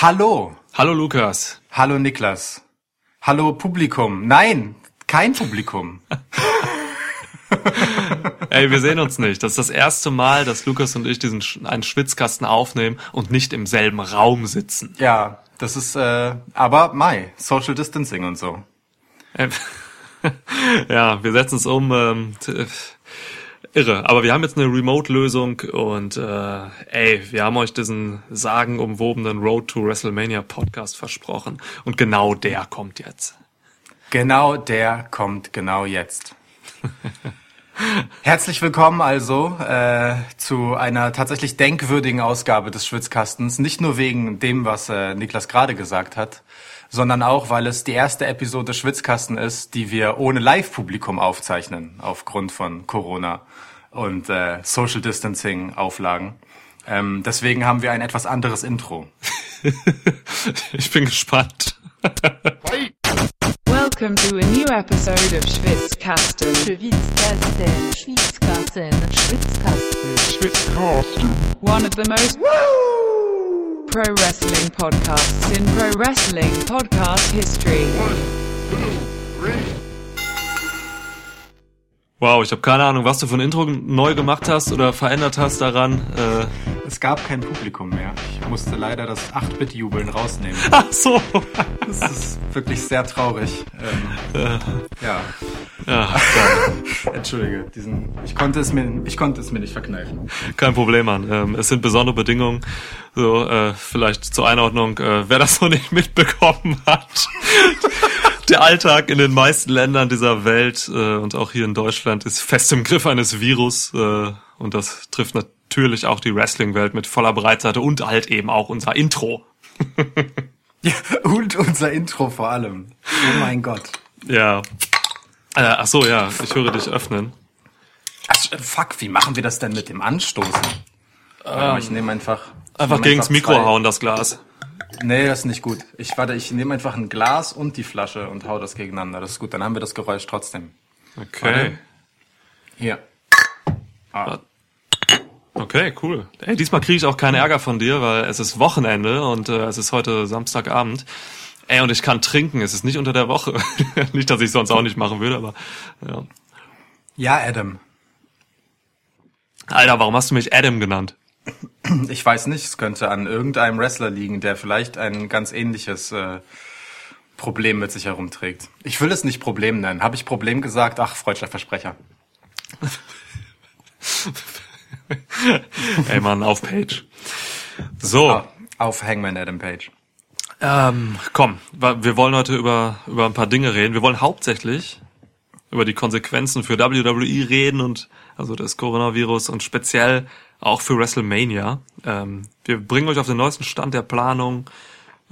Hallo. Hallo Lukas. Hallo Niklas. Hallo Publikum. Nein, kein Publikum. Ey, wir sehen uns nicht. Das ist das erste Mal, dass Lukas und ich diesen einen Schwitzkasten aufnehmen und nicht im selben Raum sitzen. Ja, das ist äh, aber Mai, Social Distancing und so. Äh, ja, wir setzen es um. Ähm, irre. Aber wir haben jetzt eine Remote-Lösung und äh, ey, wir haben euch diesen sagenumwobenen Road to WrestleMania Podcast versprochen. Und genau der kommt jetzt. Genau der kommt genau jetzt. Herzlich willkommen also äh, zu einer tatsächlich denkwürdigen Ausgabe des Schwitzkastens. Nicht nur wegen dem, was äh, Niklas gerade gesagt hat, sondern auch, weil es die erste Episode Schwitzkasten ist, die wir ohne Live-Publikum aufzeichnen, aufgrund von Corona und äh, Social Distancing Auflagen. Ähm, deswegen haben wir ein etwas anderes Intro. ich bin gespannt. Welcome to a new episode of Schwitzkasten. Schwitzkasten. Schwitzkasten. Schwitzkasten. Schwitzkasten. One of the most Woo! Pro wrestling podcasts in pro wrestling podcast history. Wow, ich habe keine Ahnung, was du ein Intro neu gemacht hast oder verändert hast daran. Äh es gab kein Publikum mehr. Ich musste leider das 8-Bit-Jubeln rausnehmen. Ach so. Das ist wirklich sehr traurig. Ähm, äh, ja. Ja. Entschuldige, diesen, ich konnte es mir, ich konnte es mir nicht verkneifen. Kein Problem, Mann. Ähm, es sind besondere Bedingungen. So, äh, vielleicht zur Einordnung, äh, wer das noch nicht mitbekommen hat der Alltag in den meisten Ländern dieser Welt äh, und auch hier in Deutschland ist fest im Griff eines Virus äh, und das trifft natürlich auch die Wrestling-Welt mit voller Breitseite und halt eben auch unser Intro. ja, und unser Intro vor allem. Oh mein Gott. Ja. Äh, ach so, ja, ich höre dich öffnen. Ach, fuck, wie machen wir das denn mit dem Anstoßen? Ähm, ich nehme einfach. einfach nehm gegens Mikro zwei. hauen, das Glas. Nee, das ist nicht gut. Ich warte, ich nehme einfach ein Glas und die Flasche und hau das gegeneinander. Das ist gut, dann haben wir das Geräusch trotzdem. Okay. Warte. Hier. Ah. Okay, cool. Ey, diesmal kriege ich auch keinen Ärger von dir, weil es ist Wochenende und äh, es ist heute Samstagabend. Ey, und ich kann trinken. Es ist nicht unter der Woche. nicht, dass ich sonst auch nicht machen würde, aber ja. Ja, Adam. Alter, warum hast du mich Adam genannt? Ich weiß nicht, es könnte an irgendeinem Wrestler liegen, der vielleicht ein ganz ähnliches äh, Problem mit sich herumträgt. Ich will es nicht Problem nennen. Habe ich Problem gesagt? Ach, freudscher Versprecher. Ey Mann, auf Page. So. Auf, auf Hangman Adam Page. Ähm, komm, wir wollen heute über, über ein paar Dinge reden. Wir wollen hauptsächlich über die Konsequenzen für WWE reden und also das Coronavirus und speziell auch für WrestleMania. Ähm, wir bringen euch auf den neuesten Stand der Planung.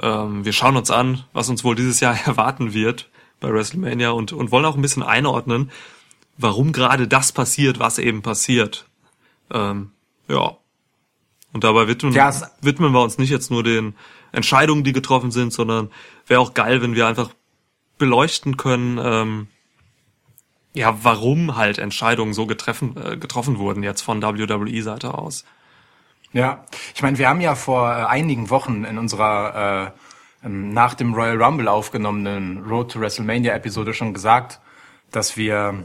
Ähm, wir schauen uns an, was uns wohl dieses Jahr erwarten wird bei WrestleMania und, und wollen auch ein bisschen einordnen, warum gerade das passiert, was eben passiert. Ähm, ja. Und dabei widmen, ja, widmen wir uns nicht jetzt nur den Entscheidungen, die getroffen sind, sondern wäre auch geil, wenn wir einfach beleuchten können, ähm, ja, warum halt Entscheidungen so getreffen, äh, getroffen wurden jetzt von WWE-Seite aus. Ja, ich meine, wir haben ja vor äh, einigen Wochen in unserer äh, ähm, nach dem Royal Rumble aufgenommenen Road to WrestleMania Episode schon gesagt, dass wir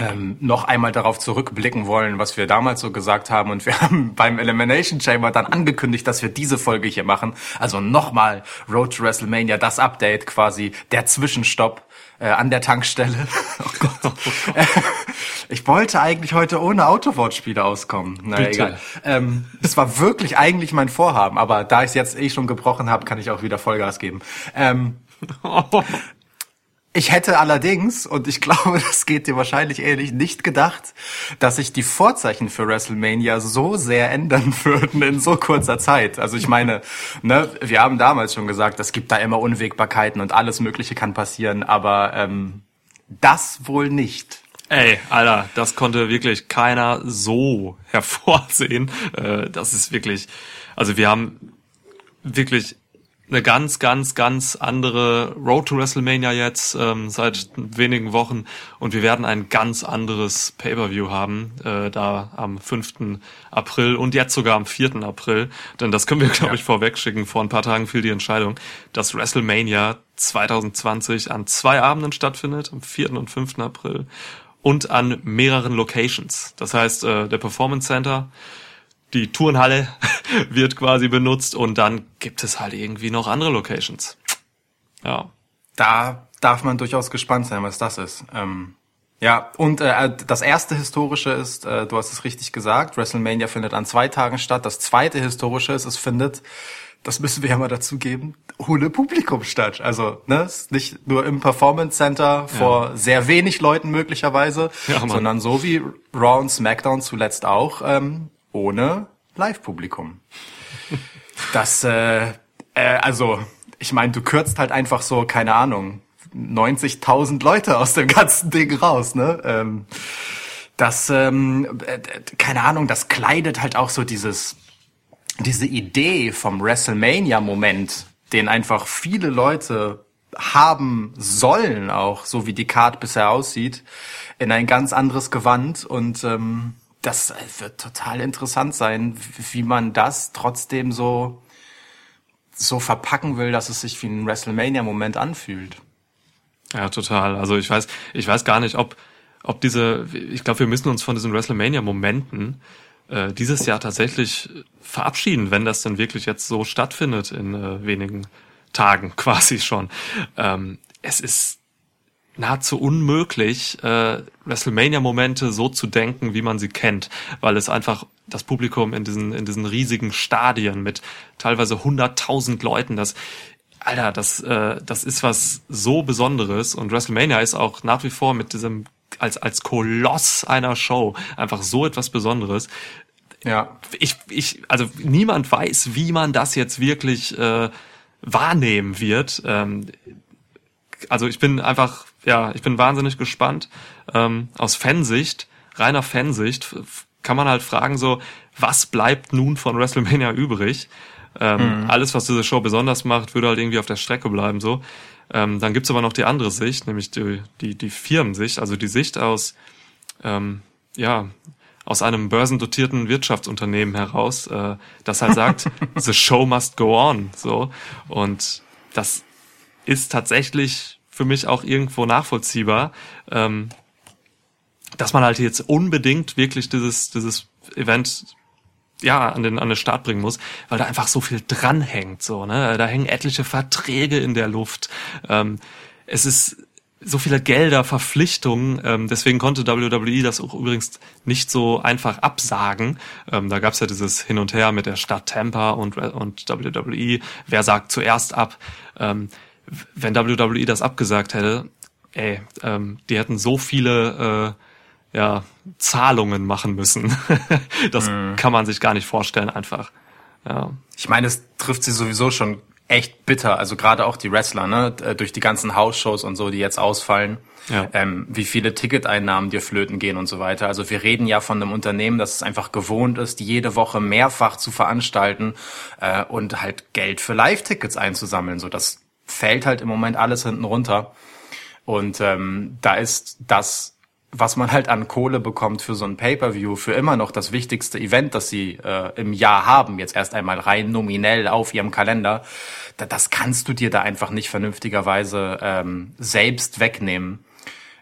ähm, noch einmal darauf zurückblicken wollen, was wir damals so gesagt haben. Und wir haben beim Elimination Chamber dann angekündigt, dass wir diese Folge hier machen. Also nochmal Road to WrestleMania, das Update quasi, der Zwischenstopp äh, an der Tankstelle. oh Gott. ich wollte eigentlich heute ohne Autowortspiele auskommen. Na Bitte. egal. Ähm, das war wirklich eigentlich mein Vorhaben, aber da ich es jetzt eh schon gebrochen habe, kann ich auch wieder Vollgas geben. Ähm, Ich hätte allerdings, und ich glaube, das geht dir wahrscheinlich ähnlich, nicht gedacht, dass sich die Vorzeichen für WrestleMania so sehr ändern würden in so kurzer Zeit. Also ich meine, ne, wir haben damals schon gesagt, es gibt da immer Unwägbarkeiten und alles Mögliche kann passieren, aber ähm, das wohl nicht. Ey, Alter, das konnte wirklich keiner so hervorsehen. Äh, das ist wirklich, also wir haben wirklich eine ganz, ganz, ganz andere Road to WrestleMania jetzt ähm, seit wenigen Wochen und wir werden ein ganz anderes Pay-per-View haben, äh, da am 5. April und jetzt sogar am 4. April, denn das können wir, glaube ich, vorwegschicken. Vor ein paar Tagen fiel die Entscheidung, dass WrestleMania 2020 an zwei Abenden stattfindet, am 4. und 5. April und an mehreren Locations. Das heißt, äh, der Performance Center die Turnhalle wird quasi benutzt und dann gibt es halt irgendwie noch andere Locations. Ja. Da darf man durchaus gespannt sein, was das ist. Ähm, ja, und äh, das erste historische ist, äh, du hast es richtig gesagt, WrestleMania findet an zwei Tagen statt. Das zweite historische ist, es findet, das müssen wir ja mal dazu geben, ohne Publikum statt. Also ne, ist nicht nur im Performance Center vor sehr wenig Leuten möglicherweise, Ja, sondern so wie Raw und SmackDown zuletzt auch ähm, ohne Live-Publikum. Das, äh, äh, also, ich meine, du kürzt halt einfach so, keine Ahnung, 90.000 Leute aus dem ganzen Ding raus, ne? Ähm, das, ähm, äh, keine Ahnung, das kleidet halt auch so dieses, diese Idee vom WrestleMania-Moment, den einfach viele Leute haben sollen, auch so wie die Card bisher aussieht, in ein ganz anderes Gewand und ähm, das wird total interessant sein, wie man das trotzdem so so verpacken will, dass es sich wie ein WrestleMania-Moment anfühlt. Ja, total. Also ich weiß, ich weiß gar nicht, ob, ob diese, ich glaube, wir müssen uns von diesen WrestleMania-Momenten äh, dieses Jahr tatsächlich verabschieden, wenn das denn wirklich jetzt so stattfindet in äh, wenigen Tagen quasi schon. Ähm, es ist nahezu unmöglich, äh, WrestleMania-Momente so zu denken, wie man sie kennt, weil es einfach das Publikum in diesen, in diesen riesigen Stadien mit teilweise 100.000 Leuten, das Alter, das, äh, das ist was so Besonderes und WrestleMania ist auch nach wie vor mit diesem als als Koloss einer Show einfach so etwas Besonderes. Ja. Ich, ich, also niemand weiß, wie man das jetzt wirklich äh, wahrnehmen wird. Ähm, also ich bin einfach, ja, ich bin wahnsinnig gespannt. Ähm, aus Fansicht, reiner Fansicht, kann man halt fragen so, was bleibt nun von WrestleMania übrig? Ähm, Alles, was diese Show besonders macht, würde halt irgendwie auf der Strecke bleiben so. Ähm, dann gibt's aber noch die andere Sicht, nämlich die, die, die Firmensicht, also die Sicht aus, ähm, ja, aus einem börsendotierten Wirtschaftsunternehmen heraus, äh, das halt sagt, the show must go on, so. Und das ist tatsächlich für mich auch irgendwo nachvollziehbar, ähm, dass man halt jetzt unbedingt wirklich dieses, dieses Event ja, an den, an den Start bringen muss, weil da einfach so viel dranhängt, so, ne? Da hängen etliche Verträge in der Luft. Ähm, es ist so viele Gelder, Verpflichtungen, ähm, deswegen konnte WWE das auch übrigens nicht so einfach absagen. Ähm, da gab's ja dieses Hin und Her mit der Stadt Tampa und, und WWE, wer sagt zuerst ab. Ähm, wenn WWE das abgesagt hätte, ey, ähm, die hätten so viele äh, ja, Zahlungen machen müssen. das kann man sich gar nicht vorstellen einfach. Ja. Ich meine, es trifft sie sowieso schon echt bitter. Also gerade auch die Wrestler, ne? Äh, Durch die ganzen Hausshows und so, die jetzt ausfallen. Ja. Ähm, wie viele Ticketeinnahmen dir flöten gehen und so weiter. Also wir reden ja von einem Unternehmen, das es einfach gewohnt ist, jede Woche mehrfach zu veranstalten äh, und halt Geld für Live-Tickets einzusammeln. So, das fällt halt im Moment alles hinten runter. Und ähm, da ist das, was man halt an Kohle bekommt für so ein Pay-per-View, für immer noch das wichtigste Event, das sie äh, im Jahr haben, jetzt erst einmal rein nominell auf ihrem Kalender, da, das kannst du dir da einfach nicht vernünftigerweise ähm, selbst wegnehmen.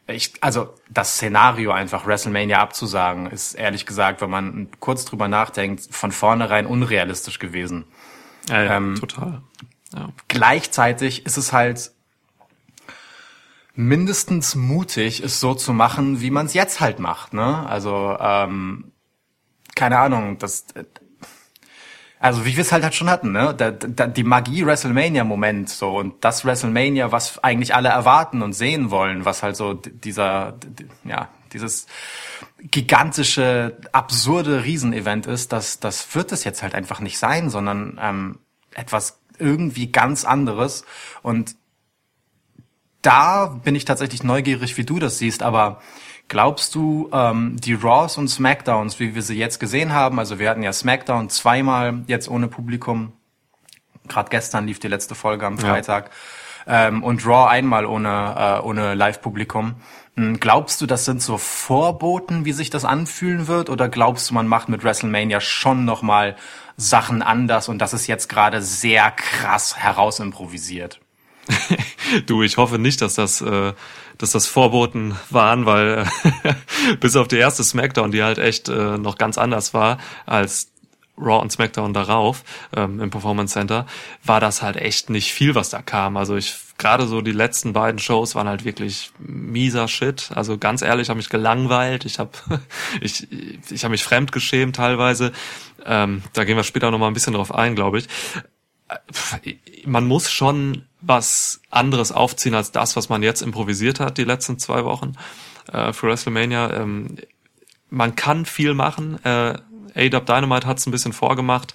Ich, also das Szenario einfach WrestleMania abzusagen, ist ehrlich gesagt, wenn man kurz drüber nachdenkt, von vornherein unrealistisch gewesen. Ja, ja Ähm, total. Ja. Gleichzeitig ist es halt mindestens mutig, es so zu machen, wie man es jetzt halt macht. Ne? Also ähm, keine Ahnung, das also wie wir es halt, halt schon hatten, ne? Da, da, die Magie WrestleMania-Moment so und das WrestleMania, was eigentlich alle erwarten und sehen wollen, was halt so dieser, ja, dieses gigantische, absurde Riesenevent ist, das, das wird es jetzt halt einfach nicht sein, sondern ähm, etwas irgendwie ganz anderes. Und da bin ich tatsächlich neugierig, wie du das siehst, aber glaubst du, ähm, die Raws und Smackdowns, wie wir sie jetzt gesehen haben, also wir hatten ja Smackdown zweimal jetzt ohne Publikum, Gerade gestern lief die letzte Folge am Freitag. Ähm, und Raw einmal ohne, äh, ohne Live-Publikum. Hm, Glaubst du, das sind so Vorboten, wie sich das anfühlen wird? Oder glaubst du, man macht mit WrestleMania schon nochmal Sachen anders und das ist jetzt gerade sehr krass herausimprovisiert? Du, ich hoffe nicht, dass das, äh, dass das Vorboten waren, weil bis auf die erste Smackdown, die halt echt äh, noch ganz anders war als Raw und SmackDown darauf ähm, im Performance Center, war das halt echt nicht viel, was da kam. Also ich gerade so die letzten beiden Shows waren halt wirklich mieser Shit. Also ganz ehrlich, habe mich gelangweilt. Ich habe ich ich habe mich fremdgeschämt teilweise. Ähm, da gehen wir später noch mal ein bisschen drauf ein, glaube ich. Man muss schon was anderes aufziehen als das, was man jetzt improvisiert hat die letzten zwei Wochen äh, für WrestleMania. Ähm, man kann viel machen. Äh, AW Dynamite hat es ein bisschen vorgemacht.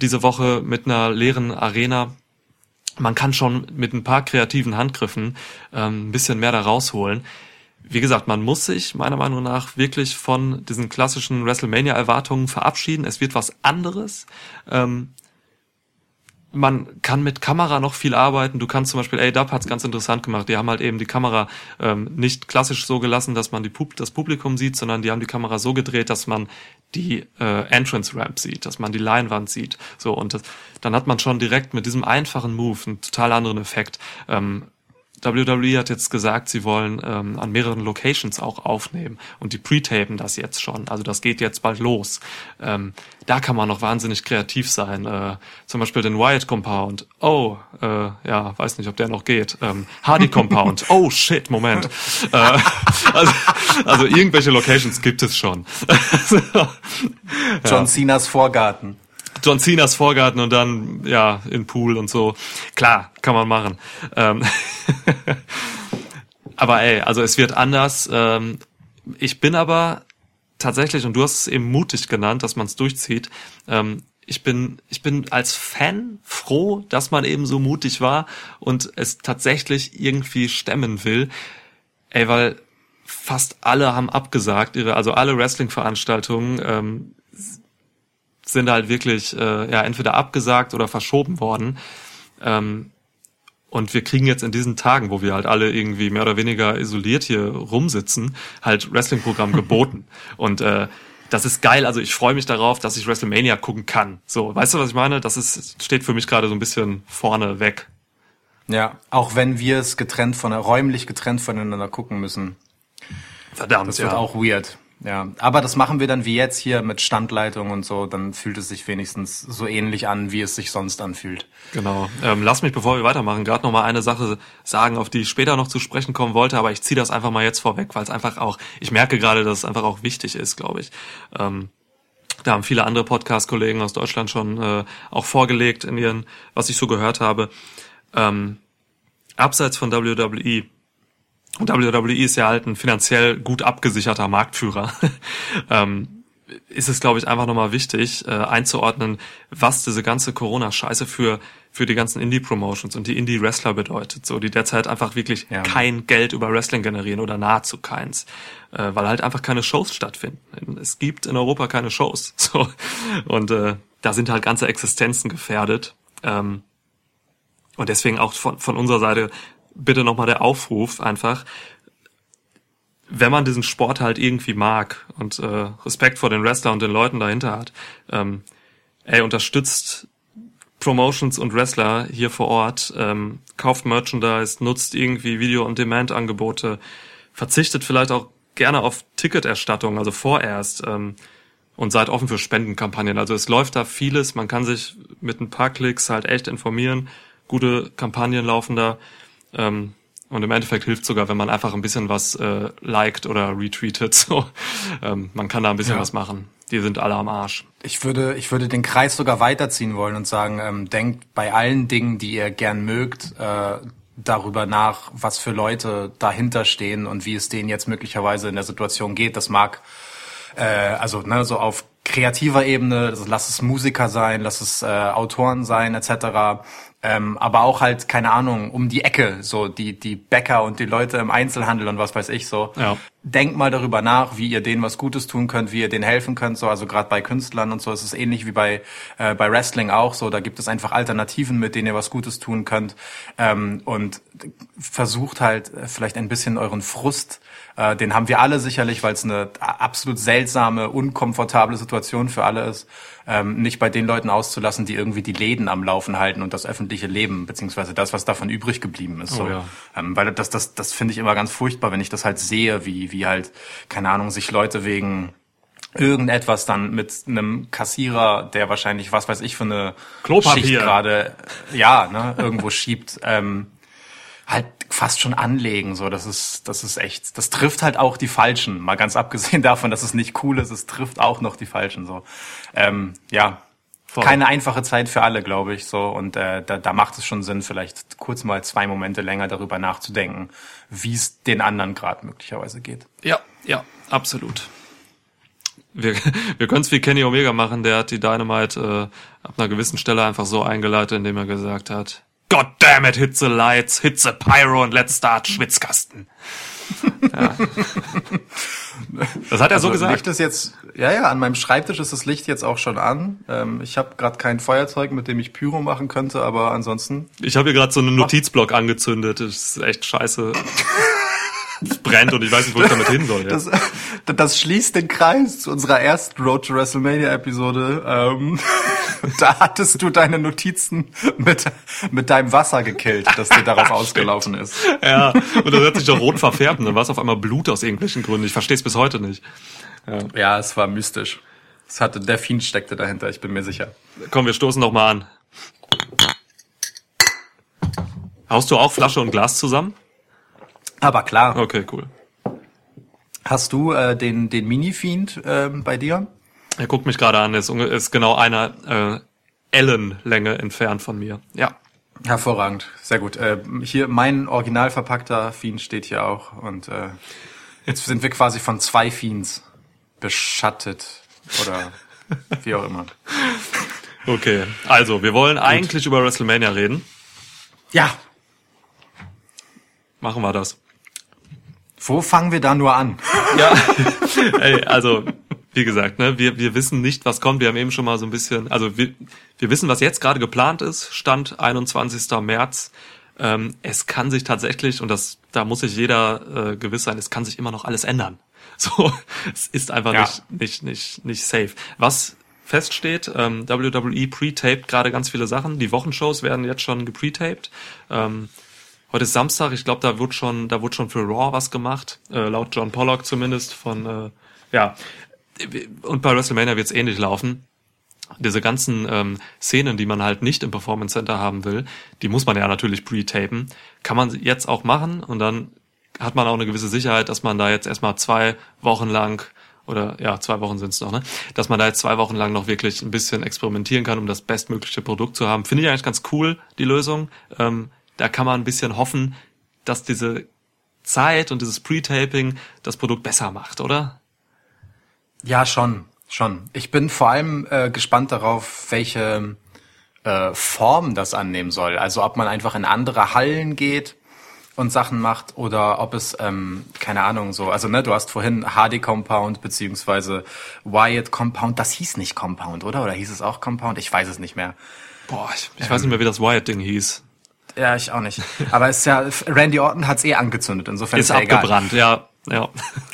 Diese Woche mit einer leeren Arena. Man kann schon mit ein paar kreativen Handgriffen ähm, ein bisschen mehr da rausholen. Wie gesagt, man muss sich meiner Meinung nach wirklich von diesen klassischen WrestleMania-Erwartungen verabschieden. Es wird was anderes. Ähm, man kann mit Kamera noch viel arbeiten. Du kannst zum Beispiel, A-Dub hat's ganz interessant gemacht. Die haben halt eben die Kamera ähm, nicht klassisch so gelassen, dass man die Pub das Publikum sieht, sondern die haben die Kamera so gedreht, dass man die äh, Entrance Ramp sieht, dass man die Leinwand sieht. So und das, dann hat man schon direkt mit diesem einfachen Move einen total anderen Effekt. Ähm, WWE hat jetzt gesagt, sie wollen ähm, an mehreren Locations auch aufnehmen und die pre-tapen das jetzt schon. Also das geht jetzt bald los. Ähm, da kann man noch wahnsinnig kreativ sein. Äh, zum Beispiel den Wyatt Compound. Oh, äh, ja, weiß nicht, ob der noch geht. Ähm, Hardy Compound. Oh shit, Moment. äh, also, also irgendwelche Locations gibt es schon. John Cenas Vorgarten. John Cenas Vorgarten und dann ja in Pool und so. Klar, kann man machen. Ähm aber ey, also es wird anders. Ähm ich bin aber tatsächlich und du hast es eben mutig genannt, dass man es durchzieht. Ähm ich bin, ich bin als Fan froh, dass man eben so mutig war und es tatsächlich irgendwie stemmen will. Ey, weil fast alle haben abgesagt, ihre, also alle Wrestling-Veranstaltungen ähm, sind halt wirklich äh, ja entweder abgesagt oder verschoben worden. Ähm, und wir kriegen jetzt in diesen Tagen, wo wir halt alle irgendwie mehr oder weniger isoliert hier rumsitzen, halt Wrestling-Programm geboten. Und äh, das ist geil. Also ich freue mich darauf, dass ich WrestleMania gucken kann. So, weißt du, was ich meine? Das ist steht für mich gerade so ein bisschen vorne weg. Ja, auch wenn wir es getrennt von räumlich getrennt voneinander gucken müssen. Verdammt, Das wird ja. auch weird. Ja, aber das machen wir dann wie jetzt hier mit Standleitung und so, dann fühlt es sich wenigstens so ähnlich an, wie es sich sonst anfühlt. Genau. Ähm, lass mich, bevor wir weitermachen, gerade noch mal eine Sache sagen, auf die ich später noch zu sprechen kommen wollte, aber ich ziehe das einfach mal jetzt vorweg, weil es einfach auch, ich merke gerade, dass es einfach auch wichtig ist, glaube ich. Ähm, da haben viele andere Podcast-Kollegen aus Deutschland schon äh, auch vorgelegt in ihren, was ich so gehört habe. Ähm, abseits von WWE WWE ist ja halt ein finanziell gut abgesicherter Marktführer. ähm, ist es, glaube ich, einfach nochmal wichtig, äh, einzuordnen, was diese ganze Corona-Scheiße für, für die ganzen Indie-Promotions und die Indie-Wrestler bedeutet, so, die derzeit einfach wirklich Ja. kein Geld über Wrestling generieren oder nahezu keins, äh, weil halt einfach keine Shows stattfinden. Es gibt in Europa keine Shows, so. Und äh, da sind halt ganze Existenzen gefährdet. Ähm, und deswegen auch von, von unserer Seite bitte nochmal der Aufruf einfach, wenn man diesen Sport halt irgendwie mag und äh, Respekt vor den Wrestler und den Leuten dahinter hat, ähm, ey, unterstützt Promotions und Wrestler hier vor Ort, ähm, kauft Merchandise, nutzt irgendwie Video-on-Demand-Angebote, verzichtet vielleicht auch gerne auf Ticketerstattung, also vorerst, ähm, und seid offen für Spendenkampagnen. Also es läuft da vieles, man kann sich mit ein paar Klicks halt echt informieren, gute Kampagnen laufen da. Ähm, und im Endeffekt hilft sogar, wenn man einfach ein bisschen was äh, liked oder retweetet. So, ähm, man kann da ein bisschen Ja. was machen. Die sind alle am Arsch. Ich würde, ich würde den Kreis sogar weiterziehen wollen und sagen, ähm, denkt bei allen Dingen, die ihr gern mögt, äh, darüber nach, was für Leute dahinter stehen und wie es denen jetzt möglicherweise in der Situation geht. Das mag äh, also ne, so auf kreativer Ebene, also lass es Musiker sein, lass es äh, Autoren sein, etc. Ähm, aber auch halt, keine Ahnung, um die Ecke, so die, die Bäcker und die Leute im Einzelhandel und was weiß ich so. Ja. Denkt mal darüber nach, wie ihr denen was Gutes tun könnt, wie ihr denen helfen könnt. So, also gerade bei Künstlern und so ist es ähnlich wie bei, äh, bei Wrestling auch so. Da gibt es einfach Alternativen, mit denen ihr was Gutes tun könnt. Ähm, und versucht halt äh, vielleicht ein bisschen euren Frust äh, den haben wir alle sicherlich, weil es eine absolut seltsame, unkomfortable Situation für alle ist, ähm, nicht bei den Leuten auszulassen, die irgendwie die Läden am Laufen halten und das öffentliche Leben, beziehungsweise das, was davon übrig geblieben ist. So. Oh ja. ähm, weil das, das, das finde ich immer ganz furchtbar, wenn ich das halt sehe, wie, wie halt, keine Ahnung, sich Leute wegen irgendetwas dann mit einem Kassierer, der wahrscheinlich, was weiß ich, für eine Klopapier. Schicht gerade, ja, ne, irgendwo schiebt, ähm, halt fast schon anlegen. So, das ist, das ist echt, das trifft halt auch die Falschen. Mal ganz abgesehen davon, dass es nicht cool ist, es trifft auch noch die Falschen. So, ähm, ja, Voll. keine einfache Zeit für alle, glaube ich. So und äh, da, da macht es schon Sinn, vielleicht kurz mal zwei Momente länger darüber nachzudenken, wie es den anderen gerade möglicherweise geht. Ja, ja, absolut. Wir, wir können es wie Kenny Omega machen, der hat die Dynamite äh, ab einer gewissen Stelle einfach so eingeleitet, indem er gesagt hat, God damn it, hit the lights, hit the pyro and let's start Schwitzkasten. Ja. Das hat er so gesagt. Licht ist jetzt, ja, ja, an meinem Schreibtisch ist das Licht jetzt auch schon an. Ähm, ich habe gerade kein Feuerzeug, mit dem ich Pyro machen könnte, aber ansonsten. Ich habe hier gerade so einen Notizblock angezündet. Das ist echt scheiße. Es brennt und ich weiß nicht, wo ich damit hin soll. Das, das schließt den Kreis zu unserer ersten Road to WrestleMania Episode. Ähm, da hattest du deine Notizen mit, mit deinem Wasser gekillt, das dir darauf ausgelaufen ist. Ja, und das hat sich doch rot verfärbt und dann war es auf einmal Blut aus irgendwelchen Gründen. Ich verstehe es bis heute nicht. Ja, es war mystisch. Es hatte, der Fiend steckte dahinter, ich bin mir sicher. Komm, wir stoßen noch mal an. Haust du auch Flasche und Glas zusammen? Aber klar. Okay, cool. Hast du äh, den, den Mini-Fiend ähm, bei dir? Er guckt mich gerade an, ist, ist genau einer äh, Ellenlänge entfernt von mir. Ja. Hervorragend, sehr gut. Äh, hier mein original verpackter Fiend steht hier auch und äh, jetzt sind wir quasi von zwei Fiends beschattet oder wie auch immer. Okay, also wir wollen eigentlich über WrestleMania reden. Ja, Machen wir das. Wo fangen wir da nur an? Ja. Ey, also, wie gesagt, ne, wir, wir wissen nicht, was kommt. Wir haben eben schon mal so ein bisschen, also wir, wir wissen, was jetzt gerade geplant ist. Stand 21. März. Ähm, es kann sich tatsächlich, und das, da muss sich jeder äh, gewiss sein, es kann sich immer noch alles ändern. So, es ist einfach Ja. nicht, nicht, nicht, nicht safe. Was feststeht, ähm, WWE pre-taped gerade ganz viele Sachen. Die Wochenshows werden jetzt schon gepretaped. Ähm, Heute ist Samstag, ich glaube, da wird schon, da wird schon für Raw was gemacht, äh, laut John Pollock zumindest von, äh, ja. Und bei WrestleMania wird es ähnlich laufen. Diese ganzen ähm, Szenen, die man halt nicht im Performance Center haben will, die muss man ja natürlich pre-tapen. Kann man jetzt auch machen und dann hat man auch eine gewisse Sicherheit, dass man da jetzt erstmal zwei Wochen lang oder ja, zwei Wochen sind es noch, ne? Dass man da jetzt zwei Wochen lang noch wirklich ein bisschen experimentieren kann, um das bestmögliche Produkt zu haben. Finde ich eigentlich ganz cool, die Lösung. Ähm, da kann man ein bisschen hoffen, dass diese Zeit und dieses Pre-Taping das Produkt besser macht, oder? Ja, schon, schon. Ich bin vor allem äh, gespannt darauf, welche äh, Form das annehmen soll. Also ob man einfach in andere Hallen geht und Sachen macht oder ob es, ähm, keine Ahnung, so, also ne, du hast vorhin Hardy Compound beziehungsweise Wyatt Compound, das hieß nicht Compound, oder? Oder hieß es auch Compound? Ich weiß es nicht mehr. Boah, ich, ich weiß nicht mehr, wie das Wyatt-Ding hieß. Ja, ich auch nicht. Aber es ist ja, Randy Orton hat's eh angezündet, insofern Ist ja egal. abgebrannt, ja, ja.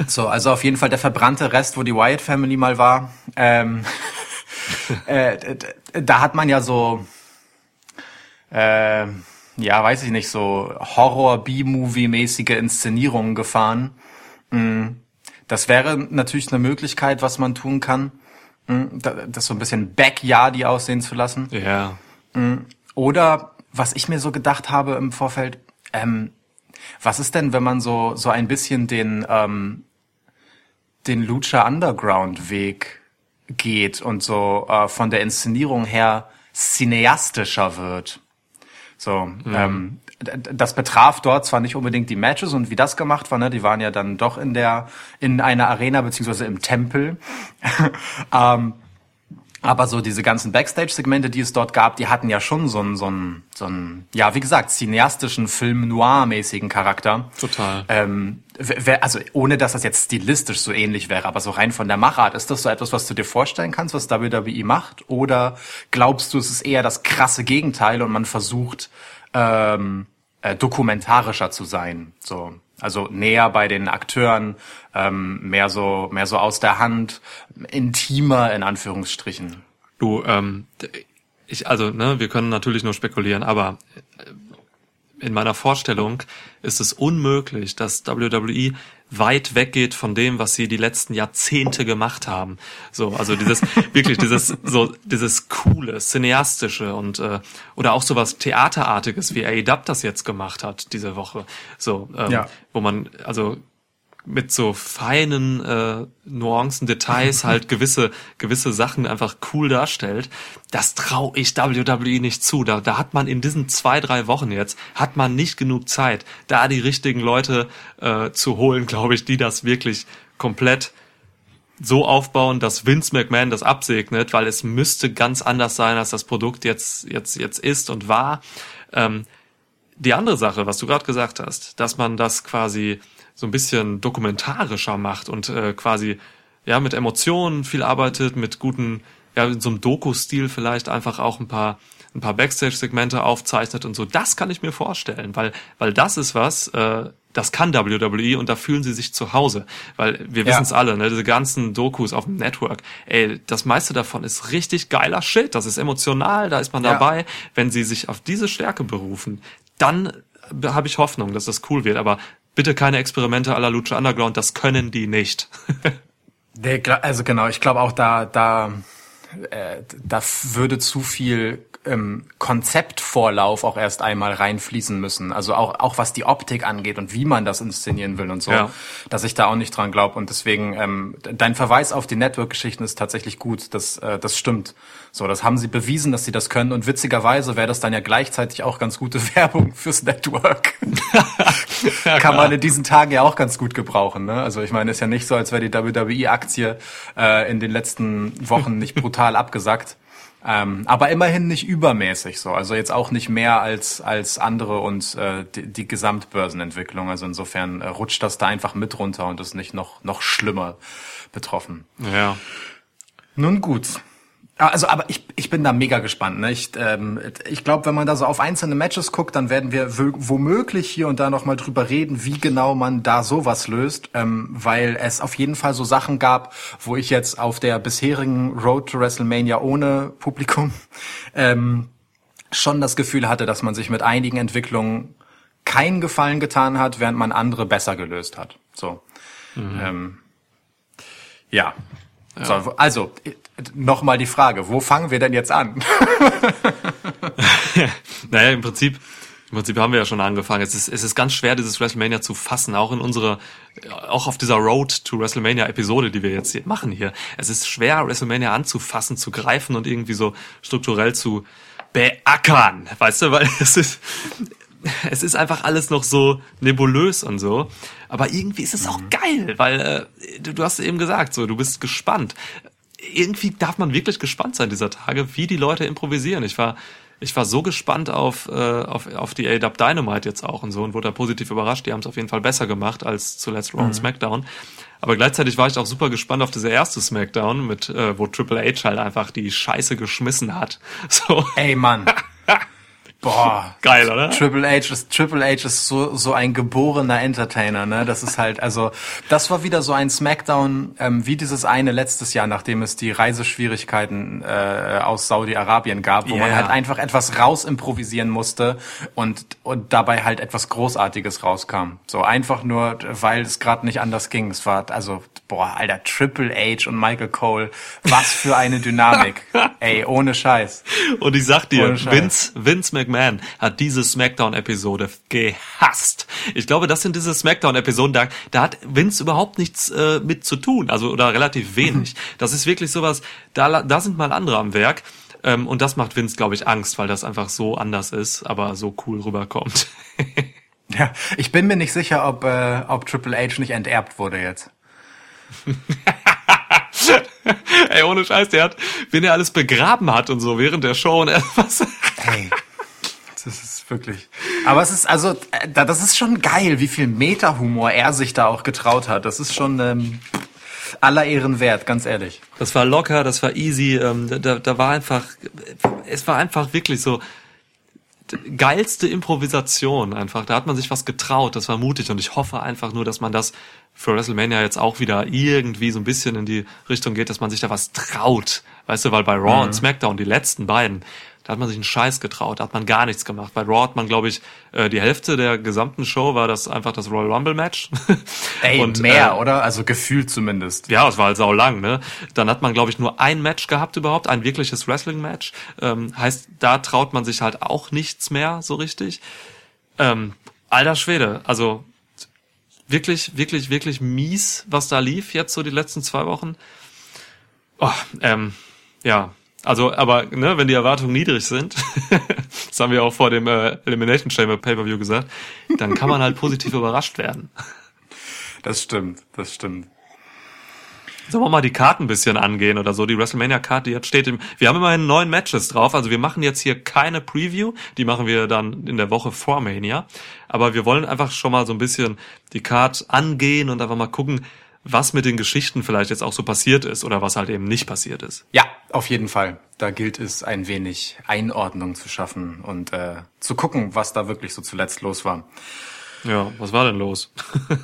So, also auf jeden Fall der verbrannte Rest, wo die Wyatt Family mal war. Ähm, äh, da hat man ja so, äh, ja, weiß ich nicht, so Horror-B-Movie-mäßige Inszenierungen gefahren. Mm, Das wäre natürlich eine Möglichkeit, was man tun kann, Mm, da- das so ein bisschen backyardy aussehen zu lassen. Ja. Oder was ich mir so gedacht habe im Vorfeld, ähm, was ist denn, wenn man so so ein bisschen den ähm, den Lucha Underground Weg geht und so äh, von der Inszenierung her cineastischer wird? So, ähm, d- d- das betraf dort zwar nicht unbedingt die Matches und wie das gemacht war, ne? Die waren ja dann doch in der in einer Arena beziehungsweise im Tempel. ähm, Aber so diese ganzen Backstage-Segmente, die es dort gab, die hatten ja schon so einen, so einen, so einen ja, wie gesagt, cineastischen, Film-Noir-mäßigen Charakter. Total. Ähm, also ohne, dass das jetzt stilistisch so ähnlich wäre, aber so rein von der Machart, ist das so etwas, was du dir vorstellen kannst, was WWE macht? Oder glaubst du, es ist eher das krasse Gegenteil und man versucht, ähm, äh, dokumentarischer zu sein? So, also näher bei den Akteuren, ähm, mehr so, mehr so aus der Hand, intimer in Anführungsstrichen. Du, ähm, ich, also, ne, wir können natürlich nur spekulieren, aber äh, in meiner Vorstellung ist es unmöglich, dass WWE weit weggeht von dem, was sie die letzten Jahrzehnte gemacht haben. So, also dieses wirklich dieses so dieses coole, cineastische und äh, oder auch sowas theaterartiges wie AEW das jetzt gemacht hat diese Woche. So, ähm, Ja. wo man also mit so feinen äh, Nuancen, Details halt gewisse gewisse Sachen einfach cool darstellt. Das traue ich WWE nicht zu. Da, da hat man in diesen zwei drei Wochen jetzt hat man nicht genug Zeit, da die richtigen Leute äh, zu holen, glaube ich, die das wirklich komplett so aufbauen, dass Vince McMahon das absegnet, weil es müsste ganz anders sein, als das Produkt jetzt jetzt jetzt ist und war. Ähm, die andere Sache, was du gerade gesagt hast, dass man das quasi so ein bisschen dokumentarischer macht und äh, quasi ja mit Emotionen viel arbeitet, mit guten, ja in so einem Doku-Stil vielleicht einfach auch ein paar ein paar Backstage-Segmente aufzeichnet und so. Das kann ich mir vorstellen, weil weil das ist was, äh, das kann WWE und da fühlen sie sich zu Hause, weil wir Ja. wissen es alle, ne, diese ganzen Dokus auf dem Network, ey, das meiste davon ist richtig geiler Shit, das ist emotional, da ist man Ja. dabei. Wenn sie sich auf diese Stärke berufen, dann habe ich Hoffnung, dass das cool wird, aber bitte keine Experimente la Lucha Underground, das können die nicht. Also genau, ich glaube auch da, da, äh, da würde zu viel ähm, Konzeptvorlauf auch erst einmal reinfließen müssen. Also auch, auch was die Optik angeht und wie man das inszenieren will und so, Ja. dass ich da auch nicht dran glaube. Und deswegen, ähm, dein Verweis auf die Network-Geschichten ist tatsächlich gut. Das, äh, das stimmt. So, das haben sie bewiesen, dass sie das können. Und witzigerweise wäre das dann ja gleichzeitig auch ganz gute Werbung fürs Network. Kann man in diesen Tagen ja auch ganz gut gebrauchen. Ne? Also ich meine, ist ja nicht so, als wäre die WWE-Aktie äh, in den letzten Wochen nicht brutal abgesackt. Ähm, aber immerhin nicht übermäßig so. Also jetzt auch nicht mehr als, als andere und äh, die, die Gesamtbörsenentwicklung. Also insofern äh, rutscht das da einfach mit runter und ist nicht noch, noch schlimmer betroffen. ja. Nun gut. Ja, Also, aber ich, ich bin da mega gespannt. Ne? Ich, ähm, ich glaube, wenn man da so auf einzelne Matches guckt, dann werden wir womöglich hier und da noch mal drüber reden, wie genau man da sowas löst, ähm, weil es auf jeden Fall so Sachen gab, wo ich jetzt auf der bisherigen Road to WrestleMania ohne Publikum ähm, schon das Gefühl hatte, dass man sich mit einigen Entwicklungen keinen Gefallen getan hat, während man andere besser gelöst hat. So. Ähm, ja. So, also, nochmal die Frage, wo fangen wir denn jetzt an? Naja, im Prinzip, im Prinzip haben wir ja schon angefangen. Es ist, es ist ganz schwer, dieses WrestleMania zu fassen, auch in unserer, auch auf dieser Road to WrestleMania Episode, die wir jetzt hier machen hier. Es ist schwer, WrestleMania anzufassen, zu greifen und irgendwie so strukturell zu beackern, weißt du, weil es ist, es ist einfach alles noch so nebulös und so. Aber irgendwie ist es auch geil, weil äh, du, du hast eben gesagt, so du bist gespannt. Irgendwie darf man wirklich gespannt sein dieser Tage, wie die Leute improvisieren. Ich war ich war so gespannt auf, äh, auf, auf die AW Dynamite jetzt auch und so und wurde da positiv überrascht. Die haben es auf jeden Fall besser gemacht als zuletzt Raw und SmackDown. Aber gleichzeitig war ich auch super gespannt auf diese erste SmackDown, mit äh, wo Triple H halt einfach die Scheiße geschmissen hat. So Ey, Mann. Boah. geil, oder? Triple H ist Triple H ist so so ein geborener Entertainer, ne? Das ist halt also das war wieder so ein Smackdown ähm, wie dieses eine letztes Jahr, nachdem es die Reiseschwierigkeiten äh, aus Saudi Arabien gab, wo man Yeah. halt einfach etwas raus improvisieren musste und und dabei halt etwas Großartiges rauskam. So einfach nur, weil es gerade nicht anders ging. Es war also boah, alter Triple H und Michael Cole, was für eine Dynamik. Ey, ohne Scheiß. Und ich sag dir. Vince, Vince McMahon hat diese Smackdown-Episode gehasst. Ich glaube, das sind diese Smackdown-Episoden, da, da hat Vince überhaupt nichts äh, mit zu tun, also oder relativ wenig. Das ist wirklich sowas, da, da sind mal andere am Werk. Ähm, und das macht Vince, glaube ich, Angst, weil das einfach so anders ist, aber so cool rüberkommt. Ja, ich bin mir nicht sicher, ob, äh, ob Triple H nicht enterbt wurde jetzt. Ey, ohne Scheiß, der hat, wenn er alles begraben hat und so während der Show und was. Hey, das ist wirklich. Aber es ist also, äh, da- das ist schon geil, wie viel Meta-Humor er sich da auch getraut hat. Das ist schon ähm, aller Ehren wert, ganz ehrlich. Das war locker, das war easy, ähm, da, da war einfach, es war einfach wirklich so geilste Improvisation einfach. Da hat man sich was getraut, das war mutig und ich hoffe einfach nur, dass man das für WrestleMania jetzt auch wieder irgendwie so ein bisschen in die Richtung geht, dass man sich da was traut. Weißt du, weil bei Raw und SmackDown, die letzten beiden, da hat man sich einen Scheiß getraut, da hat man gar nichts gemacht. Bei Raw hat man, glaube ich, äh, die Hälfte der gesamten Show war das einfach das Royal Rumble Match. Ey, Und, mehr, äh, oder? Also gefühlt zumindest. ja, es war halt sau lang, ne? Dann hat man, glaube ich, nur ein Match gehabt überhaupt, ein wirkliches Wrestling-Match. Ähm, heißt, da traut man sich halt auch nichts mehr so richtig. Ähm, alter Schwede, also wirklich, wirklich, wirklich mies, was da lief jetzt so die letzten zwei Wochen. Oh, ähm, ja, also, aber ne, wenn die Erwartungen niedrig sind, das haben wir auch vor dem äh, Elimination Chamber Pay-per-View gesagt, dann kann man halt positiv überrascht werden. Das stimmt, das stimmt. Sollen wir mal die Karten ein bisschen angehen oder so? Die WrestleMania-Karte, die jetzt steht im, wir haben immerhin neun Matches drauf, also wir machen jetzt hier keine Preview, die machen wir dann in der Woche vor Mania. Aber wir wollen einfach schon mal so ein bisschen die Card angehen und einfach mal gucken, was mit den Geschichten vielleicht jetzt auch so passiert ist oder was halt eben nicht passiert ist. Ja, auf jeden Fall. Da gilt es, ein wenig Einordnung zu schaffen und äh, zu gucken, was da wirklich so zuletzt los war. Ja, was war denn los?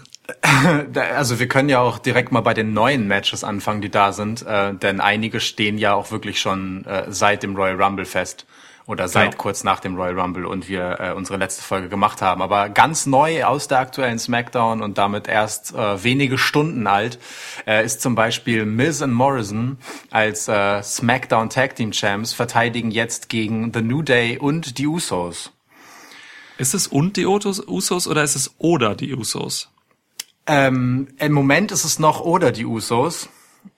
Also wir können ja auch direkt mal bei den neuen Matches anfangen, die da sind, äh, denn einige stehen ja auch wirklich schon äh, seit dem Royal Rumble fest oder seit Ja. kurz nach dem Royal Rumble und wir äh, unsere letzte Folge gemacht haben. Aber ganz neu aus der aktuellen SmackDown und damit erst äh, wenige Stunden alt äh, ist zum Beispiel Miz und Morrison als äh, SmackDown Tag Team Champs verteidigen jetzt gegen The New Day und die Usos. Ist es und die Usos, Usos oder ist es oder die Usos? Ähm, Im Moment ist es noch oder die Usos.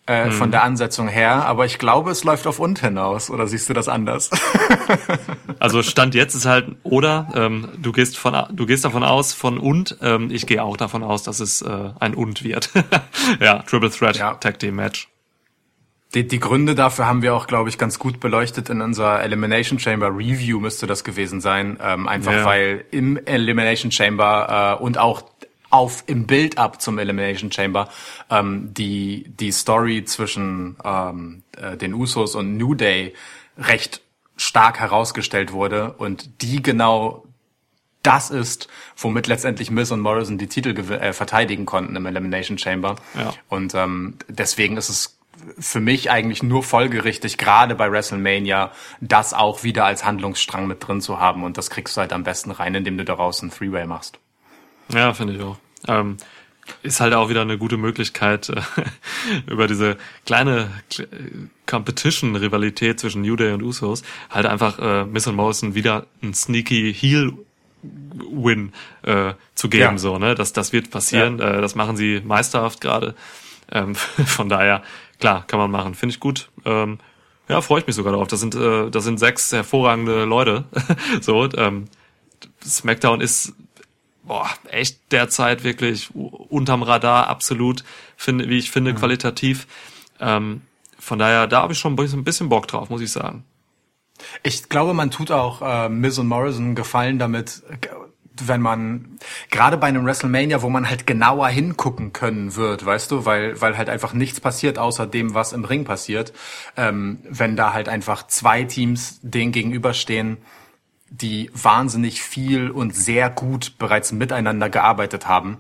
Äh, Von der Ansetzung her, aber ich glaube, es läuft auf und hinaus. Oder siehst du das anders? Also Stand jetzt ist halt oder ähm, du gehst von du gehst davon aus von und ähm, ich gehe auch davon aus, dass es äh, ein und wird. ja, Triple Threat Ja. Tag Team Match. Die, die Gründe dafür haben wir auch, glaube ich, ganz gut beleuchtet in unserer Elimination Chamber Review müsste das gewesen sein. Ähm, einfach Ja. weil im Elimination Chamber äh, und auch auf im Build-up zum Elimination Chamber ähm, die die Story zwischen ähm, äh, den Usos und New Day recht stark herausgestellt wurde und die genau das ist, womit letztendlich Miz und Morrison die Titel äh, verteidigen konnten im Elimination Chamber. Ja. Und ähm, deswegen ist es für mich eigentlich nur folgerichtig, gerade bei WrestleMania, das auch wieder als Handlungsstrang mit drin zu haben. Und das kriegst du halt am besten rein, indem du daraus ein Three-Way machst. Ja, finde ich auch. Ähm, ist halt auch wieder eine gute Möglichkeit, äh, über diese kleine Kle- Competition-Rivalität zwischen New Day und Usos halt einfach äh, Miss und Morrison wieder ein sneaky Heel-Win äh, zu geben. Ja. So, ne? Das, das wird passieren. Äh, das machen sie meisterhaft gerade. Ähm, von daher, klar, kann man machen. Finde ich gut. Ähm, ja, freue ich mich sogar drauf. Das sind, äh, das sind sechs hervorragende Leute. so, ähm, SmackDown ist boah, echt derzeit wirklich unterm Radar, absolut, finde, wie ich finde, qualitativ. Ähm, von daher, da habe ich schon ein bisschen, Bock drauf, muss ich sagen. Ich glaube, man tut auch äh, Miz und Morrison Gefallen damit, wenn man gerade bei einem WrestleMania, wo man halt genauer hingucken können wird, weißt du, weil weil halt einfach nichts passiert außer dem, was im Ring passiert, ähm, wenn da halt einfach zwei Teams denen gegenüberstehen, die wahnsinnig viel und sehr gut bereits miteinander gearbeitet haben.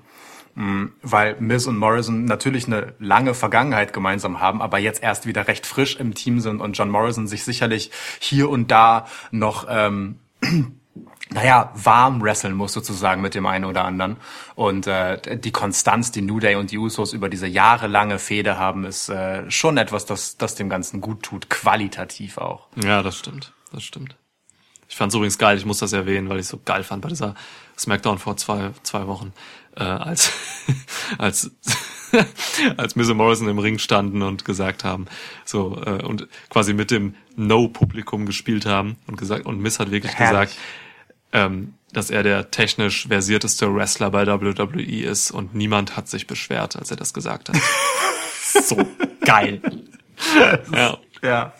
Mm, Weil Miz und Morrison natürlich eine lange Vergangenheit gemeinsam haben, aber jetzt erst wieder recht frisch im Team sind und John Morrison sich sicherlich hier und da noch, ähm, naja, warm wresteln muss sozusagen mit dem einen oder anderen. Und äh, die Konstanz, die New Day und die Usos über diese jahrelange Fehde haben, ist äh, schon etwas, das, das dem Ganzen gut tut, qualitativ auch. Ja, das stimmt, das stimmt. Ich fand es übrigens geil, ich muss das erwähnen, weil ich so geil fand bei dieser Smackdown vor zwei, zwei Wochen, äh, als, als, als und Morrison im Ring standen und gesagt haben, so, äh, und quasi mit dem No-Publikum gespielt haben und gesagt, und Miz hat wirklich Herrlich. gesagt, ähm, dass er der technisch versierteste Wrestler bei WWE ist und niemand hat sich beschwert, als er das gesagt hat. so geil. Ja. Ja.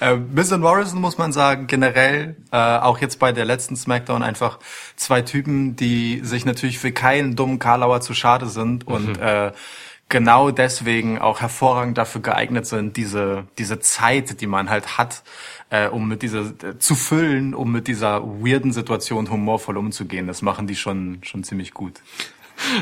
Äh, Miz und Morrison muss man sagen, generell, äh, auch jetzt bei der letzten Smackdown einfach zwei Typen, die sich natürlich für keinen dummen Karlauer zu schade sind und äh, genau deswegen auch hervorragend dafür geeignet sind, diese, diese Zeit, die man halt hat, äh, um mit dieser, äh, zu füllen, um mit dieser weirden Situation humorvoll umzugehen. Das machen die schon, schon ziemlich gut.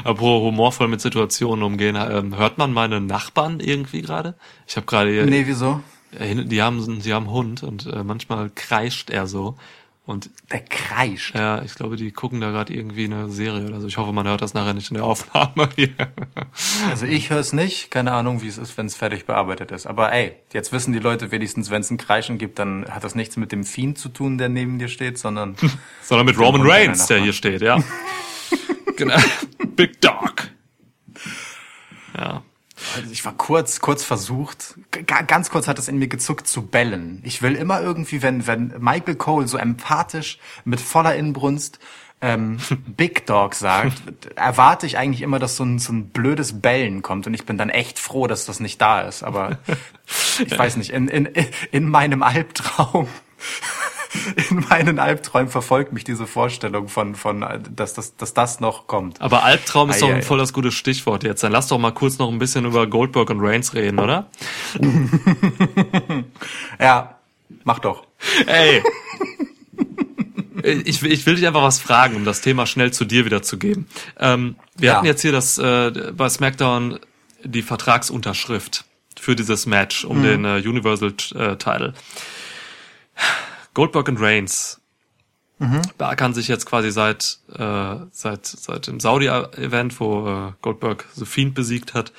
Apropos humorvoll mit Situationen umgehen, ähm, hört man meine Nachbarn irgendwie gerade? Ich habe gerade Nee, wieso? Die haben die haben einen Hund und äh, manchmal kreischt er so und Der kreischt. ja, ich glaube, die gucken da gerade irgendwie eine Serie oder so. Ich hoffe, man hört das nachher nicht in der Aufnahme hier. Also ich höre es nicht, keine Ahnung, wie es ist, wenn es fertig bearbeitet ist. Aber ey, jetzt wissen die Leute wenigstens, wenn es ein Kreischen gibt, dann hat das nichts mit dem Fiend zu tun, der neben dir steht, sondern Sondern mit Roman Reigns, der hier steht, ja. genau. Big Dog. Ja. Also ich war kurz, kurz versucht, ganz kurz hat es in mir gezuckt zu bellen. Ich will immer irgendwie, wenn, wenn Michael Cole so empathisch mit voller Inbrunst ähm, Big Dog sagt, erwarte ich eigentlich immer, dass so ein, so ein blödes Bellen kommt und ich bin dann echt froh, dass das nicht da ist. Aber ich weiß nicht, in, in, in meinem Albtraum in meinen Albträumen verfolgt mich diese Vorstellung von, von, dass das, dass das noch kommt. Aber Albtraum ist Ei, doch ei, ein ei. voll das gute Stichwort jetzt. Dann lass doch mal kurz noch ein bisschen über Goldberg und Reigns reden, oder? Ja, mach doch. Ey. Ich, will- ich will dich einfach was fragen, um das Thema schnell zu dir wiederzugeben. Ähm, wir Ja. hatten jetzt hier das äh, bei SmackDown die Vertragsunterschrift für dieses Match um den äh, Universal äh, Title. Goldberg und Reigns beackern sich jetzt quasi seit äh, seit seit dem Saudi-Event, wo äh, Goldberg The Fiend besiegt hat.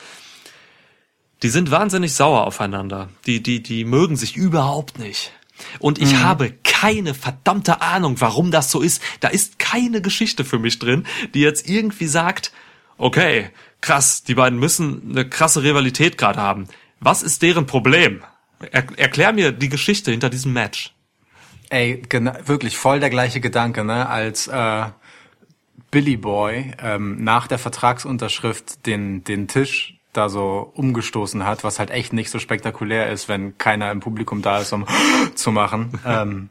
Die sind wahnsinnig sauer aufeinander. Die, die, die mögen sich überhaupt nicht. Und ich habe keine verdammte Ahnung, warum das so ist. Da ist keine Geschichte für mich drin, die jetzt irgendwie sagt, okay, krass, die beiden müssen eine krasse Rivalität gerade haben. Was ist deren Problem? Er, erklär mir die Geschichte hinter diesem Match. Ey, gena- wirklich voll der gleiche Gedanke, ne? Als äh, Billy Boy ähm, nach der Vertragsunterschrift den, den Tisch da so umgestoßen hat, was halt echt nicht so spektakulär ist, wenn keiner im Publikum da ist, um zu machen. Ähm,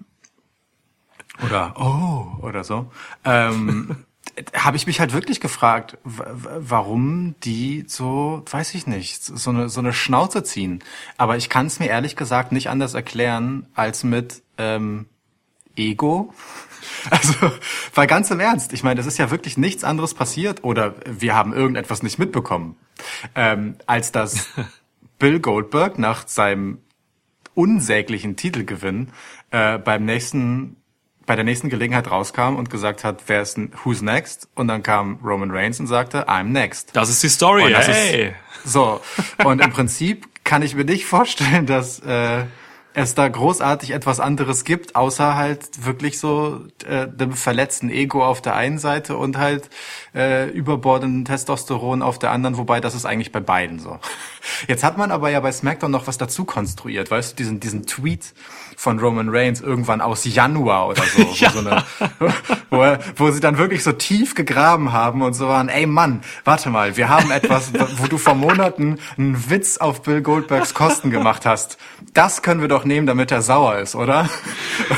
oder oh oder so. Ähm, habe ich mich halt wirklich gefragt, warum die so, weiß ich nicht, so eine, so eine Schnauze ziehen. Aber ich kann es mir ehrlich gesagt nicht anders erklären als mit ähm, Ego. Also, weil ganz im Ernst, ich meine, es ist ja wirklich nichts anderes passiert oder wir haben irgendetwas nicht mitbekommen, ähm, als dass Bill Goldberg nach seinem unsäglichen Titelgewinn äh, beim nächsten bei der nächsten Gelegenheit rauskam und gesagt hat, wer ist denn, who's next? Und dann kam Roman Reigns und sagte, I'm next. Das ist die Story. Und hey. ist, so. Und im Prinzip kann ich mir nicht vorstellen, dass äh, es da großartig etwas anderes gibt, außer halt wirklich so äh, dem verletzten Ego auf der einen Seite und halt äh, überbordenden Testosteron auf der anderen, wobei das ist eigentlich bei beiden so. Jetzt hat man aber ja bei SmackDown noch was dazu konstruiert, weißt du, diesen, diesen Tweet von Roman Reigns irgendwann aus Januar oder so, wo, so eine, wo, wo sie dann wirklich so tief gegraben haben und so waren, ey Mann, warte mal, wir haben etwas, wo du vor Monaten einen Witz auf Bill Goldbergs Kosten gemacht hast. Das können wir doch nehmen, damit er sauer ist, oder?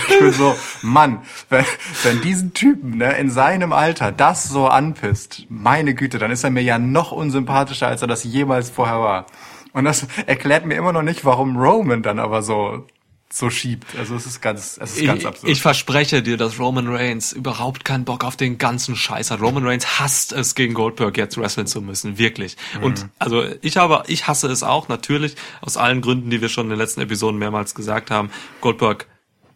Ich bin so, Mann, wenn, wenn diesen Typen ne, in seinem Alter das so anpisst, meine Güte, dann ist er mir ja noch unsympathischer, als er das jemals vorher war. Und das erklärt mir immer noch nicht, warum Roman dann aber so so schiebt. Also es ist ganz, es ist ganz ich, absurd. ich verspreche dir, dass Roman Reigns überhaupt keinen Bock auf den ganzen Scheiß hat. Roman Reigns hasst es, gegen Goldberg jetzt wresteln zu müssen, wirklich. Und also ich habe, ich hasse es auch natürlich aus allen Gründen, die wir schon in den letzten Episoden mehrmals gesagt haben. Goldberg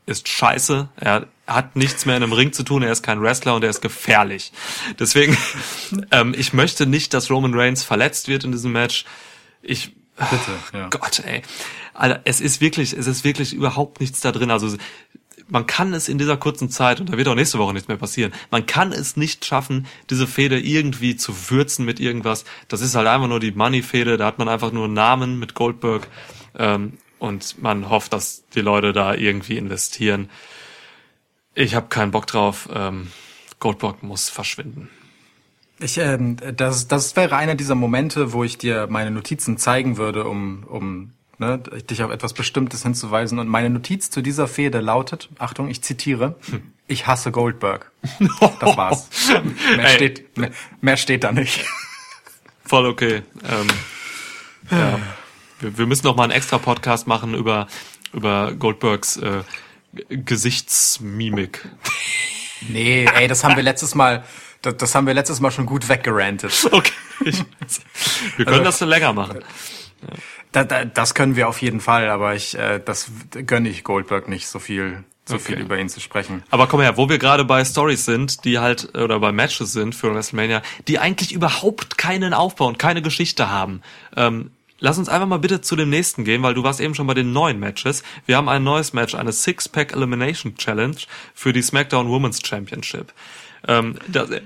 ist scheiße. Er hat nichts mehr in einem Ring zu tun. Er ist kein Wrestler und er ist gefährlich. Deswegen, ähm, ich möchte nicht, dass Roman Reigns verletzt wird in diesem Match. Ich Bitte, ja. Gott, ey. Alter, es ist wirklich, es ist wirklich überhaupt nichts da drin. Also man kann es in dieser kurzen Zeit, und da wird auch nächste Woche nichts mehr passieren, man kann es nicht schaffen, diese Fehde irgendwie zu würzen mit irgendwas. Das ist halt einfach nur die Money-Fehde, da hat man einfach nur einen Namen mit Goldberg ähm, und man hofft, dass die Leute da irgendwie investieren. Ich habe keinen Bock drauf. Ähm, Goldberg muss verschwinden. Ich, ähm, das, das wäre einer dieser Momente, wo ich dir meine Notizen zeigen würde, um, um ne, dich auf etwas Bestimmtes hinzuweisen. Und meine Notiz zu dieser Fehde lautet, Achtung, ich zitiere, ich hasse Goldberg. Das war's. Mehr, Ey. steht, mehr, mehr steht da nicht. Voll okay. Ähm, ja. wir, wir müssen noch mal einen extra Podcast machen über, über Goldbergs äh, Gesichtsmimik. Nee, ey, das haben wir letztes Mal, das, das haben wir letztes Mal schon gut weggerantet. Okay. Wir können das länger machen. Da, da, das können wir auf jeden Fall, aber ich, äh, das gönne ich Goldberg nicht, so viel, so Okay. viel über ihn zu sprechen. Aber komm her, wo wir gerade bei Stories sind, die halt, oder bei Matches sind für WrestleMania, die eigentlich überhaupt keinen Aufbau und keine Geschichte haben. Ähm, lass uns einfach mal bitte zu dem nächsten gehen, weil du warst eben schon bei den neuen Matches. Wir haben ein neues Match, eine Six-Pack Elimination Challenge für die SmackDown Women's Championship. Ähm, das, äh,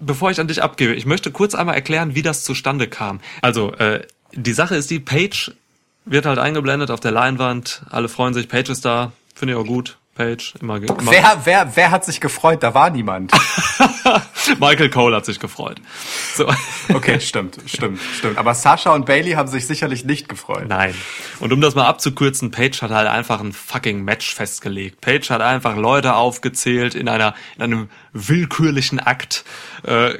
bevor ich an dich abgebe, ich möchte kurz einmal erklären, wie das zustande kam. Also, äh, die Sache ist die, Paige wird halt eingeblendet auf der Leinwand, alle freuen sich, Paige ist da, finde ich auch gut. Paige, immer, immer Wer, wer, wer hat sich gefreut? Da war niemand. Michael Cole hat sich gefreut. So. Okay, stimmt, stimmt, stimmt. Aber Sascha und Bailey haben sich sicherlich nicht gefreut. Nein. Und um das mal abzukürzen, Paige hat halt einfach ein fucking Match festgelegt. Paige hat einfach Leute aufgezählt in einer in einem willkürlichen Akt äh,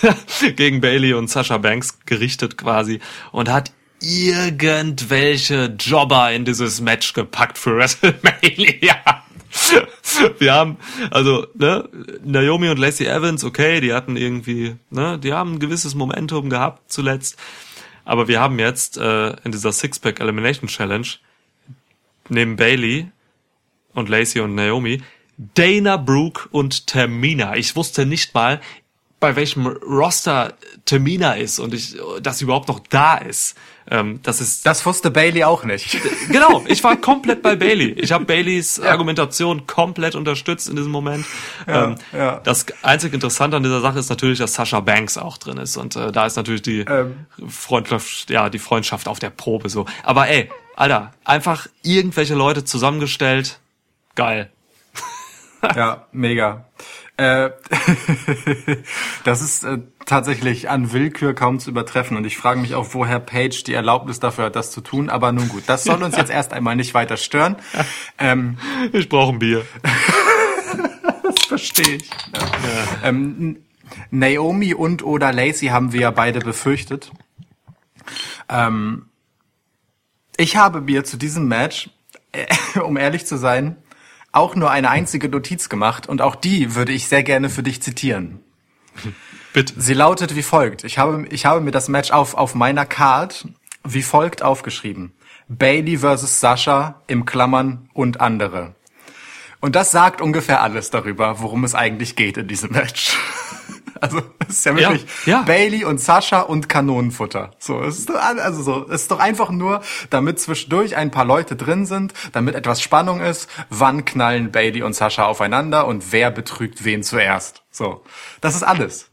gegen Bailey und Sasha Banks gerichtet quasi und hat irgendwelche Jobber in dieses Match gepackt für WrestleMania. Wir haben, also, ne, Naomi und Lacey Evans, okay, die hatten irgendwie, ne, die haben ein gewisses Momentum gehabt zuletzt. Aber wir haben jetzt äh, in dieser Six-Pack Elimination Challenge neben Bailey und Lacey und Naomi Dana Brooke und Tamina. Ich wusste nicht mal, bei welchem Roster Tamina ist und ich, dass sie überhaupt noch da ist. Ähm, das ist Das wusste Bailey auch nicht. genau. Ich war komplett bei Bailey. Ich habe Baileys Argumentation komplett unterstützt in diesem Moment. ähm, ja. Das einzig Interessante an dieser Sache ist natürlich, dass Sasha Banks auch drin ist und äh, da ist natürlich die Ähm. Freundschaft, ja die Freundschaft auf der Probe so. Aber ey, Alter, einfach irgendwelche Leute zusammengestellt, geil. Ja, mega. Äh, das ist äh, tatsächlich an Willkür kaum zu übertreffen und ich frage mich auch, woher Page die Erlaubnis dafür hat, das zu tun. Aber nun gut, das soll uns jetzt erst einmal nicht weiter stören. Ähm, Ich brauche ein Bier. das verstehe ich. Ja. Ähm, Naomi und oder Lacey haben wir ja beide befürchtet. Ähm, ich habe mir zu diesem Match, äh, um ehrlich zu sein, auch nur eine einzige Notiz gemacht und auch die würde ich sehr gerne für dich zitieren. Bitte. Sie lautet wie folgt. Ich habe, ich habe mir das Match auf, auf meiner Card wie folgt aufgeschrieben. Bailey versus Sascha im Klammern und andere. Und das sagt ungefähr alles darüber, worum es eigentlich geht in diesem Match. Also, es ist ja Ja, wirklich ja. Bailey und Sascha und Kanonenfutter. So, es ist, also so, es ist doch einfach nur, damit zwischendurch ein paar Leute drin sind, damit etwas Spannung ist, wann knallen Bailey und Sascha aufeinander und wer betrügt wen zuerst. So. Das ist alles.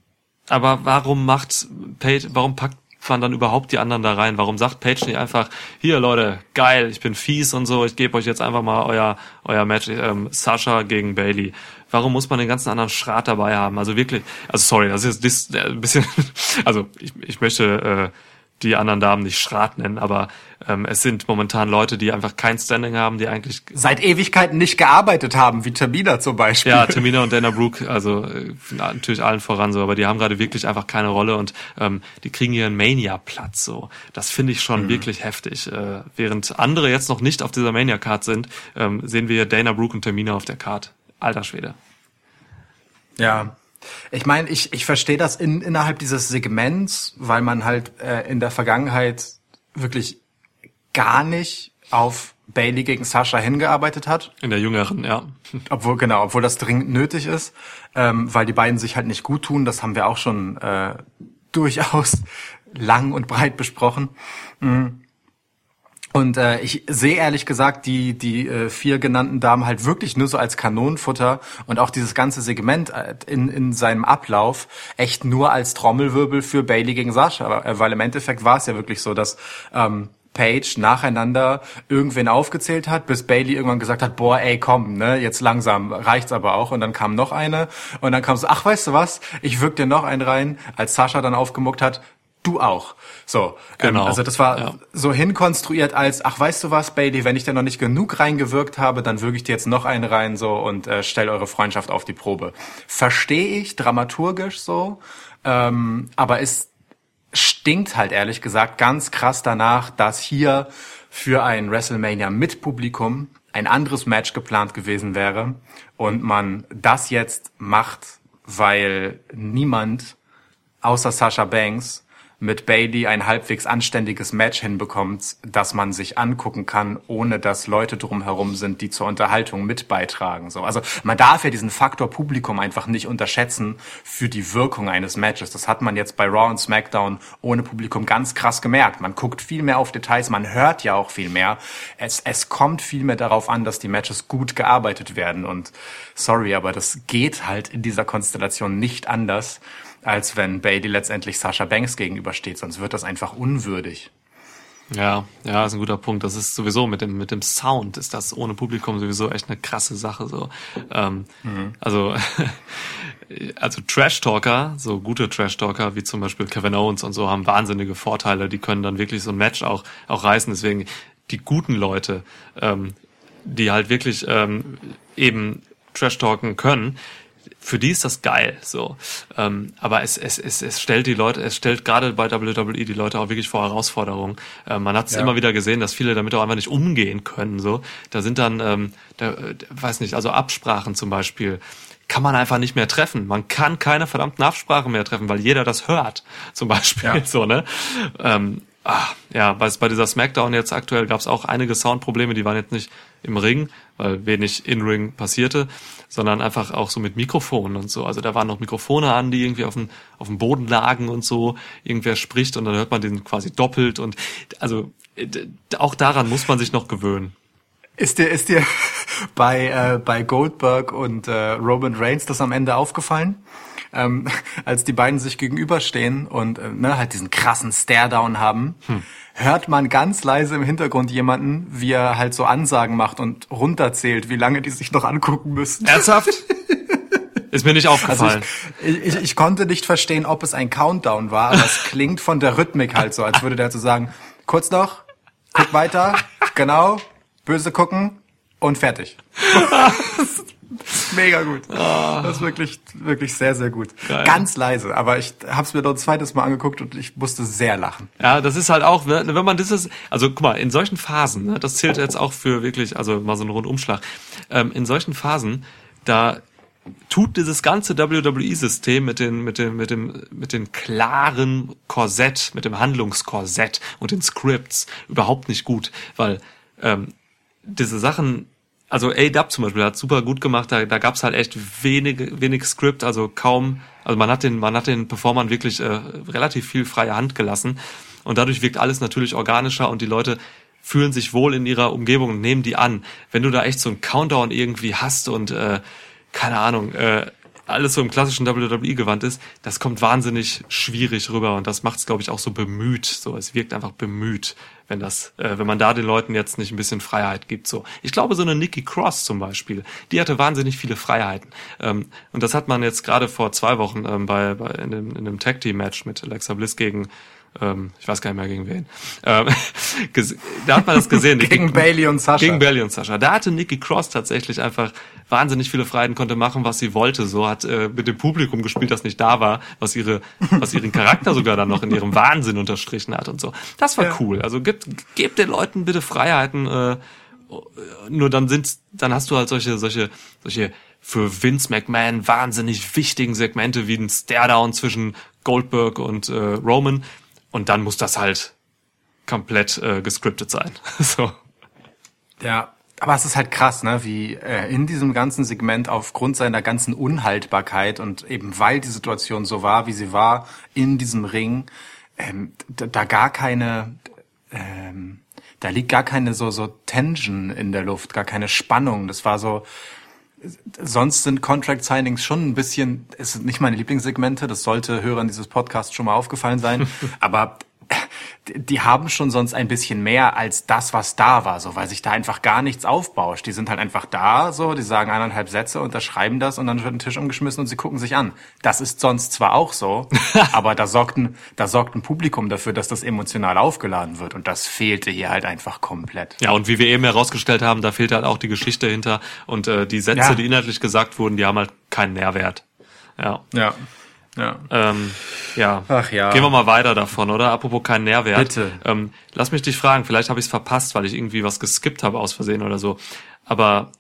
Aber warum macht Paige, warum packt man dann überhaupt die anderen da rein? Warum sagt Paige nicht einfach, hier Leute, geil, ich bin fies und so, ich gebe euch jetzt einfach mal euer, euer Match, ähm, Sascha gegen Bailey. Warum muss man den ganzen anderen Schrat dabei haben? Also wirklich, also sorry, das ist äh, ein bisschen, also ich, ich möchte äh, die anderen Damen nicht Schrat nennen, aber ähm, es sind momentan Leute, die einfach kein Standing haben, die eigentlich Seit Ewigkeiten nicht gearbeitet haben, wie Tabina zum Beispiel. ja, Tamina und Dana Brooke, also äh, natürlich allen voran so, aber die haben gerade wirklich einfach keine Rolle und ähm, die kriegen ihren Mania-Platz so. Das finde ich schon wirklich heftig. Äh, während andere jetzt noch nicht auf dieser Mania-Card sind, ähm, sehen wir Dana Brooke und Tamina auf der Card. Alter Schwede. Ja. Ich meine, ich, ich verstehe das in, innerhalb dieses Segments, weil man halt äh, in der Vergangenheit wirklich gar nicht auf Bailey gegen Sascha hingearbeitet hat. In der jüngeren, ja. Obwohl, genau, obwohl das dringend nötig ist, ähm, weil die beiden sich halt nicht gut tun. Das haben wir auch schon äh, durchaus lang und breit besprochen. Mhm. Und äh, ich sehe ehrlich gesagt die die äh, vier genannten Damen halt wirklich nur so als Kanonenfutter und auch dieses ganze Segment äh, in in seinem Ablauf echt nur als Trommelwirbel für Bailey gegen Sascha, äh, weil im Endeffekt war es ja wirklich so, dass ähm, Page nacheinander irgendwen aufgezählt hat, bis Bailey irgendwann gesagt hat, boah, ey, komm, ne, jetzt langsam, reicht's aber auch. Und dann kam noch eine und dann kam so, ach, weißt du was, ich wirk dir noch einen rein, als Sascha dann aufgemuckt hat, du auch. So, Genau. Ähm, also das war Ja. so hinkonstruiert als, ach weißt du was, Bailey, wenn ich da noch nicht genug reingewirkt habe, dann würge ich dir jetzt noch einen rein so und äh, stell eure Freundschaft auf die Probe. Verstehe ich dramaturgisch so, ähm, aber es stinkt halt ehrlich gesagt ganz krass danach, dass hier für ein WrestleMania mit Publikum ein anderes Match geplant gewesen wäre und man das jetzt macht, weil niemand außer Sasha Banks mit Bailey ein halbwegs anständiges Match hinbekommt, das man sich angucken kann, ohne dass Leute drumherum sind, die zur Unterhaltung mit beitragen. So, also man darf ja diesen Faktor Publikum einfach nicht unterschätzen für die Wirkung eines Matches. Das hat man jetzt bei Raw und SmackDown ohne Publikum ganz krass gemerkt. Man guckt viel mehr auf Details, man hört ja auch viel mehr. Es, es kommt viel mehr darauf an, dass die Matches gut gearbeitet werden. Und sorry, aber das geht halt in dieser Konstellation nicht anders als wenn Bailey letztendlich Sasha Banks gegenübersteht, sonst wird das einfach unwürdig. Ja, ja, ist ein guter Punkt. Das ist sowieso mit dem mit dem Sound ist das ohne Publikum sowieso echt eine krasse Sache so. Ähm, Also also Trash Talker, so gute Trash Talker wie zum Beispiel Kevin Owens und so haben wahnsinnige Vorteile. Die können dann wirklich so ein Match auch auch reißen. Deswegen die guten Leute, ähm, die halt wirklich ähm, eben Trash talken können, für die ist das geil, so. Ähm, aber es, es, es, es stellt die Leute, es stellt gerade bei WWE die Leute auch wirklich vor Herausforderungen. Äh, man hat es Ja. immer wieder gesehen, dass viele damit auch einfach nicht umgehen können, so. Da sind dann, ähm, da, äh, weiß nicht, also Absprachen zum Beispiel kann man einfach nicht mehr treffen. Man kann keine verdammten Absprachen mehr treffen, weil jeder das hört, zum Beispiel, Ja. so, ne? Ähm, ah, ja, bei, bei dieser Smackdown jetzt aktuell gab es auch einige Soundprobleme, die waren jetzt nicht im Ring, weil wenig in-Ring passierte, sondern einfach auch so mit Mikrofonen und so. Also da waren noch Mikrofone an, die irgendwie auf dem, auf dem Boden lagen und so. Irgendwer spricht und dann hört man den quasi doppelt und also äh, auch daran muss man sich noch gewöhnen. Ist dir, ist dir bei, äh, bei Goldberg und äh, Roman Reigns das am Ende aufgefallen? Ähm, als die beiden sich gegenüberstehen und äh, ne, halt diesen krassen Stare-Down haben, hört man ganz leise im Hintergrund jemanden, wie er halt so Ansagen macht und runterzählt, wie lange die sich noch angucken müssen. Ernsthaft? Ist mir nicht Also aufgefallen. ich, ich, ich konnte nicht verstehen, ob es ein Countdown war, aber es klingt von der Rhythmik halt so, als würde der so sagen, kurz noch, guck weiter, genau, böse gucken und fertig. Mega gut. Das ist wirklich, wirklich sehr, sehr gut. Geil. Ganz leise, aber ich habe es mir noch ein zweites Mal angeguckt und ich musste sehr lachen. Ja, das ist halt auch, ne, wenn man dieses, also guck mal, in solchen Phasen, ne, das zählt jetzt auch für wirklich, also mal so einen Rundumschlag, ähm, in solchen Phasen, da tut dieses ganze WWE-System mit den, mit dem, mit dem, mit dem klaren Korsett, mit dem Handlungskorsett und den Scripts überhaupt nicht gut, weil ähm, diese Sachen, also A-Dub zum Beispiel hat super gut gemacht, da, da gab's halt echt wenig, wenig Script, also kaum, also man hat den, man hat den Performern wirklich äh, relativ viel freie Hand gelassen und dadurch wirkt alles natürlich organischer und die Leute fühlen sich wohl in ihrer Umgebung und nehmen die an. Wenn du da echt so einen Countdown irgendwie hast und äh, keine Ahnung, äh, alles so im klassischen WWE-Gewand ist, das kommt wahnsinnig schwierig rüber und das macht es, glaube ich, auch so bemüht. So, es wirkt einfach bemüht, wenn das, äh, wenn man da den Leuten jetzt nicht ein bisschen Freiheit gibt. So, ich glaube, so eine Nikki Cross zum Beispiel, die hatte wahnsinnig viele Freiheiten ähm, und das hat man jetzt gerade vor zwei Wochen ähm, bei, bei in dem, in dem Tag Team Match mit Alexa Bliss gegen ähm, ich weiß gar nicht mehr gegen wen. Ähm, da hat man das gesehen. Gegen Bailey und Sasha. Gegen Bailey und Sascha. Da hatte Nikki Cross tatsächlich einfach wahnsinnig viele Freiheiten, konnte machen, was sie wollte. So hat äh, mit dem Publikum gespielt, das nicht da war, was ihre, was ihren Charakter sogar dann noch in ihrem Wahnsinn unterstrichen hat und so. Das war Ja. cool. Also gebt, gebt den Leuten bitte Freiheiten. Äh, nur dann sind, dann hast du halt solche, solche, solche für Vince McMahon wahnsinnig wichtigen Segmente wie ein Stare-Down zwischen Goldberg und äh, Roman. Und dann muss das halt komplett äh, gescriptet sein. so. Ja, aber es ist halt krass, ne, wie äh, in diesem ganzen Segment aufgrund seiner ganzen Unhaltbarkeit und eben weil die Situation so war, wie sie war in diesem Ring, ähm, da, da gar keine, ähm, da liegt gar keine so so Tension in der Luft, gar keine Spannung. Das war so. Sonst sind Contract Signings schon ein bisschen, es sind nicht meine Lieblingssegmente, das sollte Hörern dieses Podcasts schon mal aufgefallen sein, aber die, haben schon sonst ein bisschen mehr als das, was da war, so, weil sich da einfach gar nichts aufbauscht. Die sind halt einfach da, so, die sagen eineinhalb Sätze, unterschreiben das und dann wird ein Tisch umgeschmissen und sie gucken sich an. Das ist sonst zwar auch so, aber da sorgt ein, da sorgt ein Publikum dafür, dass das emotional aufgeladen wird und das fehlte hier halt einfach komplett. Ja, und wie wir eben herausgestellt haben, da fehlt halt auch die Geschichte hinter und äh, die Sätze, Ja. die inhaltlich gesagt wurden, die haben halt keinen Nährwert. Ja. Ja. Ja. Ähm, ja. Ach ja. Gehen wir mal weiter davon, oder? Apropos keinen Nährwert. Bitte. Ähm, lass mich dich fragen, vielleicht habe ich es verpasst, weil ich irgendwie was geskippt habe aus Versehen oder so. Aber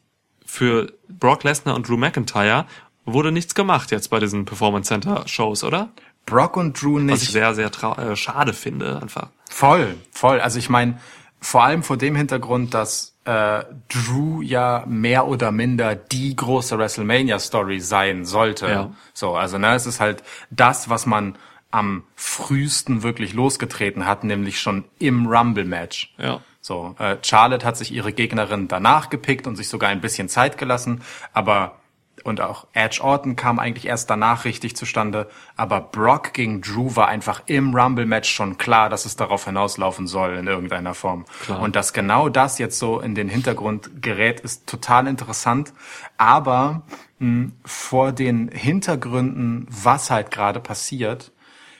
für Brock Lesnar und Drew McIntyre wurde nichts gemacht jetzt bei diesen Performance Center Shows, oder? Brock und Drew Was nicht. ich sehr, sehr äh, schade finde, einfach. Voll, voll. Also ich meine, vor allem vor dem Hintergrund, dass äh, Drew ja mehr oder minder die große WrestleMania-Story sein sollte. Ja. So, also ne, es ist halt das, was man am frühesten wirklich losgetreten hat, nämlich schon im Rumble-Match. Ja. So, äh, Charlotte hat sich ihre Gegnerin danach gepickt und sich sogar ein bisschen Zeit gelassen, aber und auch Edge Orton kam eigentlich erst danach richtig zustande, aber Brock gegen Drew war einfach im Rumble Match schon klar, dass es darauf hinauslaufen soll in irgendeiner Form. Klar. Und dass genau das jetzt so in den Hintergrund gerät, ist total interessant, aber mh, vor den Hintergründen, was halt gerade passiert,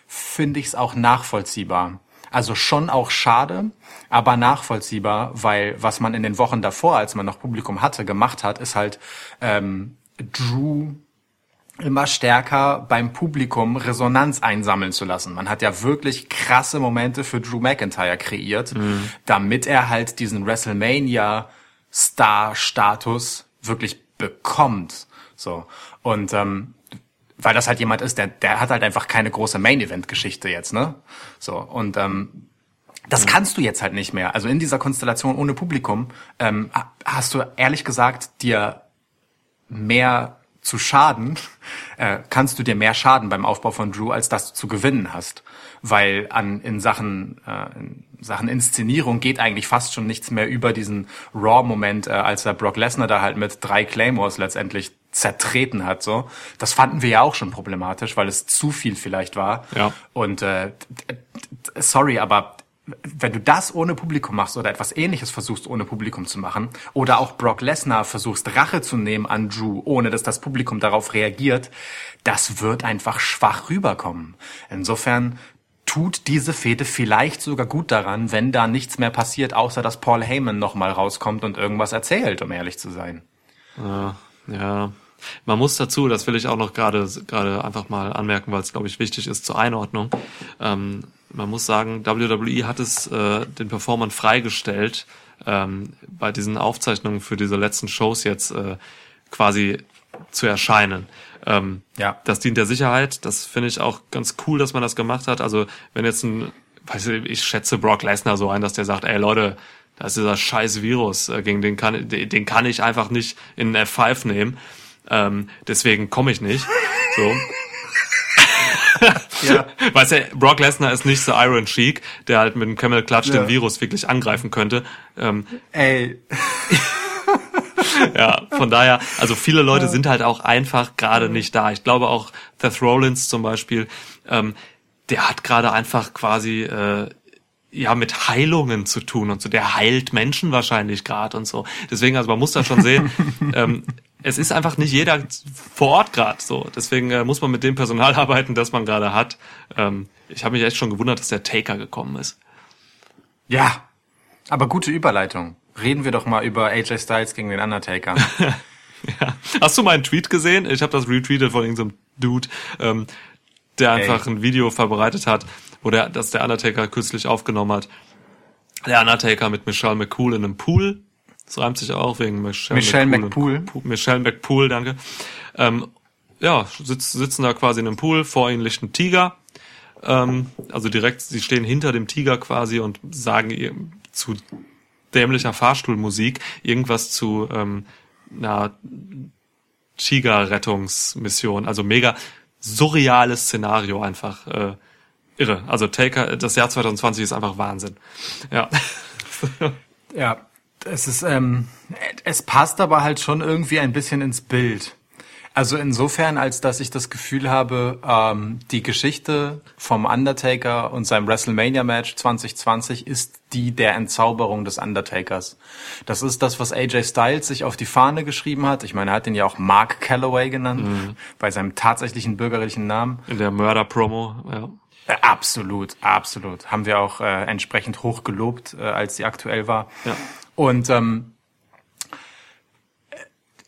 finde ich es auch nachvollziehbar. Also schon auch schade, aber nachvollziehbar, weil was man in den Wochen davor, als man noch Publikum hatte, gemacht hat, ist halt ähm, Drew immer stärker beim Publikum Resonanz einsammeln zu lassen. Man hat ja wirklich krasse Momente für Drew McIntyre kreiert, damit er halt diesen WrestleMania Star-Status wirklich bekommt. So. Und ähm, weil das halt jemand ist, der, der hat halt einfach keine große Main-Event-Geschichte jetzt, ne? So, und ähm, das kannst du jetzt halt nicht mehr. Also in dieser Konstellation ohne Publikum ähm, ha- hast du ehrlich gesagt dir mehr zu schaden, äh, kannst du dir mehr schaden beim Aufbau von Drew, als dass du zu gewinnen hast. Weil an in Sachen äh, in Sachen Inszenierung geht eigentlich fast schon nichts mehr über diesen Raw-Moment, äh, als er Brock Lesnar da halt mit drei Claymores letztendlich zertreten hat. So, das fanden wir ja auch schon problematisch, weil es zu viel vielleicht war. Ja. Und äh, sorry, aber wenn du das ohne Publikum machst oder etwas ähnliches versuchst ohne Publikum zu machen oder auch Brock Lesnar versuchst Rache zu nehmen an Drew, ohne dass das Publikum darauf reagiert, das wird einfach schwach rüberkommen. Insofern tut diese Fehde vielleicht sogar gut daran, wenn da nichts mehr passiert, außer dass Paul Heyman nochmal rauskommt und irgendwas erzählt, um ehrlich zu sein. Ja, man muss dazu, das will ich auch noch gerade gerade einfach mal anmerken, weil es glaube ich wichtig ist zur Einordnung. Ähm, man muss sagen, WWE hat es äh, den Performern freigestellt, ähm, bei diesen Aufzeichnungen für diese letzten Shows jetzt äh, quasi zu erscheinen. Ähm, Ja. Das dient der Sicherheit. Das finde ich auch ganz cool, dass man das gemacht hat. Also wenn jetzt ein, weiß ich, ich schätze Brock Lesnar so ein, dass der sagt, ey Leute, da ist dieser scheiß Virus, äh, gegen den kann, den kann ich einfach nicht in einen F5 nehmen. Ähm, deswegen komme ich nicht. So. Ja. Weißt du, Brock Lesnar ist nicht so Iron Sheik, der halt mit dem Camel Clutch Ja. den Virus wirklich angreifen könnte. Ähm, Ey, ja, von daher, also viele Leute sind halt auch einfach gerade nicht da. Ich glaube auch Seth Rollins zum Beispiel, ähm, der hat gerade einfach quasi äh, ja mit Heilungen zu tun und so. Der heilt Menschen wahrscheinlich gerade und so. Deswegen, also man muss da schon sehen, ähm, es ist einfach nicht jeder vor Ort gerade so. Deswegen äh, muss man mit dem Personal arbeiten, das man gerade hat. Ähm, ich habe mich echt schon gewundert, dass der Taker gekommen ist. ja. Aber gute Überleitung. Reden wir doch mal über AJ Styles gegen den Undertaker. Ja. Hast du meinen Tweet gesehen? Ich habe das retweetet von irgendeinem Dude, ähm, der einfach ein Video verbreitet hat, wo der, das der Undertaker kürzlich aufgenommen hat. Der Undertaker mit Michelle McCool in einem Pool. Das reimt sich auch wegen Michelle, Michelle. McPool. Pu- Michelle McPool, danke. Ähm, ja, sitz, sitzen da quasi in einem Pool, vor ihnen liegt ein Tiger. Ähm, also direkt, sie stehen hinter dem Tiger quasi und sagen ihr zu dämlicher Fahrstuhlmusik irgendwas zu ähm, einer Tiger-Rettungsmission. Also mega surreales Szenario einfach. Äh, irre. Also Taker, das Jahr 2020 ist einfach Wahnsinn. Ja. Ja, es ist, ähm, es passt aber halt schon irgendwie ein bisschen ins Bild. Also insofern, als dass ich das Gefühl habe, ähm, die Geschichte vom Undertaker und seinem WrestleMania-Match 2020 ist die der Entzauberung des Undertakers. Das ist das, was AJ Styles sich auf die Fahne geschrieben hat. Ich meine, er hat ihn ja auch Mark Calloway genannt, Mhm. bei seinem tatsächlichen bürgerlichen Namen. In der Mörder-Promo, ja. Äh, absolut, absolut. Haben wir auch äh, entsprechend hoch gelobt, äh, als sie aktuell war. Ja. Und ähm,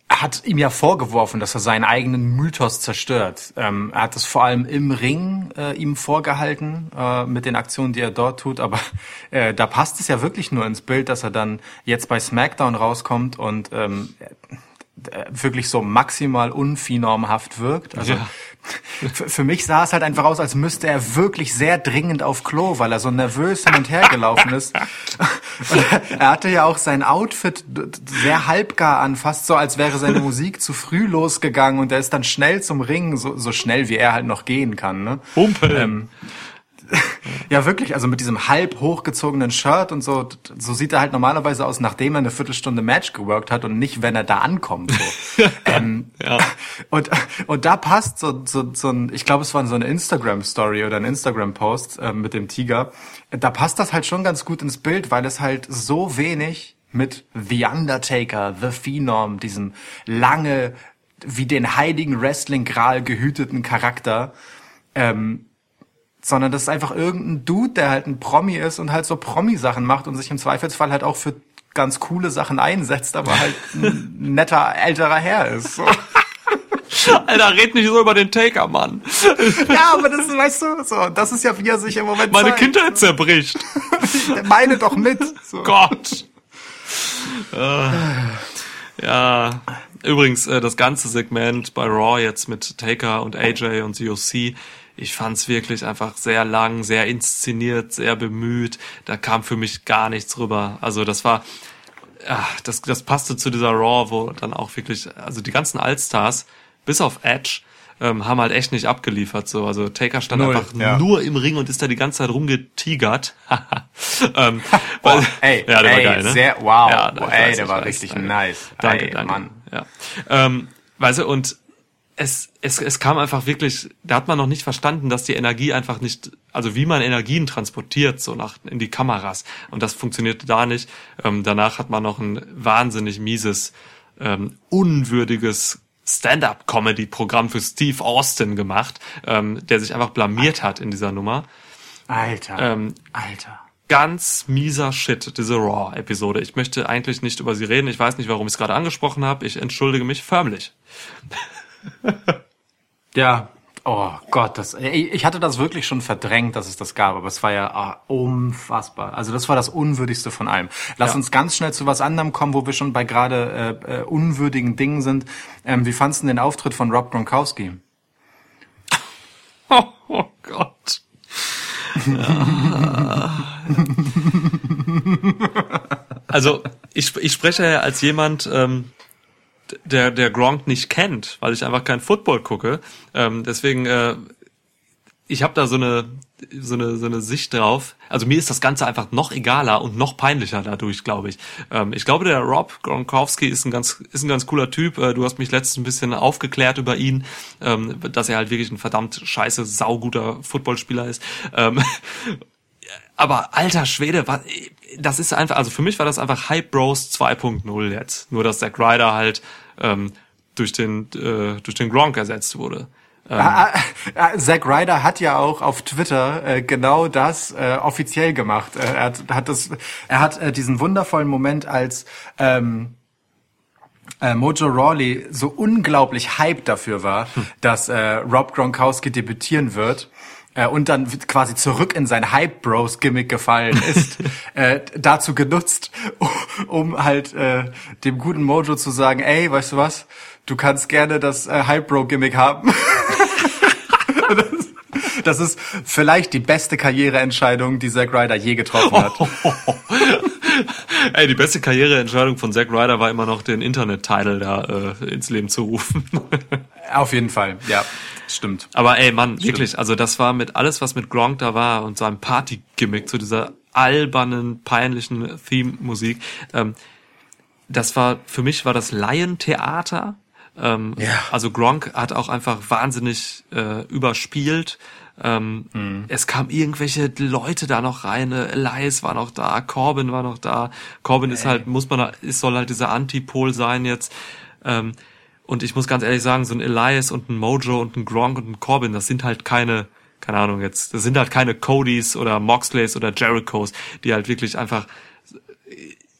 hat ihm ja vorgeworfen, dass er seinen eigenen Mythos zerstört. Ähm, er hat es vor allem im Ring äh, ihm vorgehalten äh, mit den Aktionen, die er dort tut. Aber äh, da passt es ja wirklich nur ins Bild, dass er dann jetzt bei SmackDown rauskommt und ähm, äh, wirklich so maximal unphinormhaft wirkt. Also Ja. für, mich sah es halt einfach aus, als müsste er wirklich sehr dringend auf Klo, weil er so nervös hin und her gelaufen ist. Er- er hatte ja auch sein Outfit sehr halbgar an, fast so, als wäre seine Musik zu früh losgegangen und er ist dann schnell zum Ring, so, so schnell wie er halt noch gehen kann. Ne? Humpel. Ähm, ja, wirklich, also mit diesem halb hochgezogenen Shirt und so, so sieht er halt normalerweise aus, nachdem er eine Viertelstunde Match geworkt hat und nicht, wenn er da ankommt. So. ähm, Ja. und, und da passt so, so, so ein, ich glaube, es war so eine Instagram-Story oder ein Instagram-Post äh, mit dem Tiger. Da passt das halt schon ganz gut ins Bild, weil es halt so wenig mit The Undertaker, The Phenom, diesem lange, wie den heiligen Wrestling-Gral gehüteten Charakter, ähm, sondern das ist einfach irgendein Dude, der halt ein Promi ist und halt so Promi-Sachen macht und sich im Zweifelsfall halt auch für ganz coole Sachen einsetzt, aber halt ein netter älterer Herr ist. So. Alter, red nicht so über den Taker, Mann. Ja, aber das ist, weißt du, so, das ist ja, wie er sich im Moment Meine zeigt. Kindheit zerbricht. Meine doch mit. So. Gott. Äh, ja, übrigens, äh, das ganze Segment bei Raw jetzt mit Taker und AJ und COC, ich fand's wirklich einfach sehr lang, sehr inszeniert, sehr bemüht. Da kam für mich gar nichts rüber. Also das war, ja, das, das passte zu dieser Raw, wo dann auch wirklich, also die ganzen Allstars, bis auf Edge, ähm, haben halt echt nicht abgeliefert. So, also Taker stand Null, einfach ja. nur im Ring und ist da die ganze Zeit rumgetigert. ähm, weil, Oh, ey, ja, der ey, war geil, ne? sehr, wow, Ja, oh, ey, der war richtig nice. Danke, ey, danke. Mann. Ja. Ähm, weißt du, und es, es, es kam einfach wirklich, da hat man noch nicht verstanden, dass die Energie einfach nicht, also wie man Energien transportiert, so nach, in die Kameras. Und das funktionierte da nicht. Ähm, danach hat man noch ein wahnsinnig mieses, ähm, unwürdiges Stand-up-Comedy-Programm für Steve Austin gemacht, ähm, der sich einfach blamiert hat in dieser Nummer. Alter, Ähm, Alter. ganz mieser Shit, diese Raw-Episode. Ich möchte eigentlich nicht über sie reden. Ich weiß nicht, warum ich es gerade angesprochen habe. Ich entschuldige mich förmlich. Ja. Oh Gott, das, ich hatte das wirklich schon verdrängt, dass es das gab, aber es war ja ah, unfassbar. Also das war das Unwürdigste von allem. Lass Ja. uns ganz schnell zu was anderem kommen, wo wir schon bei gerade äh, äh, unwürdigen Dingen sind. Ähm, wie fandst du den Auftritt von Rob Gronkowski? Oh, oh Gott. also ich, ich spreche ja als jemand, ähm, der, der Gronk nicht kennt, weil ich einfach kein Football gucke. Ähm, deswegen, äh, ich habe da so eine, so, eine, so eine Sicht drauf. Also mir ist das Ganze einfach noch egaler und noch peinlicher dadurch, glaube ich. Ähm, ich glaube, der Rob Gronkowski ist ein ganz, ist ein ganz cooler Typ. Äh, du hast mich letztens ein bisschen aufgeklärt über ihn, ähm, dass er halt wirklich ein verdammt scheiße, sauguter Footballspieler ist. Ähm, aber alter Schwede, was, das ist einfach, also für mich war das einfach Hype Bros 2.0 jetzt. Nur, dass Zack Ryder halt ähm, durch den äh, durch den Gronk ersetzt wurde. Ah, ah, ah, Zack Ryder hat ja auch auf Twitter äh, genau das äh, offiziell gemacht. Äh, er hat, hat das, er hat äh, diesen wundervollen Moment, als ähm, äh, Mojo Rawley so unglaublich hyped dafür war, dass äh, Rob Gronkowski debütieren wird. Äh, und dann quasi zurück in sein Hype Bros Gimmick gefallen ist, äh, dazu genutzt, um halt äh, dem guten Mojo zu sagen, ey, weißt du was, du kannst gerne das äh, Hype Bro Gimmick haben. das, das ist vielleicht die beste Karriereentscheidung, die Zack Ryder je getroffen hat. Ey, die beste Karriereentscheidung von Zack Ryder war immer noch den Internet-Title da äh, ins Leben zu rufen. Auf jeden Fall, ja, stimmt. Aber ey, Mann, wirklich, also das war mit alles, was mit Gronk da war und seinem Party-Gimmick zu dieser albernen, peinlichen Theme-Musik, ähm, das war, für mich war das Laientheater Ähm, Ja. Also Gronk hat auch einfach wahnsinnig äh, überspielt. Ähm, Es kam irgendwelche Leute da noch rein. äh, Elias war noch da, Corbin war noch da. Corbin ist halt, muss man, ist soll halt dieser Antipol sein jetzt. Ähm, und ich muss ganz ehrlich sagen, so ein Elias und ein Mojo und ein Gronk und ein Corbin, das sind halt keine, keine Ahnung jetzt, das sind halt keine Codys oder Moxleys oder Jerichos, die halt wirklich einfach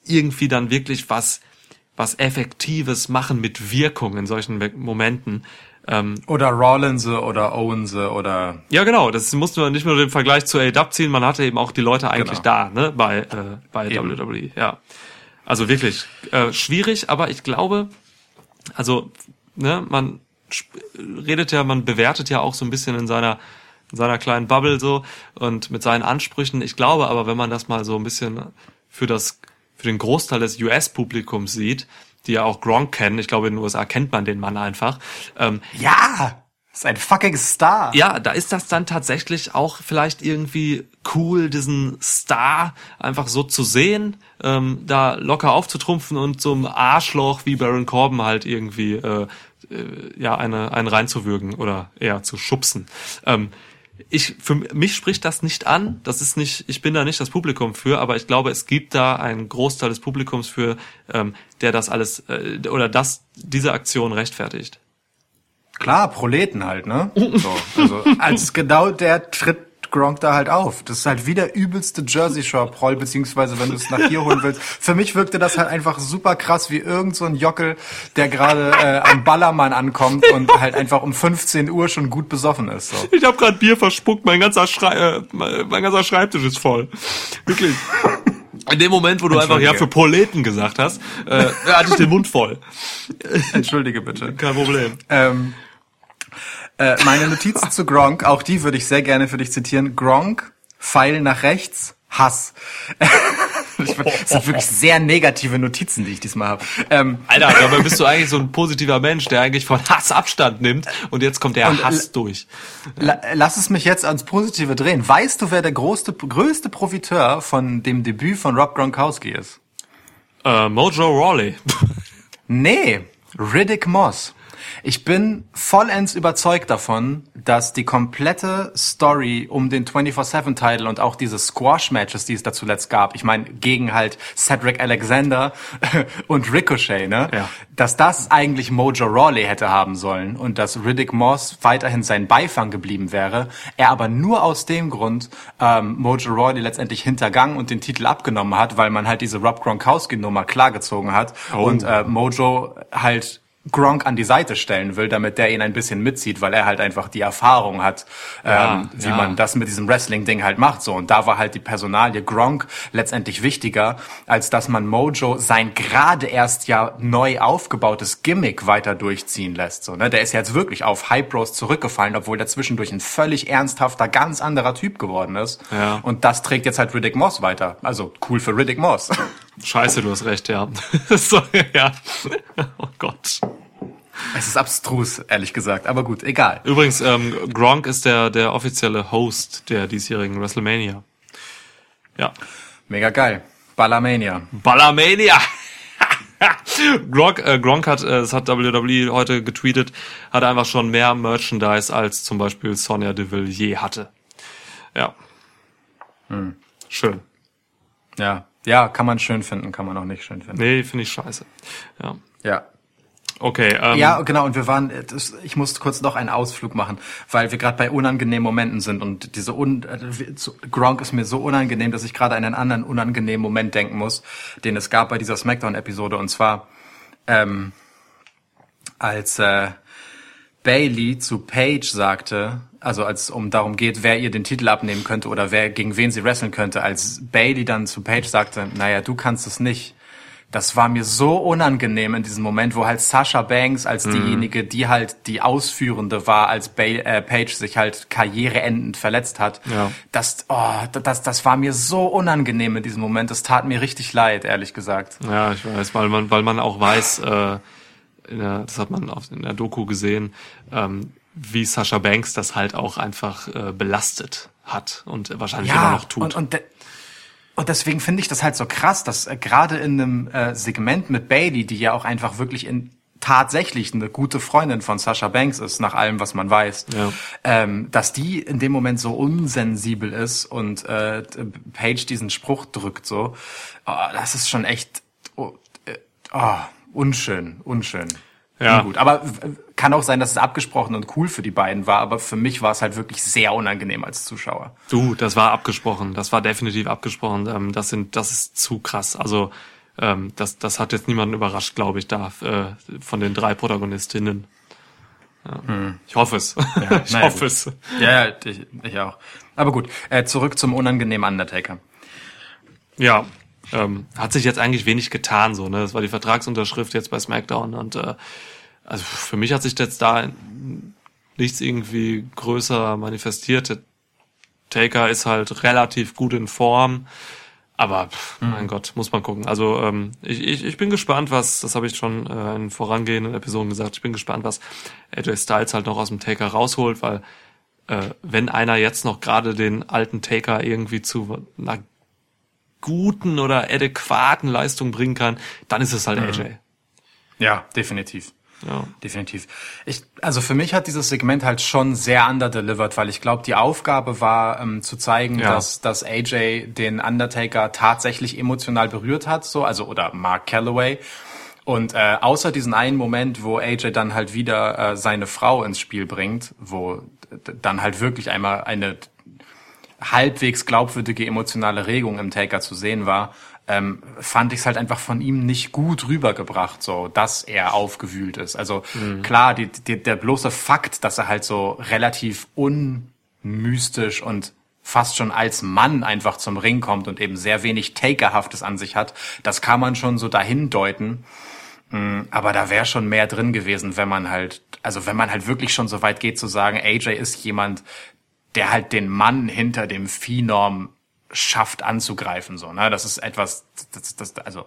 irgendwie dann wirklich was, was Effektives machen mit Wirkung in solchen Me- Momenten. Ähm, Oder Rollins oder Owens oder ja, genau, das musste man nicht nur den Vergleich zu A-Dub ziehen, man hatte eben auch die Leute eigentlich da, ne, bei, äh, bei Eben. WWE, ja. Also wirklich äh, schwierig, aber ich glaube, also, ne, man redet ja, man bewertet ja auch so ein bisschen in seiner in seiner kleinen Bubble so und mit seinen Ansprüchen. Ich glaube aber, wenn man das mal so ein bisschen für das für den Großteil des US-Publikums sieht, die ja auch Gronk kennen, ich glaube in den USA kennt man den Mann einfach, ähm, Ja, ist ein fucking Star. ja, da ist das dann tatsächlich auch vielleicht irgendwie cool, diesen Star einfach so zu sehen, ähm, da locker aufzutrumpfen und so einem Arschloch wie Baron Corbin halt irgendwie äh, äh, ja eine einen reinzuwürgen oder eher zu schubsen. Ähm, ich für mich spricht das nicht an. Das ist nicht, ich bin da nicht das Publikum für, aber ich glaube, es gibt da einen Großteil des Publikums für, ähm, der das alles äh, oder das diese Aktion rechtfertigt. Klar, Proleten halt, ne? So, also als genau der tritt Gronk da halt auf. Das ist halt wie der übelste Jersey Shore Proll, beziehungsweise wenn du es nach hier holen willst. Für mich wirkte das halt einfach super krass wie irgend so ein Jockel, der gerade äh, am Ballermann ankommt und halt einfach um 15 Uhr schon gut besoffen ist. So. Ich habe gerade Bier verspuckt, mein ganzer, Schrei äh, mein ganzer Schreibtisch ist voll. Wirklich. In dem Moment, wo du einfach ja für Proleten gesagt hast, äh, hatte ich den Mund voll. Entschuldige bitte. Kein Problem. Ähm, äh, meine Notizen zu Gronk, auch die würde ich sehr gerne für dich zitieren. Gronk, Pfeil nach rechts, Hass. Ich- Das sind wirklich sehr negative Notizen, die ich diesmal habe. Ähm, Alter, dabei bist du eigentlich so ein positiver Mensch, der eigentlich von Hass Abstand nimmt und jetzt kommt der Und, Hass durch. la, lass es mich jetzt ans Positive drehen. Weißt du, wer der größte, größte Profiteur von dem Debüt von Rob Gronkowski ist? Äh, Mojo Rawley. Nee, Riddick Moss. Ich bin vollends überzeugt davon, dass die komplette Story um den 24-7-Title und auch diese Squash-Matches, die es da zuletzt gab, ich meine, gegen halt Cedric Alexander und Ricochet, ne? Ja. Dass das eigentlich Mojo Rawley hätte haben sollen und dass Riddick Moss weiterhin sein Beifang geblieben wäre, er aber nur aus dem Grund ähm, Mojo Rawley letztendlich hintergangen und den Titel abgenommen hat, weil man halt diese Rob Gronkowski-Nummer klargezogen hat Oh. und äh, Mojo halt Gronk an die Seite stellen will, damit der ihn ein bisschen mitzieht, weil er halt einfach die Erfahrung hat, Ja, ähm, wie ja. man das mit diesem Wrestling-Ding halt macht. So und da war halt die Personalie Gronk letztendlich wichtiger, als dass man Mojo sein gerade erst ja neu aufgebautes Gimmick weiter durchziehen lässt. So ne, der ist jetzt wirklich auf Hype Bros zurückgefallen, obwohl der zwischendurch ein völlig ernsthafter, ganz anderer Typ geworden ist. Ja. Und das trägt jetzt halt Riddick Moss weiter. Also cool für Riddick Moss. Scheiße, du hast recht, ja. so, ja. Oh Gott. es ist abstrus, ehrlich gesagt, aber gut, egal. Übrigens, ähm, Gronk ist der, der offizielle Host der diesjährigen WrestleMania. Ja. Mega geil. Ballermania. Ballermania! Gronk, äh, Gronk hat, äh, das hat WWE heute getweetet, hat einfach schon mehr Merchandise als zum Beispiel Sonja Deville je hatte. Ja. Schön. Ja. Ja, kann man schön finden, kann man auch nicht schön finden. Nee, finde ich scheiße. Ja. Ja. Okay. Ähm, Ja, genau, und wir waren, äh, das, ich musste kurz noch einen Ausflug machen, weil wir gerade bei unangenehmen Momenten sind und diese un, äh, Gronk ist mir so unangenehm, dass ich gerade an einen anderen unangenehmen Moment denken muss, den es gab bei dieser Smackdown-Episode und zwar ähm, als äh, Bailey zu Paige sagte, also als um darum geht, wer ihr den Titel abnehmen könnte oder wer gegen wen sie wresteln könnte, als Bailey dann zu Paige sagte, naja, du kannst es nicht. Das war mir so unangenehm in diesem Moment, wo halt Sasha Banks als diejenige, die halt die Ausführende war, als ba äh, Paige sich halt karriereendend verletzt hat. Ja. Das, oh, das, das war mir so unangenehm in diesem Moment. Das tat mir richtig leid, ehrlich gesagt. Ja, ich weiß, weil man, weil man auch weiß, äh, in der, das hat man auf, in der Doku gesehen, ähm, wie Sasha Banks das halt auch einfach äh, belastet hat und wahrscheinlich immer noch tut. Und, und, de und deswegen finde ich das halt so krass, dass äh, gerade in einem äh, Segment mit Bailey, die ja auch einfach wirklich in tatsächlich eine gute Freundin von Sasha Banks ist, nach allem, was man weiß, Ja. ähm, dass die in dem Moment so unsensibel ist und äh, Paige diesen Spruch drückt, so, oh, das ist schon echt oh, äh, oh, unschön, unschön. Ja. Ungut. Aber kann auch sein, dass es abgesprochen und cool für die beiden war, aber für mich war es halt wirklich sehr unangenehm als Zuschauer. Du, das war abgesprochen. Das war definitiv abgesprochen. Ähm, das sind, das ist zu krass. Also ähm, das, das hat jetzt niemanden überrascht, glaube ich, da äh, von den drei Protagonistinnen. Ja. Ich hoffe es. ich Hm. naja, hoffe gut. es. Ja, ja, ich, ich auch. Aber gut, äh, zurück zum unangenehmen Undertaker. Ja, ähm, hat sich jetzt eigentlich wenig getan, so, ne? Das war die Vertragsunterschrift jetzt bei SmackDown und äh, also für mich hat sich jetzt da nichts irgendwie größer manifestiert. Taker ist halt relativ gut in Form, aber pff, mein Gott, muss man gucken. Also ähm, ich, ich, ich bin gespannt, was, das habe ich schon äh, in vorangehenden Episoden gesagt, ich bin gespannt, was AJ Styles halt noch aus dem Taker rausholt, weil äh, wenn einer jetzt noch gerade den alten Taker irgendwie zu einer guten oder adäquaten Leistung bringen kann, dann ist es halt AJ. Ja, definitiv. Ja. Definitiv. Ich, also für mich hat dieses Segment halt schon sehr underdelivered, weil ich glaube, die Aufgabe war, ähm, zu zeigen, Ja. dass, dass AJ den Undertaker tatsächlich emotional berührt hat, so, also, oder Mark Calloway. Und äh, außer diesen einen Moment, wo AJ dann halt wieder äh, seine Frau ins Spiel bringt, wo dann halt wirklich einmal eine halbwegs glaubwürdige emotionale Regung im Taker zu sehen war, ähm, fand ich es halt einfach von ihm nicht gut rübergebracht, so dass er aufgewühlt ist. Also klar, die, die, der bloße Fakt, dass er halt so relativ unmystisch und fast schon als Mann einfach zum Ring kommt und eben sehr wenig Takerhaftes an sich hat, das kann man schon so dahin deuten. Mm, Aber da wäre schon mehr drin gewesen, wenn man halt, also wenn man halt wirklich schon so weit geht zu sagen, AJ ist jemand, der halt den Mann hinter dem Phenom schafft anzugreifen, so, ne? Das ist etwas, das, das, also,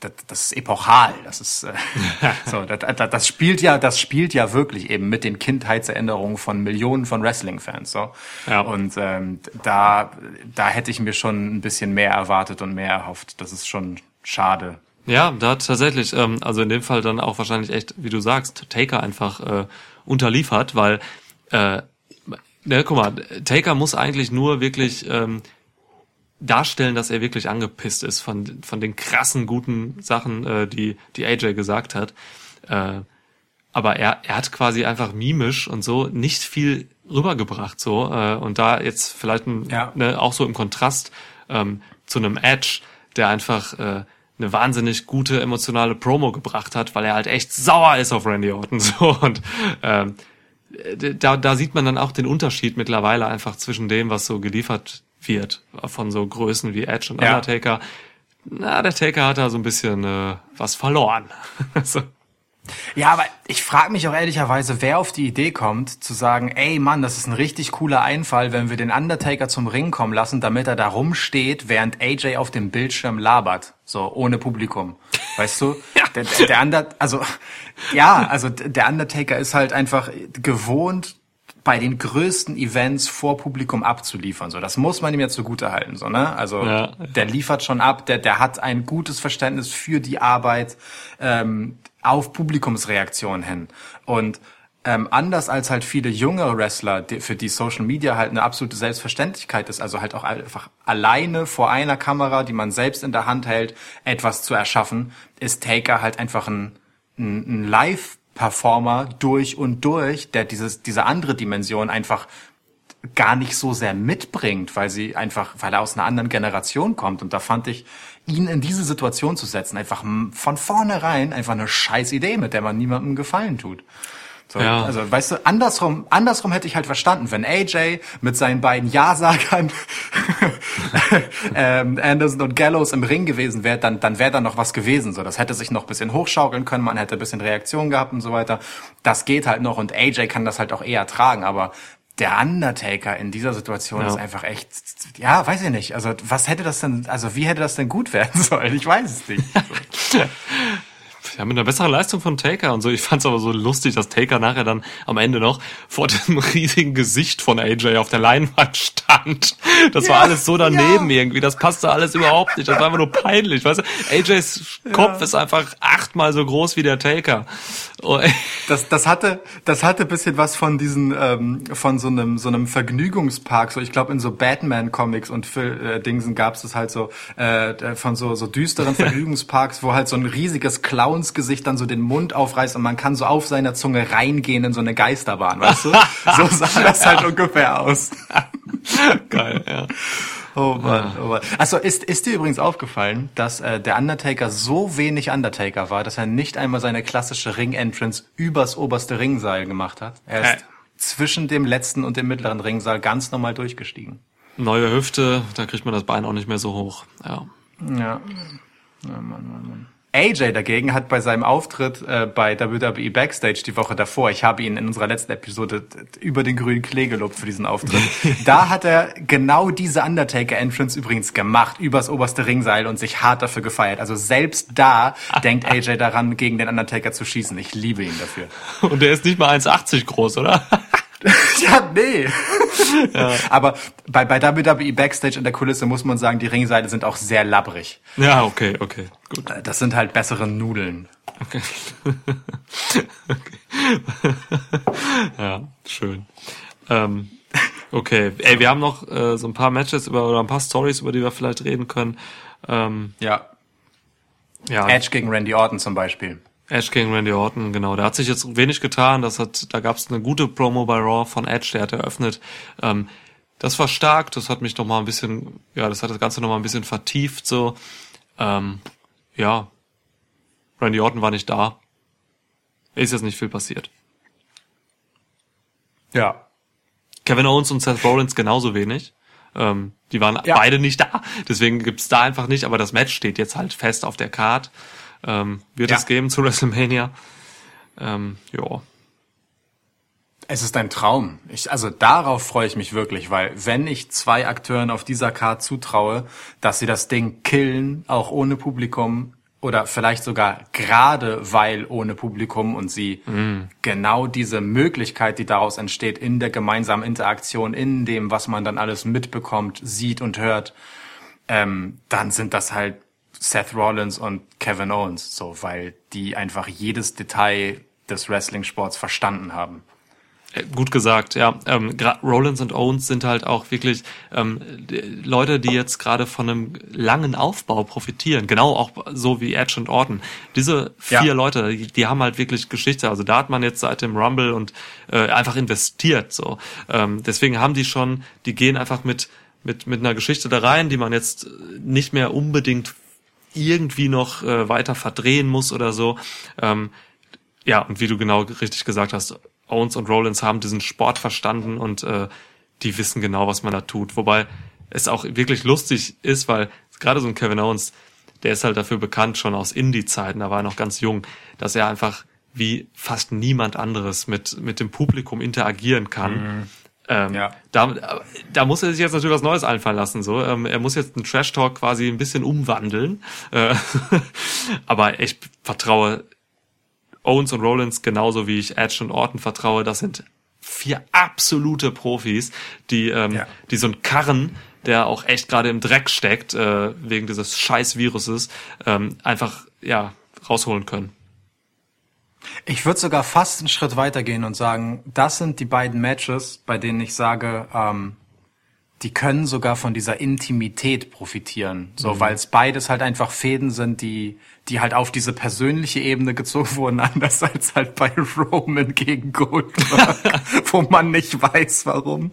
das, das ist epochal, das ist, äh, so, das, das, das spielt ja, das spielt ja wirklich eben mit den Kindheitserinnerungen von Millionen von Wrestling-Fans, so. Ja. Und ähm, da, da hätte ich mir schon ein bisschen mehr erwartet und mehr erhofft. Das ist schon schade. Ja, da tatsächlich, ähm, also in dem Fall dann auch wahrscheinlich echt, wie du sagst, Taker einfach äh, unterliefert, weil, äh, ne, guck mal, Taker muss eigentlich nur wirklich ähm, darstellen, dass er wirklich angepisst ist von, von den krassen, guten Sachen, äh, die, die AJ gesagt hat. Äh, aber er, er hat quasi einfach mimisch und so nicht viel rübergebracht so äh, und da jetzt vielleicht ein, Ja. ne, auch so im Kontrast ähm, zu einem Edge, der einfach äh, eine wahnsinnig gute emotionale Promo gebracht hat, weil er halt echt sauer ist auf Randy Orton so und ähm, da, da sieht man dann auch den Unterschied mittlerweile einfach zwischen dem, was so geliefert wird von so Größen wie Edge und Ja. Undertaker. Na, der Taker hat da so ein bisschen äh, was verloren. so. Ja, aber ich frage mich auch ehrlicherweise, wer auf die Idee kommt, zu sagen, ey Mann, das ist ein richtig cooler Einfall, wenn wir den Undertaker zum Ring kommen lassen, damit er da rumsteht, während AJ auf dem Bildschirm labert. So, ohne Publikum. Weißt du? Der, der, der Under, also, ja, also der Undertaker ist halt einfach gewohnt, bei den größten Events vor Publikum abzuliefern. So, das muss man ihm jetzt zugute halten. So, ne? Also Ja. der liefert schon ab, der, der hat ein gutes Verständnis für die Arbeit ähm, auf Publikumsreaktionen hin. Und ähm, anders als halt viele junge Wrestler, die, für die Social Media halt eine absolute Selbstverständlichkeit ist, also halt auch einfach alleine vor einer Kamera, die man selbst in der Hand hält, etwas zu erschaffen, ist Taker halt einfach ein, ein, ein Live-Performer durch und durch, der dieses, diese andere Dimension einfach gar nicht so sehr mitbringt, weil sie einfach, weil er aus einer anderen Generation kommt. Und da fand ich, ihn in diese Situation zu setzen, einfach von vornherein einfach eine scheiß Idee, mit der man niemandem Gefallen tut. So, Ja. Also, weißt du, andersrum, andersrum hätte ich halt verstanden, wenn AJ mit seinen beiden Ja-Sagern ähm, Anderson und Gallows im Ring gewesen wäre, dann, dann wäre da noch was gewesen. So, das hätte sich noch ein bisschen hochschaukeln können, man hätte ein bisschen Reaktion gehabt und so weiter. Das geht halt noch und AJ kann das halt auch eher tragen, aber der Undertaker in dieser Situation Ja. ist einfach echt, ja, weiß ich nicht. Also, was hätte das denn, also, wie hätte das denn gut werden sollen? Ich weiß es nicht. Ja, mit einer besseren Leistung von Taker und so. Ich fand's aber so lustig, dass Taker nachher dann am Ende noch vor dem riesigen Gesicht von AJ auf der Leinwand stand Das war alles so daneben irgendwie. Das passte alles überhaupt nicht. Das war einfach nur peinlich. Weißt du, AJs Kopf ist einfach achtmal so groß wie der Taker. Oh, Das, das hatte, das hatte bisschen was von diesen, ähm, von so einem, so einem Vergnügungspark. So, ich glaube, in so Batman-Comics und Phil, äh, Dingsen gab es das halt so äh, von so so düsteren Vergnügungsparks, wo halt so ein riesiges Clownsgesicht dann so den Mund aufreißt und man kann so auf seiner Zunge reingehen in so eine Geisterbahn, weißt du? So sah das halt ungefähr aus. Geil, ja. Oh Mann, oh Mann. Also ist, ist dir übrigens aufgefallen, dass äh, der Undertaker so wenig Undertaker war, dass er nicht einmal seine klassische Ring-Entrance übers oberste Ringseil gemacht hat? Er ist Äh. zwischen dem letzten und dem mittleren Ringseil ganz normal durchgestiegen. Neue Hüfte, da kriegt man das Bein auch nicht mehr so hoch. Ja. Ja. ja Mann, Mann, Mann. AJ dagegen hat bei seinem Auftritt äh, bei WWE Backstage die Woche davor, ich habe ihn in unserer letzten Episode über den grünen Klee gelobt für diesen Auftritt, da hat er genau diese Undertaker-Entrance übrigens gemacht, übers oberste Ringseil und sich hart dafür gefeiert. Also selbst da denkt AJ daran, gegen den Undertaker zu schießen. Ich liebe ihn dafür. Und der ist nicht mal 1,80 groß, oder? Ja, nee. Aber bei, bei WWE Backstage in der Kulisse muss man sagen, die Ringseile sind auch sehr labbrig. Ja, okay, okay, gut. Äh, Das sind halt bessere Nudeln. Okay. ja, schön. Ähm, okay, ey, wir haben noch äh, so ein paar Matches über oder ein paar Stories, über die wir vielleicht reden können. Ähm, Ja. ja, Edge gegen Randy Orton zum Beispiel. Edge gegen Randy Orton, genau. Da hat sich jetzt wenig getan. Das hat, da gab es eine gute Promo bei Raw von Edge, der hat eröffnet. Ähm, das war stark. Das hat mich noch mal ein bisschen, ja, das hat das Ganze noch mal ein bisschen vertieft. So, ähm, ja. Randy Orton war nicht da. Ist jetzt nicht viel passiert. Ja. Kevin Owens und Seth Rollins genauso wenig. Ähm, die waren Ja. beide nicht da. Deswegen gibt's da einfach nicht. Aber das Match steht jetzt halt fest auf der Card. Ähm, wird Ja. es geben zu WrestleMania. Ähm, ja. Es ist ein Traum. Ich, also darauf freue ich mich wirklich, weil wenn ich zwei Akteuren auf dieser Card zutraue, dass sie das Ding killen, auch ohne Publikum oder vielleicht sogar gerade weil ohne Publikum und sie genau diese Möglichkeit, die daraus entsteht, in der gemeinsamen Interaktion, in dem, was man dann alles mitbekommt, sieht und hört, ähm, dann sind das halt Seth Rollins und Kevin Owens, so, weil die einfach jedes Detail des Wrestling-Sports verstanden haben. Äh, Gut gesagt, ja. Ähm, Rollins und Owens sind halt auch wirklich ähm, Leute, die jetzt gerade von einem langen Aufbau profitieren. Genau auch so wie Edge und Orton. Diese vier Ja. Leute, die, die haben halt wirklich Geschichte. Also da hat man jetzt seit dem Rumble und äh, einfach investiert. So, ähm, deswegen haben die schon, die gehen einfach mit mit mit einer Geschichte da rein, die man jetzt nicht mehr unbedingt irgendwie noch äh, weiter verdrehen muss oder so. Ähm, ja, und wie du genau richtig gesagt hast, Owens und Rollins haben diesen Sport verstanden und äh, die wissen genau, was man da tut. Wobei es auch wirklich lustig ist, weil gerade so ein Kevin Owens, der ist halt dafür bekannt, schon aus Indie-Zeiten, da war er noch ganz jung, dass er einfach wie fast niemand anderes mit, mit dem Publikum interagieren kann. Ähm, Ja. da, da muss er sich jetzt natürlich was Neues einfallen lassen. So, ähm, er muss jetzt einen Trash Talk quasi ein bisschen umwandeln. Äh, aber ich vertraue Owens und Rollins genauso wie ich Edge und Orton vertraue. Das sind vier absolute Profis, die ähm, Ja. die so einen Karren, der auch echt gerade im Dreck steckt äh, wegen dieses scheiß Viruses, ähm, einfach ja rausholen können. Ich würde sogar fast einen Schritt weitergehen und sagen, das sind die beiden Matches, bei denen ich sage, ähm, die können sogar von dieser Intimität profitieren. So, weil es beides halt einfach Fäden sind, die, die halt auf diese persönliche Ebene gezogen wurden, anders als halt bei Roman gegen Goldberg, wo man nicht weiß, warum.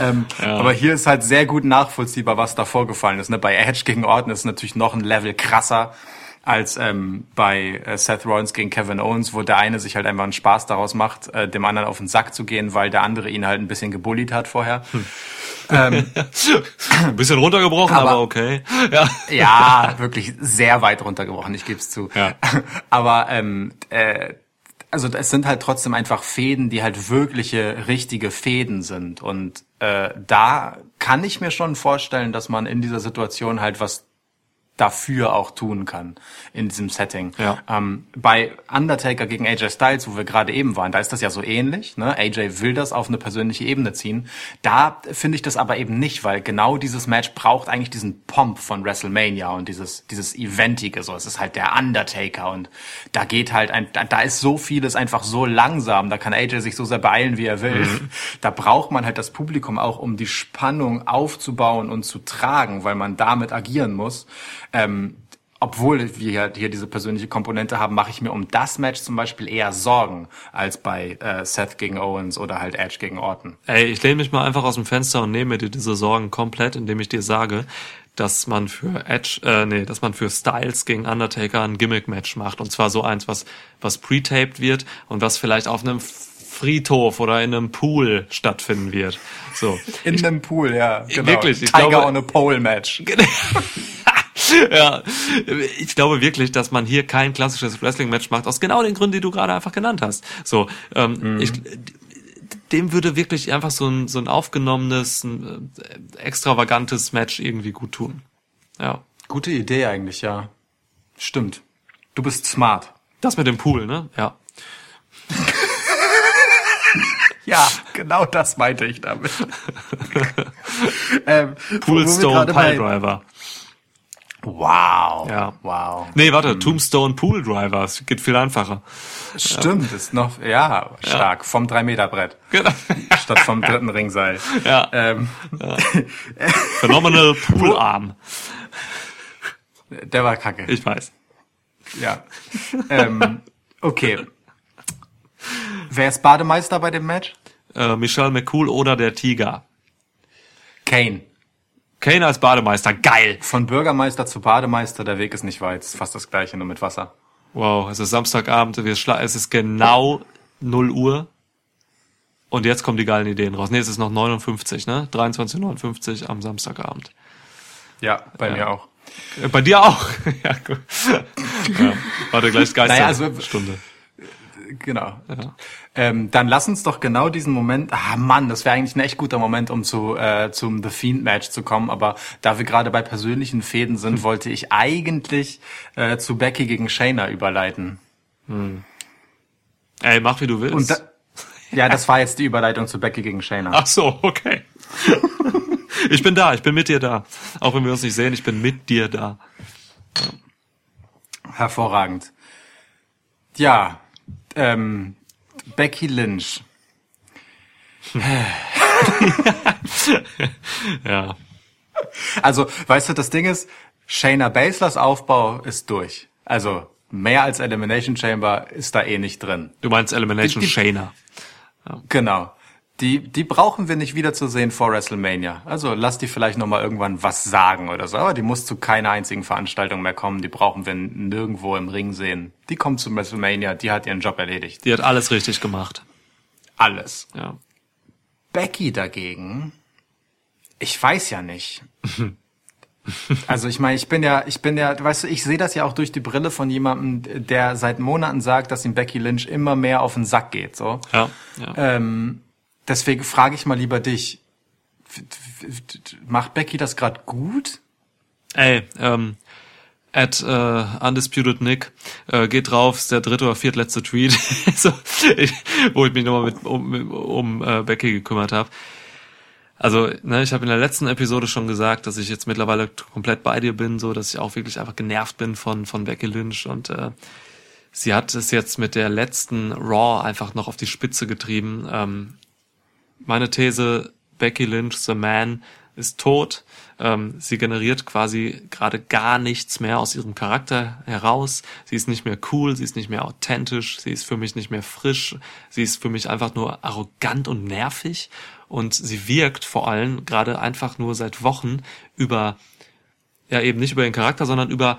Ähm, Aber hier ist halt sehr gut nachvollziehbar, was da vorgefallen ist. Ne? Bei Edge gegen Orton ist es natürlich noch ein Level krasser als ähm, bei äh, Seth Rollins gegen Kevin Owens, wo der eine sich halt einfach einen Spaß daraus macht, äh, dem anderen auf den Sack zu gehen, weil der andere ihn halt ein bisschen gebullied hat vorher. Ein bisschen runtergebrochen, aber, Aber- okay. Ja. Ja, wirklich sehr weit runtergebrochen, ich gebe es zu. Ja. Aber ähm, äh, also es sind halt trotzdem einfach Fäden, die halt wirkliche, richtige Fäden sind. Und äh, da kann ich mir schon vorstellen, dass man in dieser Situation halt was dafür auch tun kann in diesem Setting. Ja. Ähm, bei Undertaker gegen AJ Styles, wo wir gerade eben waren, da ist das ja so ähnlich. Ne? AJ will das auf eine persönliche Ebene ziehen. Da finde ich das aber eben nicht, weil genau dieses Match braucht eigentlich diesen Pomp von WrestleMania und dieses dieses Eventige. So, es ist halt der Undertaker und da geht halt ein, da, da ist so vieles einfach so langsam. Da kann AJ sich so sehr beeilen, wie er will. Da braucht man halt das Publikum auch, um die Spannung aufzubauen und zu tragen, weil man damit agieren muss. Ähm, obwohl wir hier diese persönliche Komponente haben, mache ich mir um das Match zum Beispiel eher Sorgen als bei äh, Seth gegen Owens oder halt Edge gegen Orton. Ey, ich lehne mich mal einfach aus dem Fenster und nehme dir diese Sorgen komplett, indem ich dir sage, dass man für Edge, äh, nee, dass man für Styles gegen Undertaker ein Gimmick-Match macht. Und zwar so eins, was, was pre-taped wird und was vielleicht auf einem Friedhof oder in einem Pool stattfinden wird. So. In einem Pool, ja. Genau. Wirklich, ich Tiger glaube- on a Pole Match. ja, ich glaube wirklich, dass man hier kein klassisches Wrestling-Match macht, aus genau den Gründen, die du gerade einfach genannt hast. So, ähm, ich, dem würde wirklich einfach so ein, so ein aufgenommenes, ein, äh, extravagantes Match irgendwie gut tun. Ja. Gute Idee eigentlich, ja. Stimmt. Du bist smart. Das mit dem Pool, ne? Ja. Ja, genau das meinte ich damit. ähm, Poolstone gerade bei- Piledriver. Wow. Ja. Wow. Nee, warte, Tombstone Pool Driver. Es geht viel einfacher. Stimmt, ist noch, ja, stark. Vom 3-Meter-Brett. Genau. Statt vom dritten Ringseil. Ja. Ähm, Phenomenal Pool Arm. der war kacke. Ich weiß. Ja. ähm, okay. Wer ist Bademeister bei dem Match? Äh, Michelle McCool oder der Tiger. Kane. Kane als Bademeister. Geil. Von Bürgermeister zu Bademeister, der Weg ist nicht weit. Ist fast das gleiche, nur mit Wasser. Wow, es ist Samstagabend, wir schla es ist genau 0 Uhr. Und jetzt kommen die geilen Ideen raus. Nee, es ist noch 59, ne? 23.59 am Samstagabend. Ja, bei Ja. mir auch. Äh, Bei dir auch. ja, gut. ja. Warte, gleich Geister. Naja, also- Stunde. Genau. Ja. Ähm, dann lass uns doch genau diesen Moment. Ah Mann, das wäre eigentlich ein echt guter Moment, um zu äh, zum The Fiend Match zu kommen. Aber da wir gerade bei persönlichen Fäden sind, wollte ich eigentlich äh, zu Becky gegen Shayna überleiten. Ey, mach wie du willst. Da, ja, das war jetzt die Überleitung zu Becky gegen Shayna. Ach so, okay. ich bin da, ich bin mit dir da. Auch wenn wir uns nicht sehen, ich bin mit dir da. Hervorragend. Ja, ähm, Becky Lynch. Ja. Also, weißt du, das Ding ist, Shayna Baslers Aufbau ist durch. Also, mehr als Elimination Chamber ist da eh nicht drin. Du meinst Elimination Die- die- Shayna. Genau. Die, die brauchen wir nicht wiederzusehen vor WrestleMania. Also lass die vielleicht noch mal irgendwann was sagen oder so. Aber die muss zu keiner einzigen Veranstaltung mehr kommen. Die brauchen wir nirgendwo im Ring sehen. Die kommt zu WrestleMania. Die hat ihren Job erledigt. Die hat alles richtig gemacht. Alles. Ja. Becky dagegen, ich weiß ja nicht. Also ich meine, ich bin ja, ich bin ja, weißt du, ich sehe das ja auch durch die Brille von jemandem, der seit Monaten sagt, dass ihm Becky Lynch immer mehr auf den Sack geht. So. Ja. ja. Ähm, deswegen frage ich mal lieber dich. Macht Becky das gerade gut? Ey, ähm, at äh, Undisputed Nick äh, geht drauf, ist der dritte oder viertletzte Tweet, so, ich, wo ich mich nochmal mit, um, um äh, Becky gekümmert habe. Also, ne, ich habe in der letzten Episode schon gesagt, dass ich jetzt mittlerweile komplett bei dir bin, so dass ich auch wirklich einfach genervt bin von von Becky Lynch und äh, sie hat es jetzt mit der letzten Raw einfach noch auf die Spitze getrieben. Ähm, meine These, Becky Lynch, The Man, ist tot. Ähm, sie generiert quasi gerade gar nichts mehr aus ihrem Charakter heraus. Sie ist nicht mehr cool, sie ist nicht mehr authentisch, sie ist für mich nicht mehr frisch, sie ist für mich einfach nur arrogant und nervig und sie wirkt vor allem gerade einfach nur seit Wochen über ja eben nicht über ihren Charakter, sondern über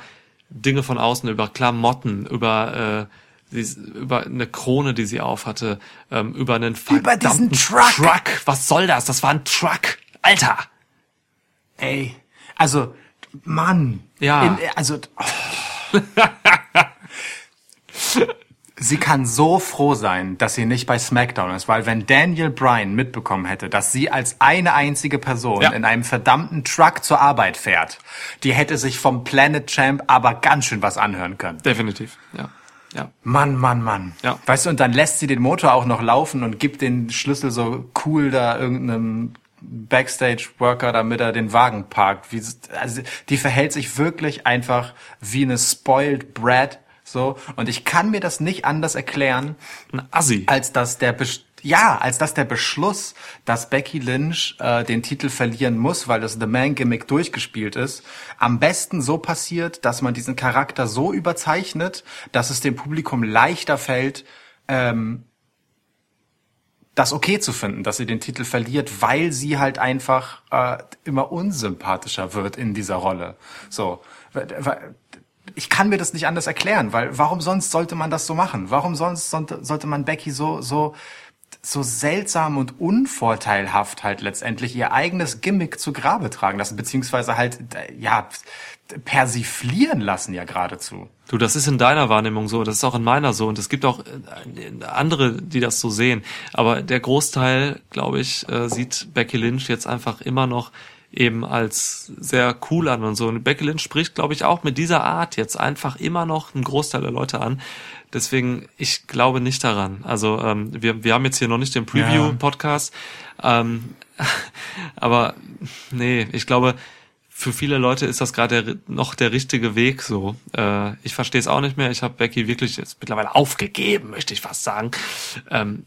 Dinge von außen, über Klamotten, über äh, über eine Krone, die sie aufhatte, ähm, über einen Über diesen verdammten Truck. Truck. Was soll das? Das war ein Truck, Alter. Ey, also, Mann. Ja. In, also, oh. sie kann so froh sein, dass sie nicht bei SmackDown ist, weil wenn Daniel Bryan mitbekommen hätte, dass sie als eine einzige Person Ja. in einem verdammten Truck zur Arbeit fährt, die hätte sich vom Planet Champ aber ganz schön was anhören können. Definitiv, ja. Ja. Mann, Mann, Mann. Ja. Weißt du, und dann lässt sie den Motor auch noch laufen und gibt den Schlüssel so cool da irgendeinem Backstage-Worker, damit er den Wagen parkt. Wie, also, die verhält sich wirklich einfach wie eine spoiled brat, so. Und ich kann mir das nicht anders erklären, Ein Assi. als dass der Besch ja, als dass der Beschluss, dass Becky Lynch äh, den Titel verlieren muss, weil das The Man Gimmick durchgespielt ist, am besten so passiert, dass man diesen Charakter so überzeichnet, dass es dem Publikum leichter fällt, ähm, das okay zu finden, dass sie den Titel verliert, weil sie halt einfach äh, immer unsympathischer wird in dieser Rolle. So, ich kann mir das nicht anders erklären, weil warum sonst sollte man das so machen? Warum sonst sollte man Becky so so so seltsam und unvorteilhaft halt letztendlich ihr eigenes Gimmick zu Grabe tragen lassen, beziehungsweise halt äh, ja persiflieren lassen ja geradezu. Du, das ist in deiner Wahrnehmung so, das ist auch in meiner so und es gibt auch äh, andere, die das so sehen. Aber der Großteil, glaube ich, äh, sieht Becky Lynch jetzt einfach immer noch eben als sehr cool an und so. Und Becky Lynch spricht, glaube ich, auch mit dieser Art jetzt einfach immer noch einen Großteil der Leute an. Deswegen, ich glaube nicht daran. Also ähm, wir, wir haben jetzt hier noch nicht den Preview-Podcast, ähm, aber nee, ich glaube, für viele Leute ist das gerade noch der richtige Weg so. Äh, ich verstehe es auch nicht mehr. Ich habe Becky wirklich jetzt mittlerweile aufgegeben, möchte ich fast sagen. Ähm,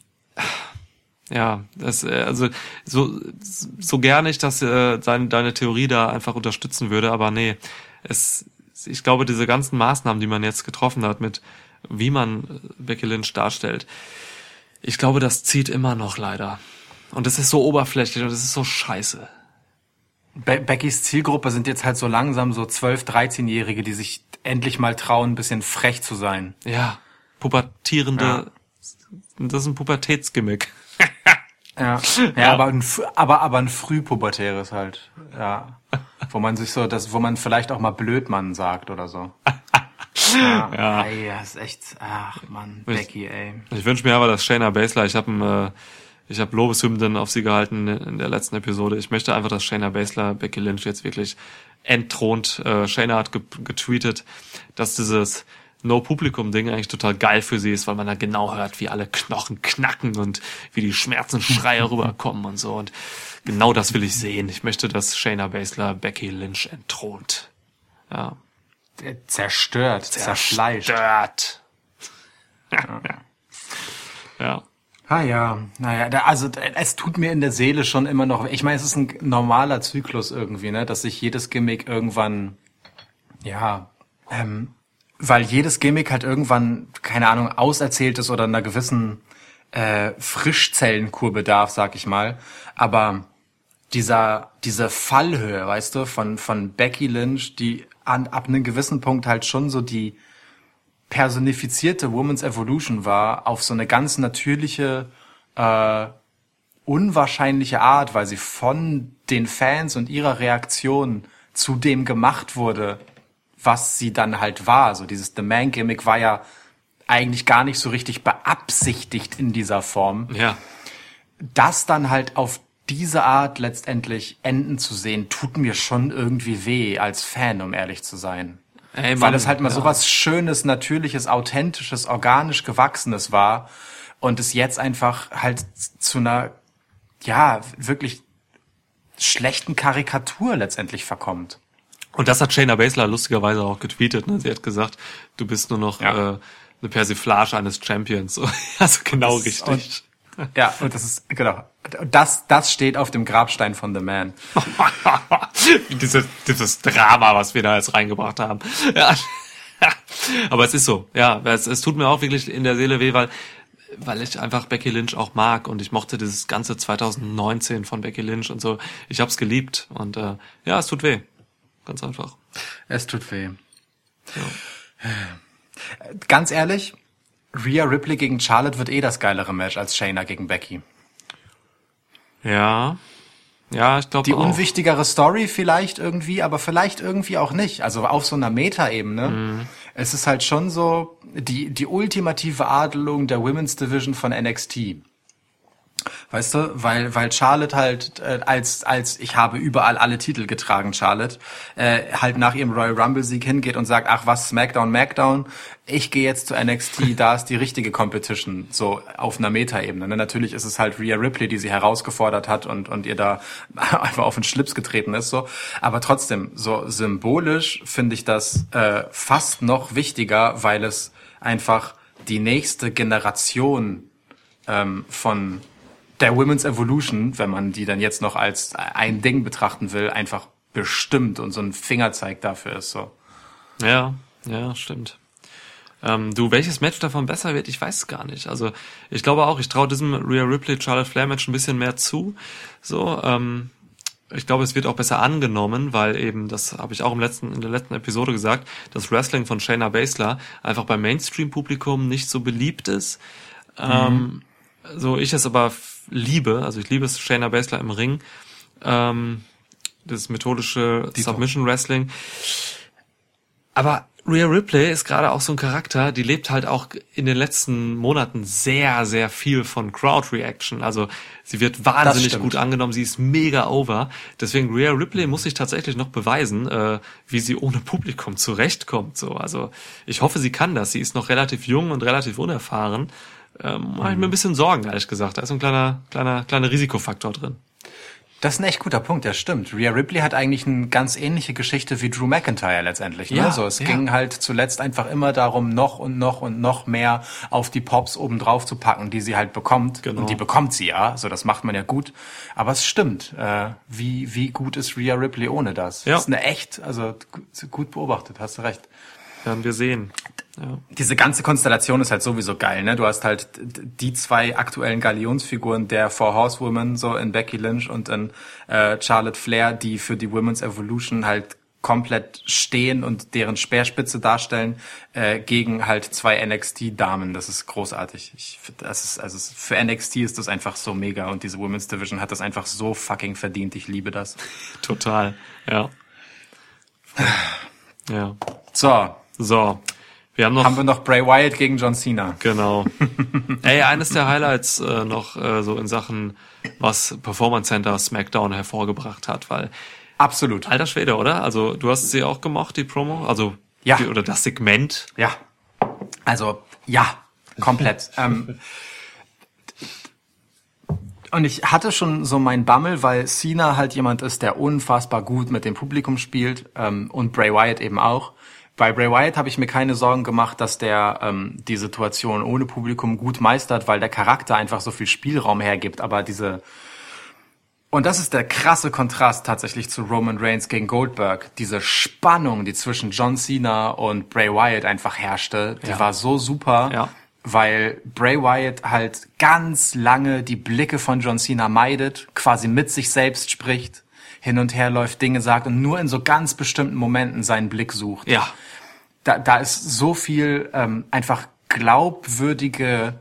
ja, das, äh, also so, so gerne ich das äh, deine, deine Theorie da einfach unterstützen würde, aber nee, es, ich glaube, diese ganzen Maßnahmen, die man jetzt getroffen hat, mit wie man Becky Lynch darstellt, ich glaube, das zieht immer noch leider. Und es ist so oberflächlich und es ist so scheiße. Be Beckys Zielgruppe sind jetzt halt so langsam so 12, 13-Jährige, die sich endlich mal trauen, ein bisschen frech zu sein. Ja, pubertierende, das ist ein Pubertätsgimmick. Ja, ja, aber ein, aber aber ein frühpubertäres halt, ja, wo man sich so, das, wo man vielleicht auch mal Blödmann sagt oder so. Ja, Ja. Ey, das ist echt, ach Mann, Becky, ey. Ich wünsche mir aber, dass Shayna Baszler, ich habe äh, ich habe Lobeshymnen auf sie gehalten in der letzten Episode. Ich möchte einfach, dass Shayna Baszler Becky Lynch jetzt wirklich entthront. Äh, Shayna hat ge getweetet, dass dieses No-Publikum-Ding eigentlich total geil für sie ist, weil man da genau hört, wie alle Knochen knacken und wie die Schmerzensschreie rüberkommen und so. Und genau das will ich sehen. Ich möchte, dass Shayna Baszler Becky Lynch entthront. Ja. Zerstört, zerfleischt. Zerstört. ja. Ah ja, naja, da, also es tut mir in der Seele schon immer noch. Ich meine, es ist ein normaler Zyklus irgendwie, ne, dass sich jedes Gimmick irgendwann, ja, ähm, weil jedes Gimmick halt irgendwann, keine Ahnung, auserzählt ist oder einer gewissen äh, Frischzellenkur bedarf, sag ich mal. Aber dieser diese Fallhöhe, weißt du, von von Becky Lynch, die an, ab einem gewissen Punkt halt schon so die personifizierte Woman's Evolution war, auf so eine ganz natürliche, äh, unwahrscheinliche Art, weil sie von den Fans und ihrer Reaktion zu dem gemacht wurde, was sie dann halt war. So dieses The Man Gimmick war ja eigentlich gar nicht so richtig beabsichtigt in dieser Form Ja. das dann halt auf diese Art letztendlich enden zu sehen, tut mir schon irgendwie weh als Fan, um ehrlich zu sein. Ey, Weil Mann, es halt mal ja. so was Schönes, Natürliches, Authentisches, organisch Gewachsenes war und es jetzt einfach halt zu einer, ja, wirklich schlechten Karikatur letztendlich verkommt. Und das hat Shayna Baszler lustigerweise auch getweetet. Ne? Sie hat gesagt, du bist nur noch Ja. äh, eine Persiflage eines Champions. also genau richtig. Und, ja, und das ist, genau. Das, das steht auf dem Grabstein von The Man. dieses, dieses Drama, was wir da jetzt reingebracht haben. Ja. Aber es ist so. Ja, es, es tut mir auch wirklich in der Seele weh, weil weil ich einfach Becky Lynch auch mag und ich mochte dieses ganze 2019 von Becky Lynch und so. Ich hab's geliebt und äh, ja, es tut weh. Ganz einfach. Es tut weh. Ganz ehrlich, Rhea Ripley gegen Charlotte wird eh das geilere Match als Shayna gegen Becky. Ja. Ja, ich glaube Die auch. unwichtigere Story vielleicht irgendwie, aber vielleicht irgendwie auch nicht. Also auf so einer Meta-Ebene es ist halt schon so die, die ultimative Adelung der Women's Division von NXT. Weißt du, weil weil Charlotte halt äh, als als ich habe überall alle Titel getragen, Charlotte äh, halt nach ihrem Royal Rumble Sieg hingeht und sagt, ach was Smackdown, Smackdown, ich gehe jetzt zu NXT, da ist die richtige Competition so auf einer Metaebene. Ne? Natürlich ist es halt Rhea Ripley, die sie herausgefordert hat und und ihr da einfach auf den Schlips getreten ist so, aber trotzdem so symbolisch finde ich das äh, fast noch wichtiger, weil es einfach die nächste Generation ähm, von der Women's Evolution, wenn man die dann jetzt noch als ein Ding betrachten will, einfach bestimmt und so ein Fingerzeig dafür ist so. Ja, ja, stimmt. Ähm, du, welches Match davon besser wird, ich weiß gar nicht. Also ich glaube auch, ich traue diesem Rhea Ripley Charlotte Flair Match ein bisschen mehr zu. So, ähm, ich glaube, es wird auch besser angenommen, weil eben, das habe ich auch im letzten, in der letzten Episode gesagt, das Wrestling von Shayna Baszler einfach beim Mainstream-Publikum nicht so beliebt ist. Mhm. Ähm, so ich es aber liebe, also ich liebe es Shayna Baszler im Ring, ähm, das methodische Die Submission Wrestling. Aber Rhea Ripley ist gerade auch so ein Charakter, die lebt halt auch in den letzten Monaten sehr, sehr viel von Crowd Reaction. Also sie wird wahnsinnig gut angenommen, sie ist mega over. Deswegen Rhea Ripley muss sich tatsächlich noch beweisen, äh, wie sie ohne Publikum zurechtkommt. So, also ich hoffe, sie kann das. Sie ist noch relativ jung und relativ unerfahren. Ähm, Mache ich mir ein bisschen Sorgen, ehrlich gesagt. Da ist ein kleiner, kleiner, kleiner Risikofaktor drin. Das ist ein echt guter Punkt, der stimmt. Rhea Ripley hat eigentlich eine ganz ähnliche Geschichte wie Drew McIntyre letztendlich. Ne? Ja, so, es ja. ging halt zuletzt einfach immer darum, noch und noch und noch mehr auf die Pops oben drauf zu packen, die sie halt bekommt. Genau. Und die bekommt sie ja, so das macht man ja gut. Aber es stimmt. Äh, wie, wie gut ist Rhea Ripley ohne das? Ja. Das ist eine echt, also gut- gut beobachtet, hast du recht. Werden wir sehen. Ja. diese ganze Konstellation ist halt sowieso geil, ne? Du hast halt die zwei aktuellen Galionsfiguren der Four Horsewomen, so in Becky Lynch und in äh, Charlotte Flair, die für die Women's Evolution halt komplett stehen und deren Speerspitze darstellen, äh, gegen halt zwei NXT-Damen. Das ist großartig. Ich, das ist, also für NXT ist das einfach so mega und diese Women's Division hat das einfach so fucking verdient. Ich liebe das. Total. Ja. Ja. So, So. Wir haben noch. haben wir noch Bray Wyatt gegen John Cena. Genau. Ey, eines der Highlights äh, noch äh, so in Sachen, was Performance Center SmackDown hervorgebracht hat, weil Absolut. alter Schwede, oder? Also du hast sie auch gemocht, die Promo, also Ja. die, oder das Segment. Ja. Also, ja, komplett. ähm, und ich hatte schon so mein Bammel, weil Cena halt jemand ist, der unfassbar gut mit dem Publikum spielt ähm, und Bray Wyatt eben auch. Bei Bray Wyatt habe ich mir keine Sorgen gemacht, dass der ähm, die Situation ohne Publikum gut meistert, weil der Charakter einfach so viel Spielraum hergibt. Aber diese und das ist der krasse Kontrast tatsächlich zu Roman Reigns gegen Goldberg. Diese Spannung, die zwischen John Cena und Bray Wyatt einfach herrschte, die Ja. war so super, Ja. weil Bray Wyatt halt ganz lange die Blicke von John Cena meidet, quasi mit sich selbst spricht, hin und her läuft, Dinge sagt und nur in so ganz bestimmten Momenten seinen Blick sucht Ja. Da, da ist so viel ähm, einfach glaubwürdige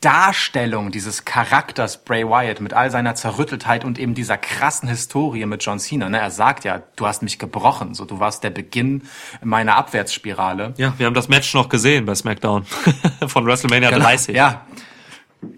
Darstellung dieses Charakters Bray Wyatt mit all seiner Zerrütteltheit und eben dieser krassen Historie mit John Cena. Ne? Er sagt ja, du hast mich gebrochen, so du warst der Beginn meiner Abwärtsspirale. Ja, wir haben das Match noch gesehen bei SmackDown von WrestleMania Genau. 30. Ja,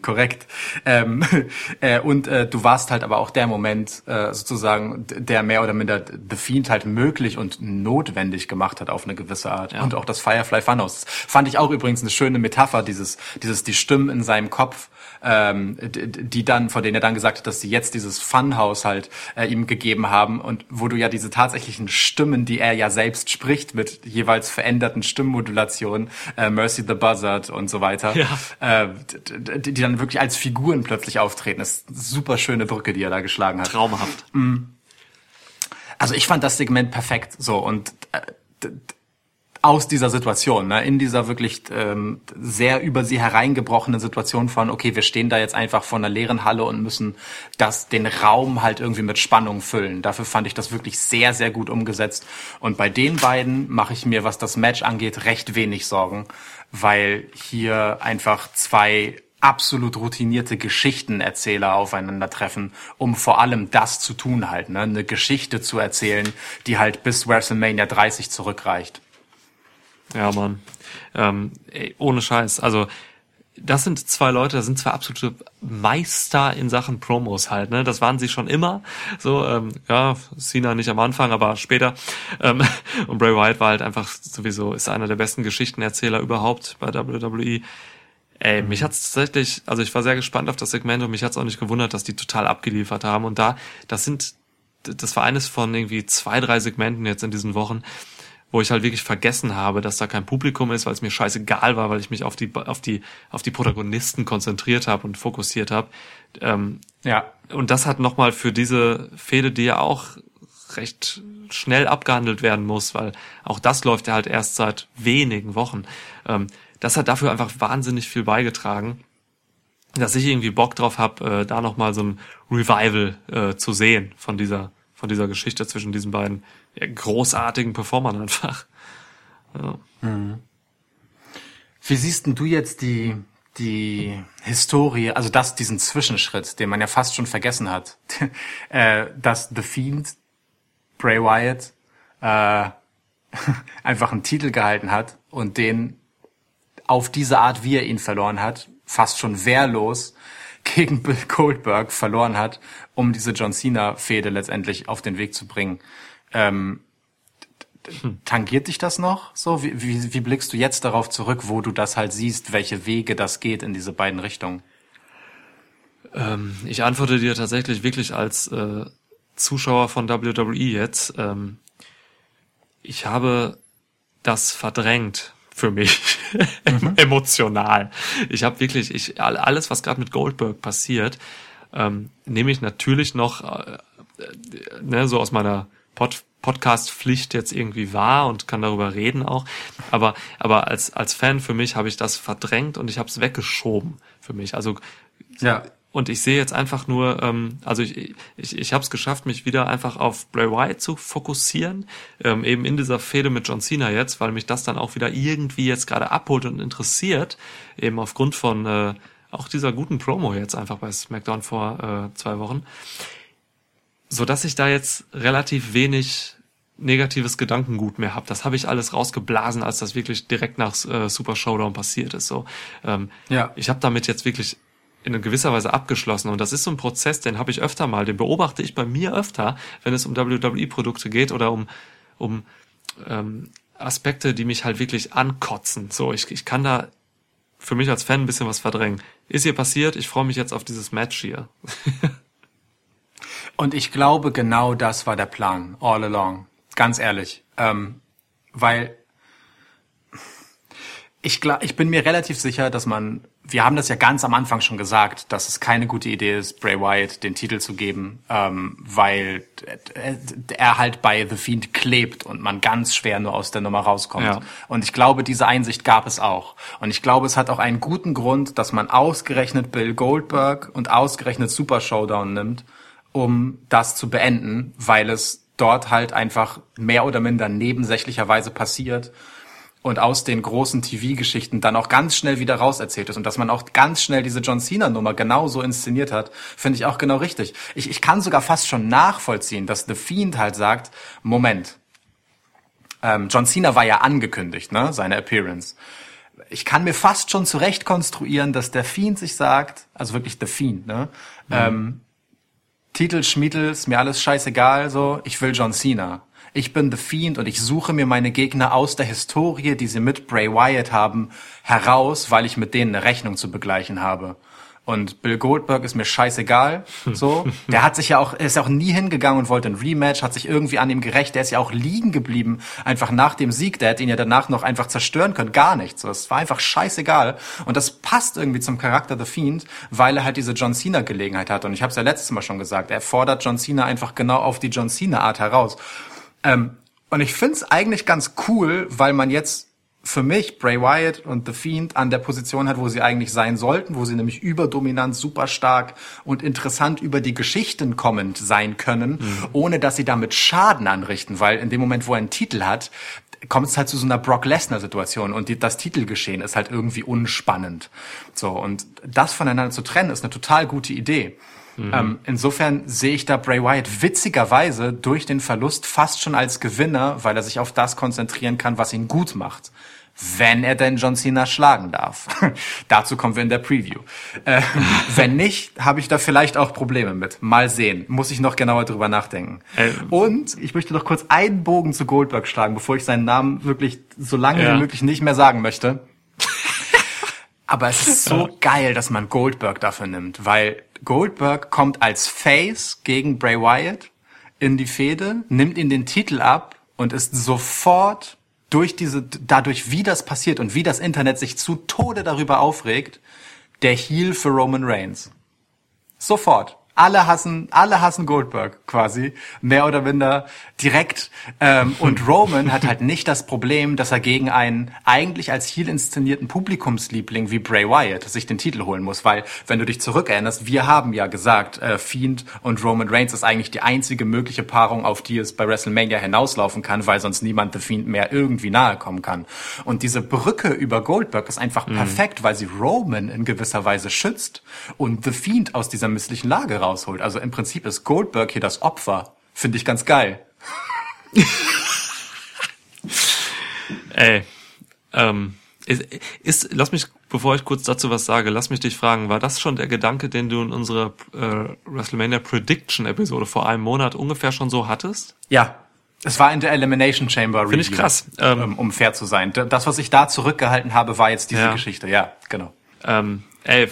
korrekt. Ähm, äh, und äh, du warst halt aber auch der Moment äh, sozusagen, der mehr oder minder The Fiend halt möglich und notwendig gemacht hat auf eine gewisse Art. Ja. Und auch das Firefly Funhouse. Fand ich auch übrigens eine schöne Metapher, dieses, dieses die Stimmen in seinem Kopf, ähm, die dann, von denen er dann gesagt hat, dass sie jetzt dieses Funhouse halt äh, ihm gegeben haben und wo du ja diese tatsächlichen Stimmen, die er ja selbst spricht, mit jeweils veränderten Stimmmodulationen, äh, Mercy the Buzzard und so weiter, Ja. äh, d- d- die dann wirklich als Figuren plötzlich auftreten. Das ist eine super schöne Brücke, die er da geschlagen hat. Traumhaft. Also ich fand das Segment perfekt so und äh, aus dieser Situation, ne, in dieser wirklich ähm, sehr über sie hereingebrochenen Situation von, okay, wir stehen da jetzt einfach vor einer leeren Halle und müssen das den Raum halt irgendwie mit Spannung füllen. Dafür fand ich das wirklich sehr, sehr gut umgesetzt. Und bei den beiden mache ich mir, was das Match angeht, recht wenig Sorgen, weil hier einfach zwei absolut routinierte Geschichtenerzähler aufeinandertreffen, um vor allem das zu tun halt, ne? eine Geschichte zu erzählen, die halt bis WrestleMania 30 zurückreicht. Ja, Mann. Ähm, ey, ohne Scheiß. Also, das sind zwei Leute, das sind zwei absolute Meister in Sachen Promos halt, ne? Das waren sie schon immer. So, ähm, ja, Cena nicht am Anfang, aber später. Ähm, und Bray Wyatt war halt einfach sowieso, ist einer der besten Geschichtenerzähler überhaupt bei WWE. Ey, mich hat's tatsächlich, also ich war sehr gespannt auf das Segment und mich hat's auch nicht gewundert, dass die total abgeliefert haben. Und da, das sind, das war eines von irgendwie zwei, drei Segmenten jetzt in diesen Wochen, wo ich halt wirklich vergessen habe, dass da kein Publikum ist, weil es mir scheißegal war, weil ich mich auf die auf die auf die Protagonisten konzentriert habe und fokussiert habe. Ähm, Ja. und das hat nochmal für diese Fehde, die ja auch recht schnell abgehandelt werden muss, weil auch das läuft ja halt erst seit wenigen Wochen. Ähm, das hat dafür einfach wahnsinnig viel beigetragen, dass ich irgendwie Bock drauf habe, äh, da nochmal so ein Revival äh, zu sehen von dieser von dieser Geschichte zwischen diesen beiden ja, großartigen Performern einfach. Ja. Wie siehst denn du jetzt die, die Historie, also das, diesen Zwischenschritt, den man ja fast schon vergessen hat, äh, dass The Fiend, Bray Wyatt, äh, einfach einen Titel gehalten hat und den auf diese Art, wie er ihn verloren hat, fast schon wehrlos gegen Bill Goldberg verloren hat, um diese John Cena-Fehde letztendlich auf den Weg zu bringen. Ähm, tangiert dich das noch? So, wie, wie, wie blickst du jetzt darauf zurück, wo du das halt siehst, welche Wege das geht in diese beiden Richtungen? Ähm, ich antworte dir tatsächlich wirklich als äh, Zuschauer von WWE jetzt. Ähm, ich habe das verdrängt für mich emotional. Ich habe wirklich, ich all- alles, was gerade mit Goldberg passiert, ähm, nehme ich natürlich noch äh, äh, ne, so aus meiner Pod Podcast-Pflicht jetzt irgendwie wahr und kann darüber reden auch. Aber, aber als, als Fan für mich habe ich das verdrängt und ich habe es weggeschoben für mich. Also Ja. und ich sehe jetzt einfach nur, ähm, also ich, ich, ich habe es geschafft, mich wieder einfach auf Bray Wyatt zu fokussieren, ähm, eben in dieser Fehde mit John Cena jetzt, weil mich das dann auch wieder irgendwie jetzt gerade abholt und interessiert, eben aufgrund von äh, auch dieser guten Promo jetzt einfach bei SmackDown vor äh, zwei Wochen, so dass ich da jetzt relativ wenig negatives Gedankengut mehr habe. Das habe ich alles rausgeblasen, als das wirklich direkt nach äh, Super Showdown passiert ist. So, ähm, Ja. ich habe damit jetzt wirklich in gewisser Weise abgeschlossen und das ist so ein Prozess, den habe ich öfter mal, den beobachte ich bei mir öfter, wenn es um WWE-Produkte geht oder um um ähm, Aspekte, die mich halt wirklich ankotzen. So, ich, ich kann da für mich als Fan ein bisschen was verdrängen. Ist hier passiert, ich freue mich jetzt auf dieses Match hier. Und ich glaube, genau das war der Plan, all along. Ganz ehrlich. Ähm, weil ich, ich bin mir relativ sicher, dass man, wir haben das ja ganz am Anfang schon gesagt, dass es keine gute Idee ist, Bray Wyatt den Titel zu geben, ähm, weil er halt bei The Fiend klebt und man ganz schwer nur aus der Nummer rauskommt. Ja. Und ich glaube, diese Einsicht gab es auch. Und ich glaube, es hat auch einen guten Grund, dass man ausgerechnet Bill Goldberg und ausgerechnet Super Showdown nimmt, um das zu beenden, weil es dort halt einfach mehr oder minder nebensächlicherweise passiert und aus den großen TV-Geschichten dann auch ganz schnell wieder rauserzählt ist und dass man auch ganz schnell diese John Cena-Nummer genauso inszeniert hat, finde ich auch genau richtig. Ich, ich kann sogar fast schon nachvollziehen, dass The Fiend halt sagt, Moment, ähm, John Cena war ja angekündigt, ne, seine Appearance. Ich kann mir fast schon zurecht konstruieren, dass der Fiend sich sagt, also wirklich The Fiend, ne, ähm, Titel, Schmiedel, ist mir alles scheißegal, so, ich will John Cena. Ich bin The Fiend und ich suche mir meine Gegner aus der Historie, die sie mit Bray Wyatt haben, heraus, weil ich mit denen eine Rechnung zu begleichen habe. Und Bill Goldberg ist mir scheißegal, so. Der hat sich ja auch, er ist ja auch nie hingegangen und wollte ein Rematch, hat sich irgendwie an ihm gerecht, der ist ja auch liegen geblieben, einfach nach dem Sieg, der hätte ihn ja danach noch einfach zerstören können, gar nichts. So, es war einfach scheißegal. Und das passt irgendwie zum Charakter The Fiend, weil er halt diese John Cena Gelegenheit hat. Und ich habe es ja letztes Mal schon gesagt, er fordert John Cena einfach genau auf die John Cena Art heraus. Ähm, und ich find's eigentlich ganz cool, weil man jetzt für mich Bray Wyatt und The Fiend an der Position hat, wo sie eigentlich sein sollten, wo sie nämlich überdominant, super stark und interessant über die Geschichten kommend sein können, ohne dass sie damit Schaden anrichten, weil in dem Moment, wo er einen Titel hat, kommt es halt zu so einer Brock Lesnar Situation und die, das Titelgeschehen ist halt irgendwie unspannend. So und das voneinander zu trennen ist eine total gute Idee. Ähm, insofern sehe ich da Bray Wyatt witzigerweise durch den Verlust fast schon als Gewinner, weil er sich auf das konzentrieren kann, was ihn gut macht. Wenn er denn John Cena schlagen darf. Dazu kommen wir in der Preview. Äh, wenn nicht, habe ich da vielleicht auch Probleme mit. Mal sehen. Muss ich noch genauer drüber nachdenken. Äh, Und ich möchte noch kurz einen Bogen zu Goldberg schlagen, bevor ich seinen Namen wirklich so lange Ja. wie möglich nicht mehr sagen möchte. Aber es ist so geil, dass man Goldberg dafür nimmt, weil Goldberg kommt als Face gegen Bray Wyatt in die Fehde, nimmt ihn den Titel ab und ist sofort durch diese, dadurch wie das passiert und wie das Internet sich zu Tode darüber aufregt, der Heel für Roman Reigns. Sofort. Alle hassen, alle hassen Goldberg quasi, mehr oder minder direkt. Ähm, und Roman hat halt nicht das Problem, dass er gegen einen eigentlich als Heel inszenierten Publikumsliebling wie Bray Wyatt sich den Titel holen muss, weil wenn du dich zurückerinnerst, wir haben ja gesagt, äh, Fiend und Roman Reigns ist eigentlich die einzige mögliche Paarung, auf die es bei WrestleMania hinauslaufen kann, weil sonst niemand The Fiend mehr irgendwie nahe kommen kann. Und diese Brücke über Goldberg ist einfach perfekt, weil sie Roman in gewisser Weise schützt und The Fiend aus dieser misslichen Lage rausholt. Also im Prinzip ist Goldberg hier das Opfer. Finde ich ganz geil. Ey, ähm, ist, ist, lass mich, bevor ich kurz dazu was sage, lass mich dich fragen, war das schon der Gedanke, den du in unserer äh, WrestleMania Prediction Episode vor einem Monat ungefähr schon so hattest? Ja. Es war in der Elimination Chamber Review. Finde ich krass. Ähm, Ähm, um fair zu sein. Das, was ich da zurückgehalten habe, war jetzt diese Ja. Geschichte. Ja, genau. Ähm, ey,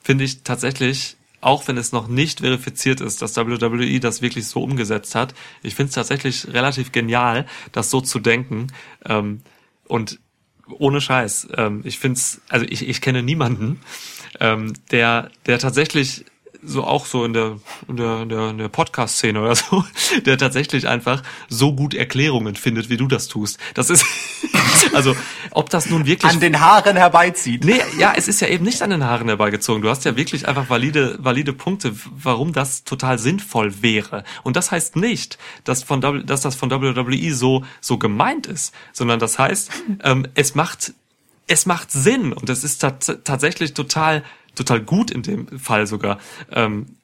finde ich tatsächlich, auch wenn es noch nicht verifiziert ist, dass WWE das wirklich so umgesetzt hat, ich finde es tatsächlich relativ genial, das so zu denken. Ähm, und ohne Scheiß, ähm, ich finde es, also ich, ich kenne niemanden, ähm, der, der tatsächlich so auch so in der, in der, in der, in der Podcast-Szene oder so, der tatsächlich einfach so gut Erklärungen findet, wie du das tust. Das ist, also, ob das nun wirklich An den Haaren herbeizieht. Nee, ja, es ist ja eben nicht an den Haaren herbeigezogen. Du hast ja wirklich einfach valide, valide Punkte, warum das total sinnvoll wäre. Und das heißt nicht, dass, von, W- dass das von WWE so, so gemeint ist, sondern das heißt, ähm, es macht, es macht Sinn und es ist tat tatsächlich total, total gut in dem Fall sogar. Ähm,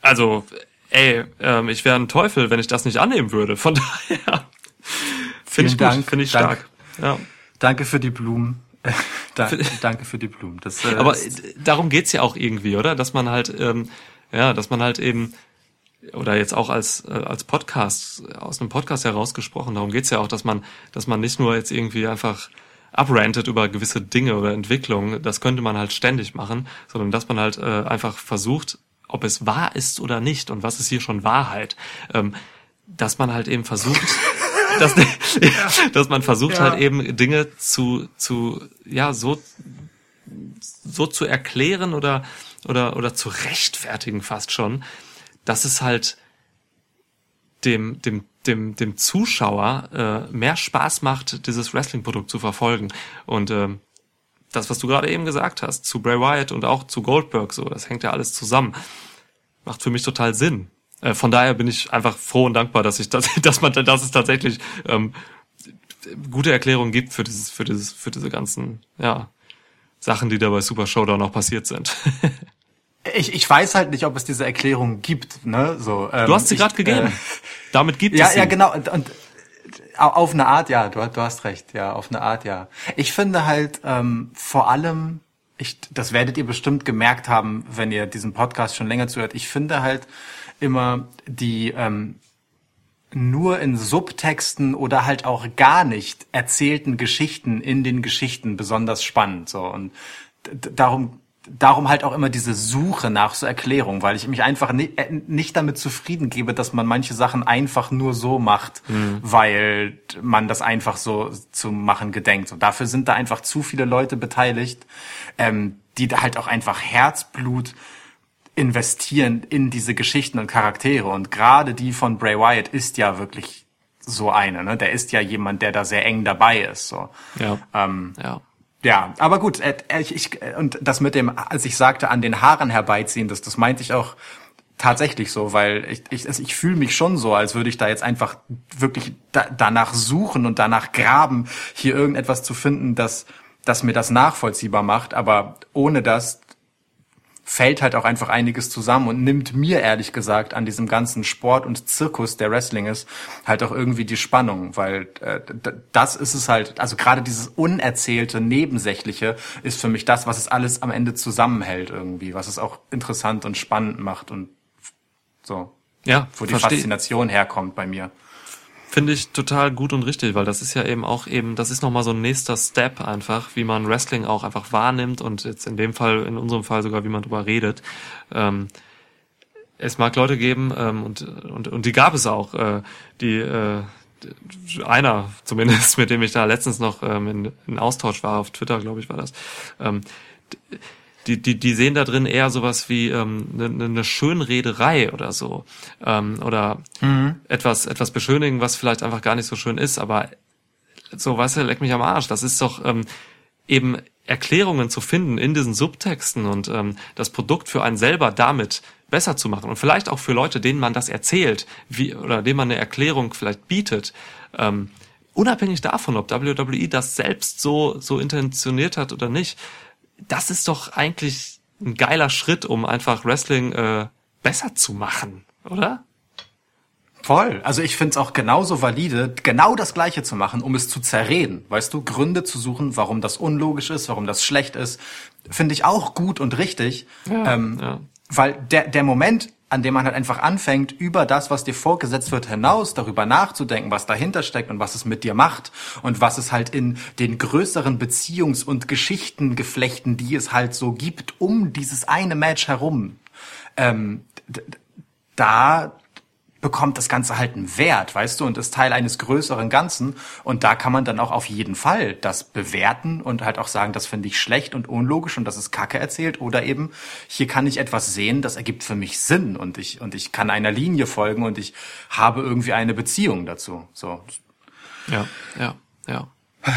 also, ey, ähm, ich wäre ein Teufel, wenn ich das nicht annehmen würde. Von daher finde ich Vielen gut, Dank. finde ich Danke. stark. Ja. Danke für die Blumen. Da, danke für die Blumen. Das, äh, Aber darum geht's ja auch irgendwie, oder? Dass man halt, ähm, ja, dass man halt eben, oder jetzt auch als, äh, als Podcast, aus einem Podcast herausgesprochen, darum geht's ja auch, dass man, dass man nicht nur jetzt irgendwie einfach abrantet über gewisse Dinge oder Entwicklungen, das könnte man halt ständig machen, sondern dass man halt äh, einfach versucht, ob es wahr ist oder nicht und was ist hier schon Wahrheit, ähm, dass man halt eben versucht, dass, dass man versucht Ja. halt eben Dinge zu, zu, ja, so, so zu erklären oder, oder, oder zu rechtfertigen fast schon, dass es halt dem, dem, dem, dem Zuschauer äh, mehr Spaß macht, dieses Wrestling-Produkt zu verfolgen. Und ähm, das, was du gerade eben gesagt hast, zu Bray Wyatt und auch zu Goldberg, so, das hängt ja alles zusammen. Macht für mich total Sinn. Äh, von daher bin ich einfach froh und dankbar, dass ich das, dass man, dass es tatsächlich ähm, gute Erklärungen gibt für dieses, für dieses, für diese ganzen, ja, Sachen, die da bei Super Showdown noch passiert sind. ich, ich weiß halt nicht, ob es diese Erklärung gibt. Ne? So, ähm, Du hast sie gerade gegeben. Äh, Damit gibt ja, es sie. ja, genau. Und, und au- auf eine Art, ja, du, du hast recht, ja, auf eine Art, ja. Ich finde halt ähm, vor allem, ich, das werdet ihr bestimmt gemerkt haben, wenn ihr diesen Podcast schon länger zuhört. Ich finde halt immer die ähm, nur in Subtexten oder halt auch gar nicht erzählten Geschichten in den Geschichten besonders spannend. So und darum darum halt auch immer diese Suche nach so Erklärung, weil ich mich einfach ni äh, nicht damit zufrieden gebe, dass man manche Sachen einfach nur so macht, weil man das einfach so zu machen gedenkt. Und dafür sind da einfach zu viele Leute beteiligt, ähm, die da halt auch einfach Herzblut investieren in diese Geschichten und Charaktere. Und gerade die von Bray Wyatt ist ja wirklich so eine. Ne? Der ist ja jemand, der da sehr eng dabei ist. So. Ja. Ähm, ja. Ja, aber gut, äh, ich, ich, und das mit dem, als ich sagte, an den Haaren herbeiziehen, das, das meinte ich auch tatsächlich so, weil ich, ich, ich fühle mich schon so, als würde ich da jetzt einfach wirklich da, danach suchen und danach graben, hier irgendetwas zu finden, das, das mir das nachvollziehbar macht, aber ohne das fällt halt auch einfach einiges zusammen und nimmt mir ehrlich gesagt an diesem ganzen Sport und Zirkus, der Wrestling ist, halt auch irgendwie die Spannung, weil äh, das ist es halt, also gerade dieses unerzählte, nebensächliche ist für mich das, was es alles am Ende zusammenhält irgendwie, was es auch interessant und spannend macht und so. Ja, wo die Faszination herkommt bei mir. Finde ich total gut und richtig, weil das ist ja eben auch eben, das ist nochmal so ein nächster Step einfach, wie man Wrestling auch einfach wahrnimmt und jetzt in dem Fall, in unserem Fall sogar, wie man drüber redet. Ähm, es mag Leute geben, ähm, und, und, und die gab es auch, äh, die, äh, einer zumindest, mit dem ich da letztens noch ähm, in, in Austausch war, auf Twitter, glaube ich, war das, ähm, die, die, die sehen da drin eher sowas wie ähm, eine, eine ne Schönrederei oder so. Ähm, oder etwas, etwas beschönigen, was vielleicht einfach gar nicht so schön ist, aber so, weißt du, leck mich am Arsch. Das ist doch ähm, eben Erklärungen zu finden in diesen Subtexten und ähm, das Produkt für einen selber damit besser zu machen und vielleicht auch für Leute, denen man das erzählt, wie oder denen man eine Erklärung vielleicht bietet. Ähm, unabhängig davon, ob WWE das selbst so so intentioniert hat oder nicht, das ist doch eigentlich ein geiler Schritt, um einfach Wrestling äh, besser zu machen, oder? Voll. Also ich find's auch genauso valide, genau das Gleiche zu machen, um es zu zerreden. Weißt du, Gründe zu suchen, warum das unlogisch ist, warum das schlecht ist, finde ich auch gut und richtig. ähm, ja. Weil der, der Moment, an dem man halt einfach anfängt, über das, was dir vorgesetzt wird, hinaus darüber nachzudenken, was dahinter steckt und was es mit dir macht und was es halt in den größeren Beziehungs- und Geschichtengeflechten, die es halt so gibt, um dieses eine Match herum, ähm, da bekommt das Ganze halt einen Wert, weißt du, und ist Teil eines größeren Ganzen. Und da kann man dann auch auf jeden Fall das bewerten und halt auch sagen, das finde ich schlecht und unlogisch und das ist Kacke erzählt. Oder eben, hier kann ich etwas sehen, das ergibt für mich Sinn und ich, und ich kann einer Linie folgen und ich habe irgendwie eine Beziehung dazu. So. Ja, ja, ja.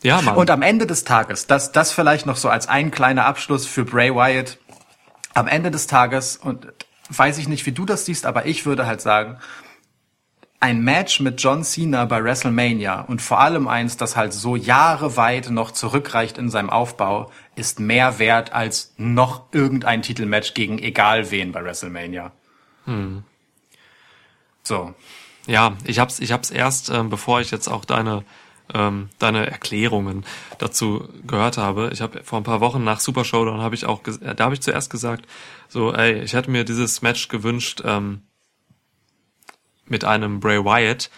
Ja, Mann. Und am Ende des Tages, das, das vielleicht noch so als ein kleiner Abschluss für Bray Wyatt. Am Ende des Tages, und weiß ich nicht, wie du das siehst, aber ich würde halt sagen, ein Match mit John Cena bei WrestleMania und vor allem eins, das halt so Jahre weit noch zurückreicht in seinem Aufbau, ist mehr wert als noch irgendein Titelmatch gegen egal wen bei WrestleMania. So. Ja, ich hab's, ich hab's erst, ähm, bevor ich jetzt auch deine, ähm, deine Erklärungen dazu gehört habe. Ich habe vor ein paar Wochen nach Super Showdown habe ich auch, äh, da habe ich zuerst gesagt, so, ey, ich hätte mir dieses Match gewünscht ähm, mit einem Bray Wyatt,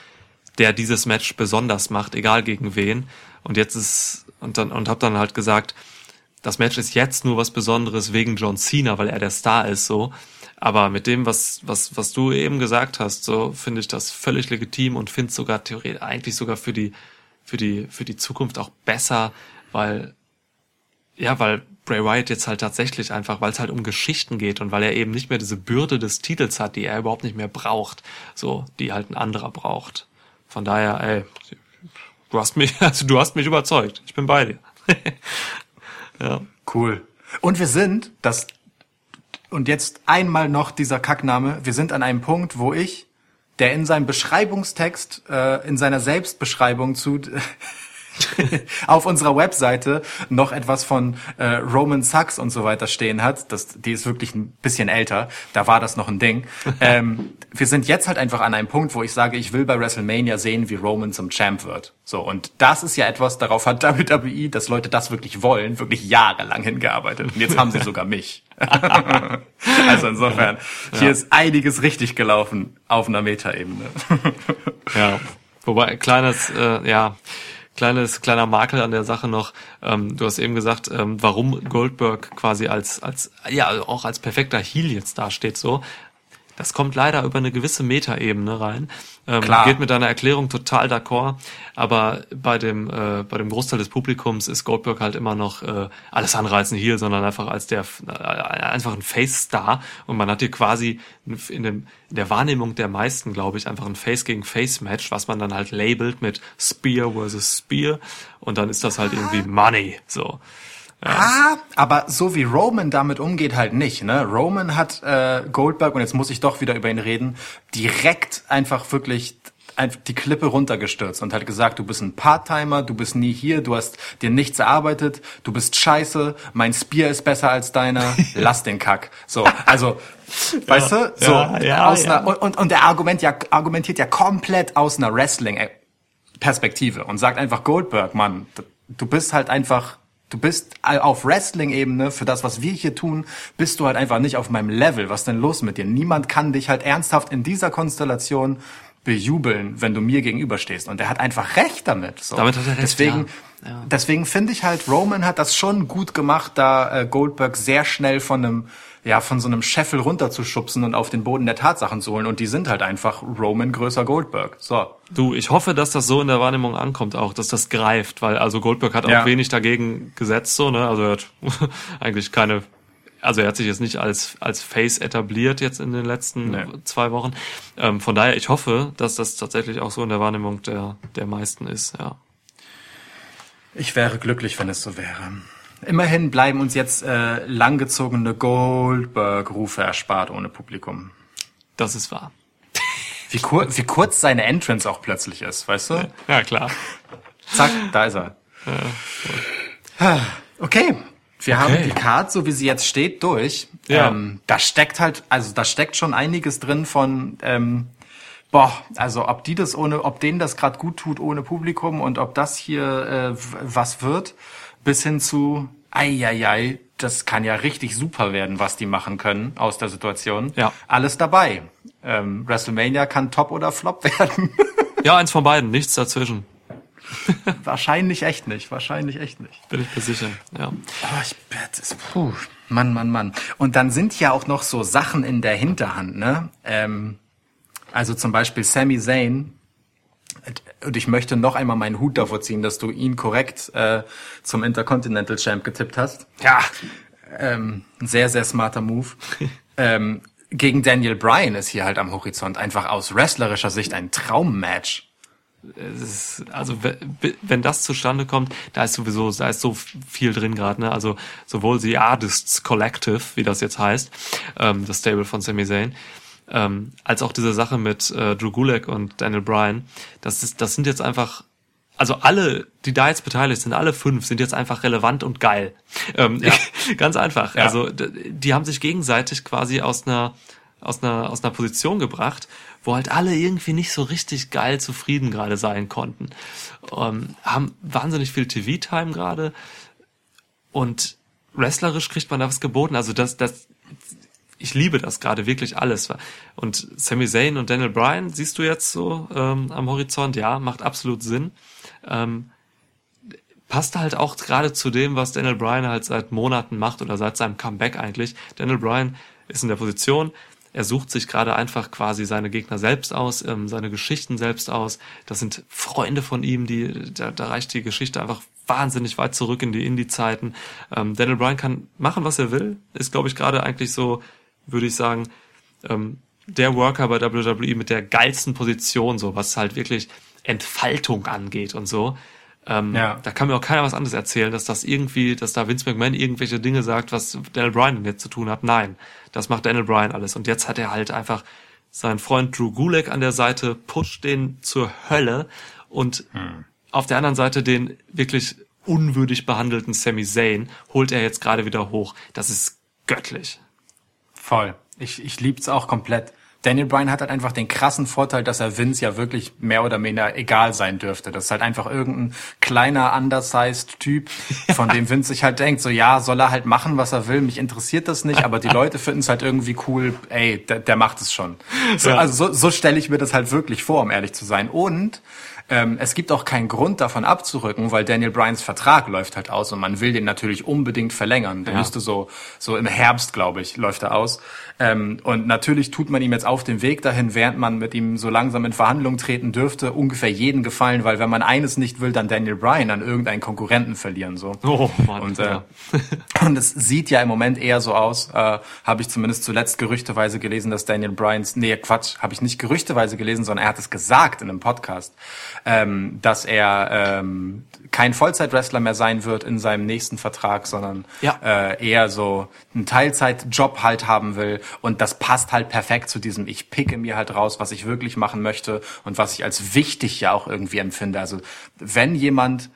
der dieses Match besonders macht, egal gegen wen. Und jetzt ist und dann und habe dann halt gesagt, das Match ist jetzt nur was Besonderes wegen John Cena, weil er der Star ist, so. Aber mit dem, was, was, was du eben gesagt hast, so finde ich das völlig legitim und finde sogar theoretisch eigentlich sogar für die, für die, für die Zukunft auch besser, weil, ja, weil Bray Wyatt jetzt halt tatsächlich einfach, weil es halt um Geschichten geht und weil er eben nicht mehr diese Bürde des Titels hat, die er überhaupt nicht mehr braucht, so, die halt ein anderer braucht. Von daher, ey, du hast mich, also du hast mich überzeugt. Ich bin bei dir. ja. Cool. Und wir sind, das, und jetzt einmal noch dieser Kackname, wir sind an einem Punkt, wo ich, der in seinem Beschreibungstext, äh, in seiner Selbstbeschreibung zu, auf unserer Webseite noch etwas von äh, Roman Sachs und so weiter stehen hat. Das, die ist wirklich ein bisschen älter. Da war das noch ein Ding. ähm, wir sind jetzt halt einfach an einem Punkt, wo ich sage, ich will bei WrestleMania sehen, wie Roman zum Champ wird. So und das ist ja etwas, darauf hat WWE, dass Leute das wirklich wollen, wirklich jahrelang hingearbeitet. Und jetzt haben sie sogar mich. also insofern, hier ist einiges richtig gelaufen auf einer Metaebene. Ja. Wobei, kleines, äh, ja, kleines, kleiner Makel an der Sache noch. Ähm, du hast eben gesagt, ähm, warum Goldberg quasi als, als, ja, auch als perfekter Heel jetzt dasteht, so. Das kommt leider über eine gewisse Metaebene rein. Ähm, Klar. Geht mit deiner Erklärung total d'accord, aber bei dem äh, bei dem Großteil des Publikums ist Goldberg halt immer noch äh, alles andere als ein Heel, sondern einfach als der äh, einfach ein Face-Star und man hat hier quasi in, dem, in der Wahrnehmung der meisten, glaube ich, einfach ein Face gegen Face Match, was man dann halt labelt mit Spear versus Spear und dann ist das halt irgendwie Money, so. Ah, aber so wie Roman damit umgeht, halt nicht. Ne? Roman hat äh, Goldberg, und jetzt muss ich doch wieder über ihn reden, direkt einfach wirklich die Klippe runtergestürzt und hat gesagt, du bist ein Part-Timer, du bist nie hier, du hast dir nichts erarbeitet, du bist scheiße, mein Spear ist besser als deiner, lass den Kack. So, also, weißt du, so, ja, ja, aus ja. einer, und, und, und der Argument ja, argumentiert ja komplett aus einer Wrestling-Perspektive und sagt einfach, Goldberg, Mann, du bist halt einfach, du bist auf Wrestling-Ebene, für das, was wir hier tun, bist du halt einfach nicht auf meinem Level. Was denn los mit dir? Niemand kann dich halt ernsthaft in dieser Konstellation bejubeln, wenn du mir gegenüberstehst. Und er hat einfach recht damit. So. Damit hat er recht, Deswegen, ja. Ja. deswegen finde ich halt, Roman hat das schon gut gemacht, da äh, Goldberg sehr schnell von einem, ja, von so einem Scheffel runterzuschubsen und auf den Boden der Tatsachen zu holen. Und die sind halt einfach Roman größer Goldberg. So. Du, ich hoffe, dass das so in der Wahrnehmung ankommt auch, dass das greift, weil also Goldberg hat auch Ja. wenig dagegen gesetzt, so, ne? Also er hat eigentlich keine, also er hat sich jetzt nicht als, als Face etabliert jetzt in den letzten Nee. zwei Wochen. Ähm, von daher, ich hoffe, dass das tatsächlich auch so in der Wahrnehmung der, der meisten ist, ja. Ich wäre glücklich, wenn es so wäre. Immerhin bleiben uns jetzt äh, langgezogene Goldberg-Rufe erspart ohne Publikum. Das ist wahr. Wie, kur wie kurz seine Entrance auch plötzlich ist, weißt du? Ja, klar. Zack, da ist er. Ah, Okay, wir haben Okay. die Card, so wie sie jetzt steht, durch. Ja. Ähm, da steckt halt, also da steckt schon einiges drin von, ähm, boah, also ob die das ohne, ob denen das gerade gut tut ohne Publikum und ob das hier äh, was wird, bis hin zu, ei, das kann ja richtig super werden, was die machen können aus der Situation. Ja. Alles dabei. Ähm, WrestleMania kann Top oder Flop werden. Ja, eins von beiden, nichts dazwischen. wahrscheinlich echt nicht, wahrscheinlich echt nicht. Bin ich mir sicher, ja. Oh, ich das puh, Mann, Mann, Mann. Und dann sind ja auch noch so Sachen in der Hinterhand, ne? Ähm, also zum Beispiel Sami Zayn. Und ich möchte noch einmal meinen Hut davor ziehen, dass du ihn korrekt äh, zum Intercontinental Champ getippt hast. Ja, Ähm, sehr, sehr smarter Move. ähm, gegen Daniel Bryan ist hier halt am Horizont einfach aus wrestlerischer Sicht ein Traummatch. ist, also wenn das zustande kommt, da ist sowieso, da ist so viel drin gerade, ne? Also sowohl The Artists Collective, wie das jetzt heißt, ähm, das Stable von Sami Zayn, ähm, als auch diese Sache mit äh, Drew Gulak und Daniel Bryan, das ist, das sind jetzt einfach, also alle, die da jetzt beteiligt sind, alle fünf, sind jetzt einfach relevant und geil. Ähm, ganz einfach. Ja. Also die haben sich gegenseitig quasi aus einer aus einer aus einer Position gebracht, wo halt alle irgendwie nicht so richtig geil zufrieden gerade sein konnten. Ähm, haben wahnsinnig viel TV-Time gerade und wrestlerisch kriegt man da was geboten. Also das das ich liebe das gerade wirklich alles. Und Sami Zayn und Daniel Bryan siehst du jetzt so ähm, am Horizont, ja, macht absolut Sinn. Ähm, passt halt auch gerade zu dem, was Daniel Bryan halt seit Monaten macht oder seit seinem Comeback eigentlich. Daniel Bryan ist in der Position, er sucht sich gerade einfach quasi seine Gegner selbst aus, ähm, seine Geschichten selbst aus. Das sind Freunde von ihm, die da, da reicht die Geschichte einfach wahnsinnig weit zurück in die Indie-Zeiten. Ähm, Daniel Bryan kann machen, was er will, ist glaube ich gerade eigentlich so, würde ich sagen, ähm, der Worker bei WWE mit der geilsten Position, so was halt wirklich Entfaltung angeht und so. Ähm, Ja. Da kann mir auch keiner was anderes erzählen, dass das irgendwie, dass da Vince McMahon irgendwelche Dinge sagt, was Daniel Bryan denn jetzt zu tun hat. Nein, das macht Daniel Bryan alles. Und jetzt hat er halt einfach seinen Freund Drew Gulak an der Seite, pusht den zur Hölle und auf der anderen Seite den wirklich unwürdig behandelten Sami Zayn holt er jetzt gerade wieder hoch. Das ist göttlich. Voll. Ich, ich lieb's auch komplett. Daniel Bryan hat halt einfach den krassen Vorteil, dass er Vince ja wirklich mehr oder minder egal sein dürfte. Das ist halt einfach irgendein kleiner, undersized Typ, von dem Vince sich halt denkt, so ja, soll er halt machen, was er will, mich interessiert das nicht, aber die Leute finden es halt irgendwie cool, ey, der, der macht es schon. So, Ja. Also so, so stelle ich mir das halt wirklich vor, um ehrlich zu sein. Und ähm, es gibt auch keinen Grund davon abzurücken, weil Daniel Bryans Vertrag läuft halt aus und man will den natürlich unbedingt verlängern. Der Ja. müsste so, so im Herbst, glaube ich, läuft er aus. Ähm, und natürlich tut man ihm jetzt auf dem Weg dahin, während man mit ihm so langsam in Verhandlungen treten dürfte, ungefähr jeden gefallen, weil wenn man eines nicht will, dann Daniel Bryan an irgendeinen Konkurrenten verlieren. so. Oh Mann. Und, äh, ja. und es sieht ja im Moment eher so aus, äh, habe ich zumindest zuletzt gerüchteweise gelesen, dass Daniel Bryans, nee, Quatsch, habe ich nicht gerüchteweise gelesen, sondern er hat es gesagt in einem Podcast, ähm, dass er ähm, kein Vollzeitwrestler mehr sein wird in seinem nächsten Vertrag, sondern Ja. äh, eher so einen Teilzeitjob halt haben will. Und das passt halt perfekt zu diesem, ich picke mir halt raus, was ich wirklich machen möchte und was ich als wichtig ja auch irgendwie empfinde. Also wenn jemand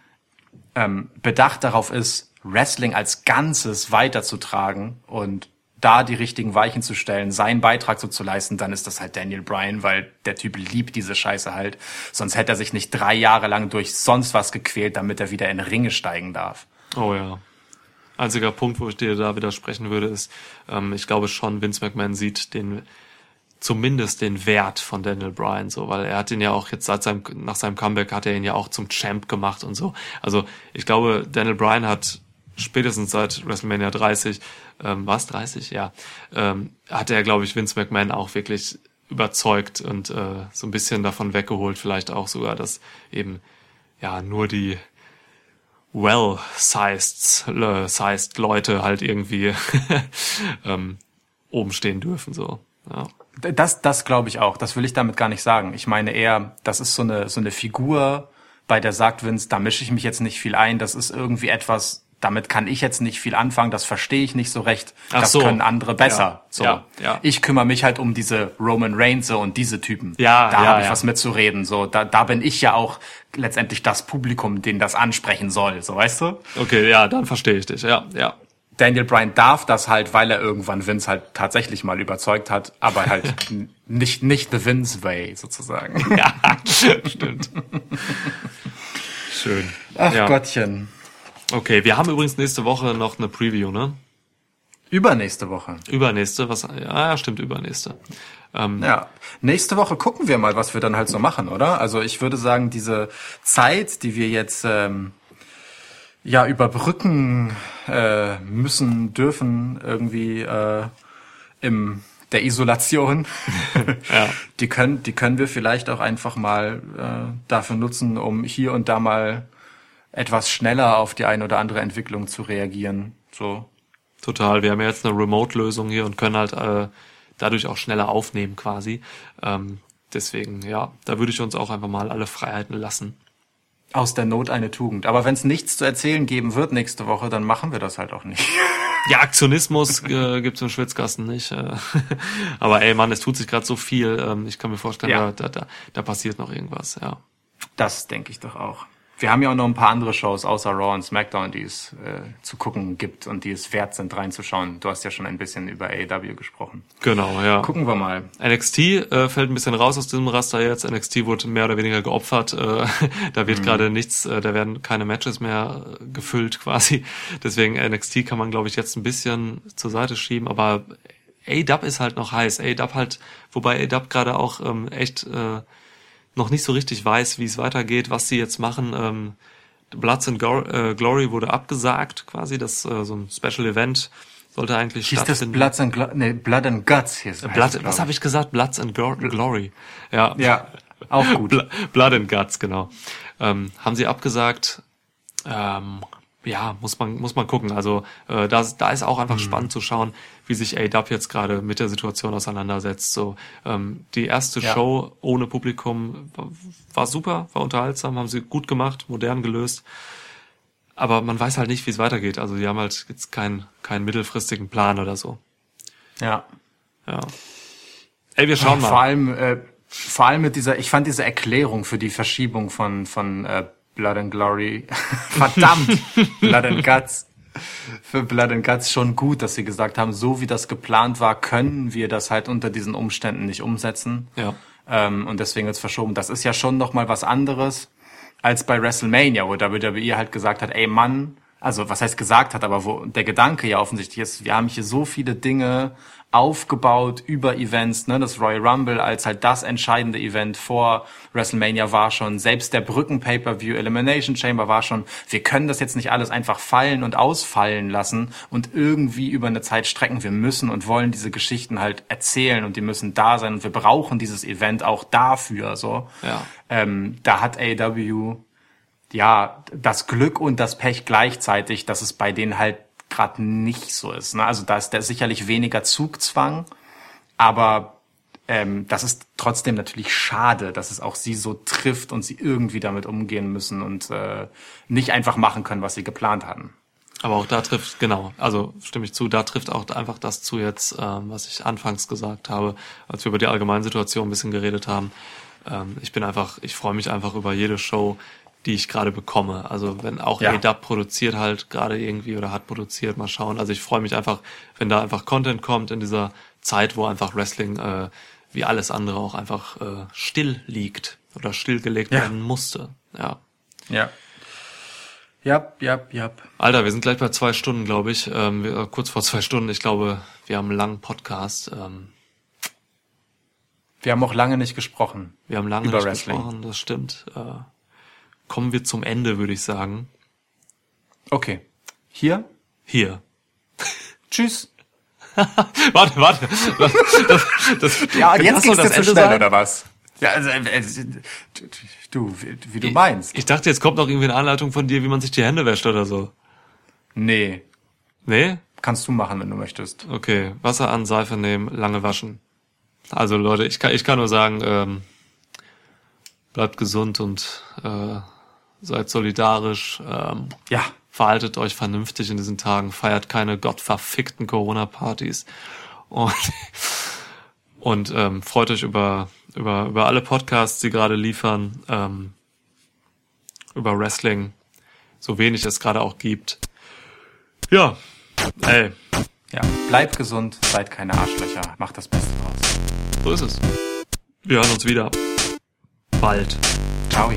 ähm, bedacht darauf ist, Wrestling als Ganzes weiterzutragen und da die richtigen Weichen zu stellen, seinen Beitrag so zu leisten, dann ist das halt Daniel Bryan, weil der Typ liebt diese Scheiße halt. Sonst hätte er sich nicht drei Jahre lang durch sonst was gequält, damit er wieder in Ringe steigen darf. Oh ja. Einziger Punkt, wo ich dir da widersprechen würde, ist, ähm, ich glaube schon, Vince McMahon sieht den zumindest den Wert von Daniel Bryan so, weil er hat ihn ja auch jetzt seit seinem nach seinem Comeback hat er ihn ja auch zum Champ gemacht und so. Also ich glaube, Daniel Bryan hat spätestens seit WrestleMania 30, ähm, war es 30? Ja, ähm, hat er, glaube ich, Vince McMahon auch wirklich überzeugt und äh, so ein bisschen davon weggeholt, vielleicht auch sogar, dass eben ja nur die well-sized sized Leute halt irgendwie ähm, oben stehen dürfen so. Ja. Das, das glaube ich auch. Das will ich damit gar nicht sagen. Ich meine eher, das ist so eine, so eine Figur, bei der sagt Vince, da mische ich mich jetzt nicht viel ein. Das ist irgendwie etwas, damit kann ich jetzt nicht viel anfangen. Das verstehe ich nicht so recht. Ach das so. können andere besser. Ja, So. ja, ja. Ich kümmere mich halt um diese Roman Reigns und diese Typen. Ja, da ja, habe ich was mitzureden. So, da, da bin ich ja auch letztendlich das Publikum, den das ansprechen soll. So, weißt du? Okay, ja, dann verstehe ich dich. Ja, ja. Daniel Bryan darf das halt, weil er irgendwann Vince halt tatsächlich mal überzeugt hat, aber halt nicht, nicht the Vince way sozusagen. Ja, stimmt. Schön. Ach. Gottchen. Okay, wir haben übrigens nächste Woche noch eine Preview, ne? Übernächste Woche. Übernächste, was, ja, stimmt, übernächste. Ähm, Ja. Nächste Woche gucken wir mal, was wir dann halt so machen, oder? Also ich würde sagen, diese Zeit, die wir jetzt ähm, ja überbrücken äh, müssen, dürfen, irgendwie äh, im der Isolation, Ja. die können, die können wir vielleicht auch einfach mal äh, dafür nutzen, um hier und da mal etwas schneller auf die eine oder andere Entwicklung zu reagieren. So. Total. Wir haben ja jetzt eine Remote-Lösung hier und können halt äh, dadurch auch schneller aufnehmen quasi. Ähm, deswegen, ja, da würde ich uns auch einfach mal alle Freiheiten lassen. Aus der Not eine Tugend. Aber wenn es nichts zu erzählen geben wird nächste Woche, dann machen wir das halt auch nicht. Ja, Aktionismus äh, gibt's im Schwitzkasten nicht. Äh, aber ey, Mann, es tut sich gerade so viel. Ähm, ich kann mir vorstellen, Ja. da, da, da passiert noch irgendwas. Ja. Das denke ich doch auch. Wir haben ja auch noch ein paar andere Shows außer Raw und SmackDown, die es äh, zu gucken gibt und die es wert sind reinzuschauen. Du hast ja schon ein bisschen über AEW gesprochen. Genau, ja. Gucken wir mal. NXT äh, fällt ein bisschen raus aus diesem Raster jetzt. NXT wurde mehr oder weniger geopfert. Äh, da wird gerade nichts, äh, da werden keine Matches mehr äh, gefüllt quasi. Deswegen NXT kann man, glaube ich, jetzt ein bisschen zur Seite schieben. Aber A-Dub ist halt noch heiß. A-Dub halt, wobei A-Dub gerade auch ähm, echt äh, noch nicht so richtig weiß, wie es weitergeht, was sie jetzt machen. Ähm, Bloods and Gor äh, Glory wurde abgesagt quasi. Das äh, so ein Special Event sollte eigentlich Hieß das stattfinden. Bloods and, Glo nee, Blood and Guts? Hieß, heißt Blood, glaub was habe ich gesagt? Bloods and Gor Glory. Ja. Ja, auch gut. Bl Blood and Guts, genau. Ähm, haben sie abgesagt. Ähm, ja, muss man, muss man gucken. Also äh, da, da ist auch Mhm. einfach spannend zu schauen, wie sich A-Dub jetzt gerade mit der Situation auseinandersetzt. So, ähm, die erste Ja. Show ohne Publikum war, war super, war unterhaltsam, haben sie gut gemacht, modern gelöst. Aber man weiß halt nicht, wie es weitergeht. Also die haben halt jetzt keinen keinen mittelfristigen Plan oder so. Ja. Ja. Ey, wir schauen mal. Vor allem, äh, vor allem mit dieser, ich fand diese Erklärung für die Verschiebung von, von äh, Blood and Glory, verdammt, Blood and Guts, für Blood and Guts schon gut, dass sie gesagt haben, so wie das geplant war, können wir das halt unter diesen Umständen nicht umsetzen. Ja. Ähm, und deswegen jetzt verschoben. Das ist ja schon noch mal was anderes als bei WrestleMania, wo WWE halt gesagt hat, ey Mann, also was heißt gesagt hat, aber wo der Gedanke ja offensichtlich ist, wir haben hier so viele Dinge aufgebaut über Events, ne, das Royal Rumble als halt das entscheidende Event vor WrestleMania war schon, selbst der Brücken Pay-per-View Elimination Chamber war schon, wir können das jetzt nicht alles einfach fallen und ausfallen lassen und irgendwie über eine Zeit strecken. Wir müssen und wollen diese Geschichten halt erzählen und die müssen da sein und wir brauchen dieses Event auch dafür, so. Ja. Ähm, da hat AEW ja das Glück und das Pech gleichzeitig, dass es bei denen halt gerade nicht so ist. Ne? Also da ist da sicherlich weniger Zugzwang, aber ähm, das ist trotzdem natürlich schade, dass es auch sie so trifft und sie irgendwie damit umgehen müssen und äh, nicht einfach machen können, was sie geplant hatten. Aber auch da trifft, genau, also stimme ich zu, da trifft auch einfach das zu jetzt, ähm, was ich anfangs gesagt habe, als wir über die allgemeine Situation ein bisschen geredet haben. Ähm, ich bin einfach, ich freue mich einfach über jede Show, die ich gerade bekomme. Also wenn auch Ja. ADAP produziert halt gerade irgendwie oder hat produziert, mal schauen. Also ich freue mich einfach, wenn da einfach Content kommt in dieser Zeit, wo einfach Wrestling äh, wie alles andere auch einfach äh, still liegt oder stillgelegt Ja. werden musste. Ja. Ja. Jap, jap, jap. Alter, wir sind gleich bei zwei Stunden, glaube ich. Ähm, wir, äh, kurz vor zwei Stunden. Ich glaube, wir haben einen langen Podcast. Ähm, Wir haben auch lange nicht gesprochen. wir haben lange Über nicht Wrestling. gesprochen, das stimmt. Äh, kommen wir zum Ende, würde ich sagen. Okay. Hier. Hier. Tschüss. warte, warte. Das, das, Ja, das jetzt soll geht's zu Ende schnell, sein? oder was? Ja, also, äh, äh, du, wie, wie du meinst. Ich dachte, jetzt kommt noch irgendwie eine Anleitung von dir, wie man sich die Hände wäscht oder so. Nee, Nee? kannst du machen, wenn du möchtest. Okay. Wasser an, Seife nehmen, lange waschen. Also Leute, ich kann, ich kann nur sagen, ähm, bleibt gesund und äh, seid solidarisch. Ähm, Ja. verhaltet euch vernünftig in diesen Tagen, feiert keine gottverfickten Corona-Partys und, und ähm, freut euch über, über, über alle Podcasts, die gerade liefern, ähm, über Wrestling, so wenig es gerade auch gibt. Ja, ey, Ja. Bleibt gesund, seid keine Arschlöcher, macht das Beste draus. so ist es. Wir hören uns wieder. Bald. Ciao.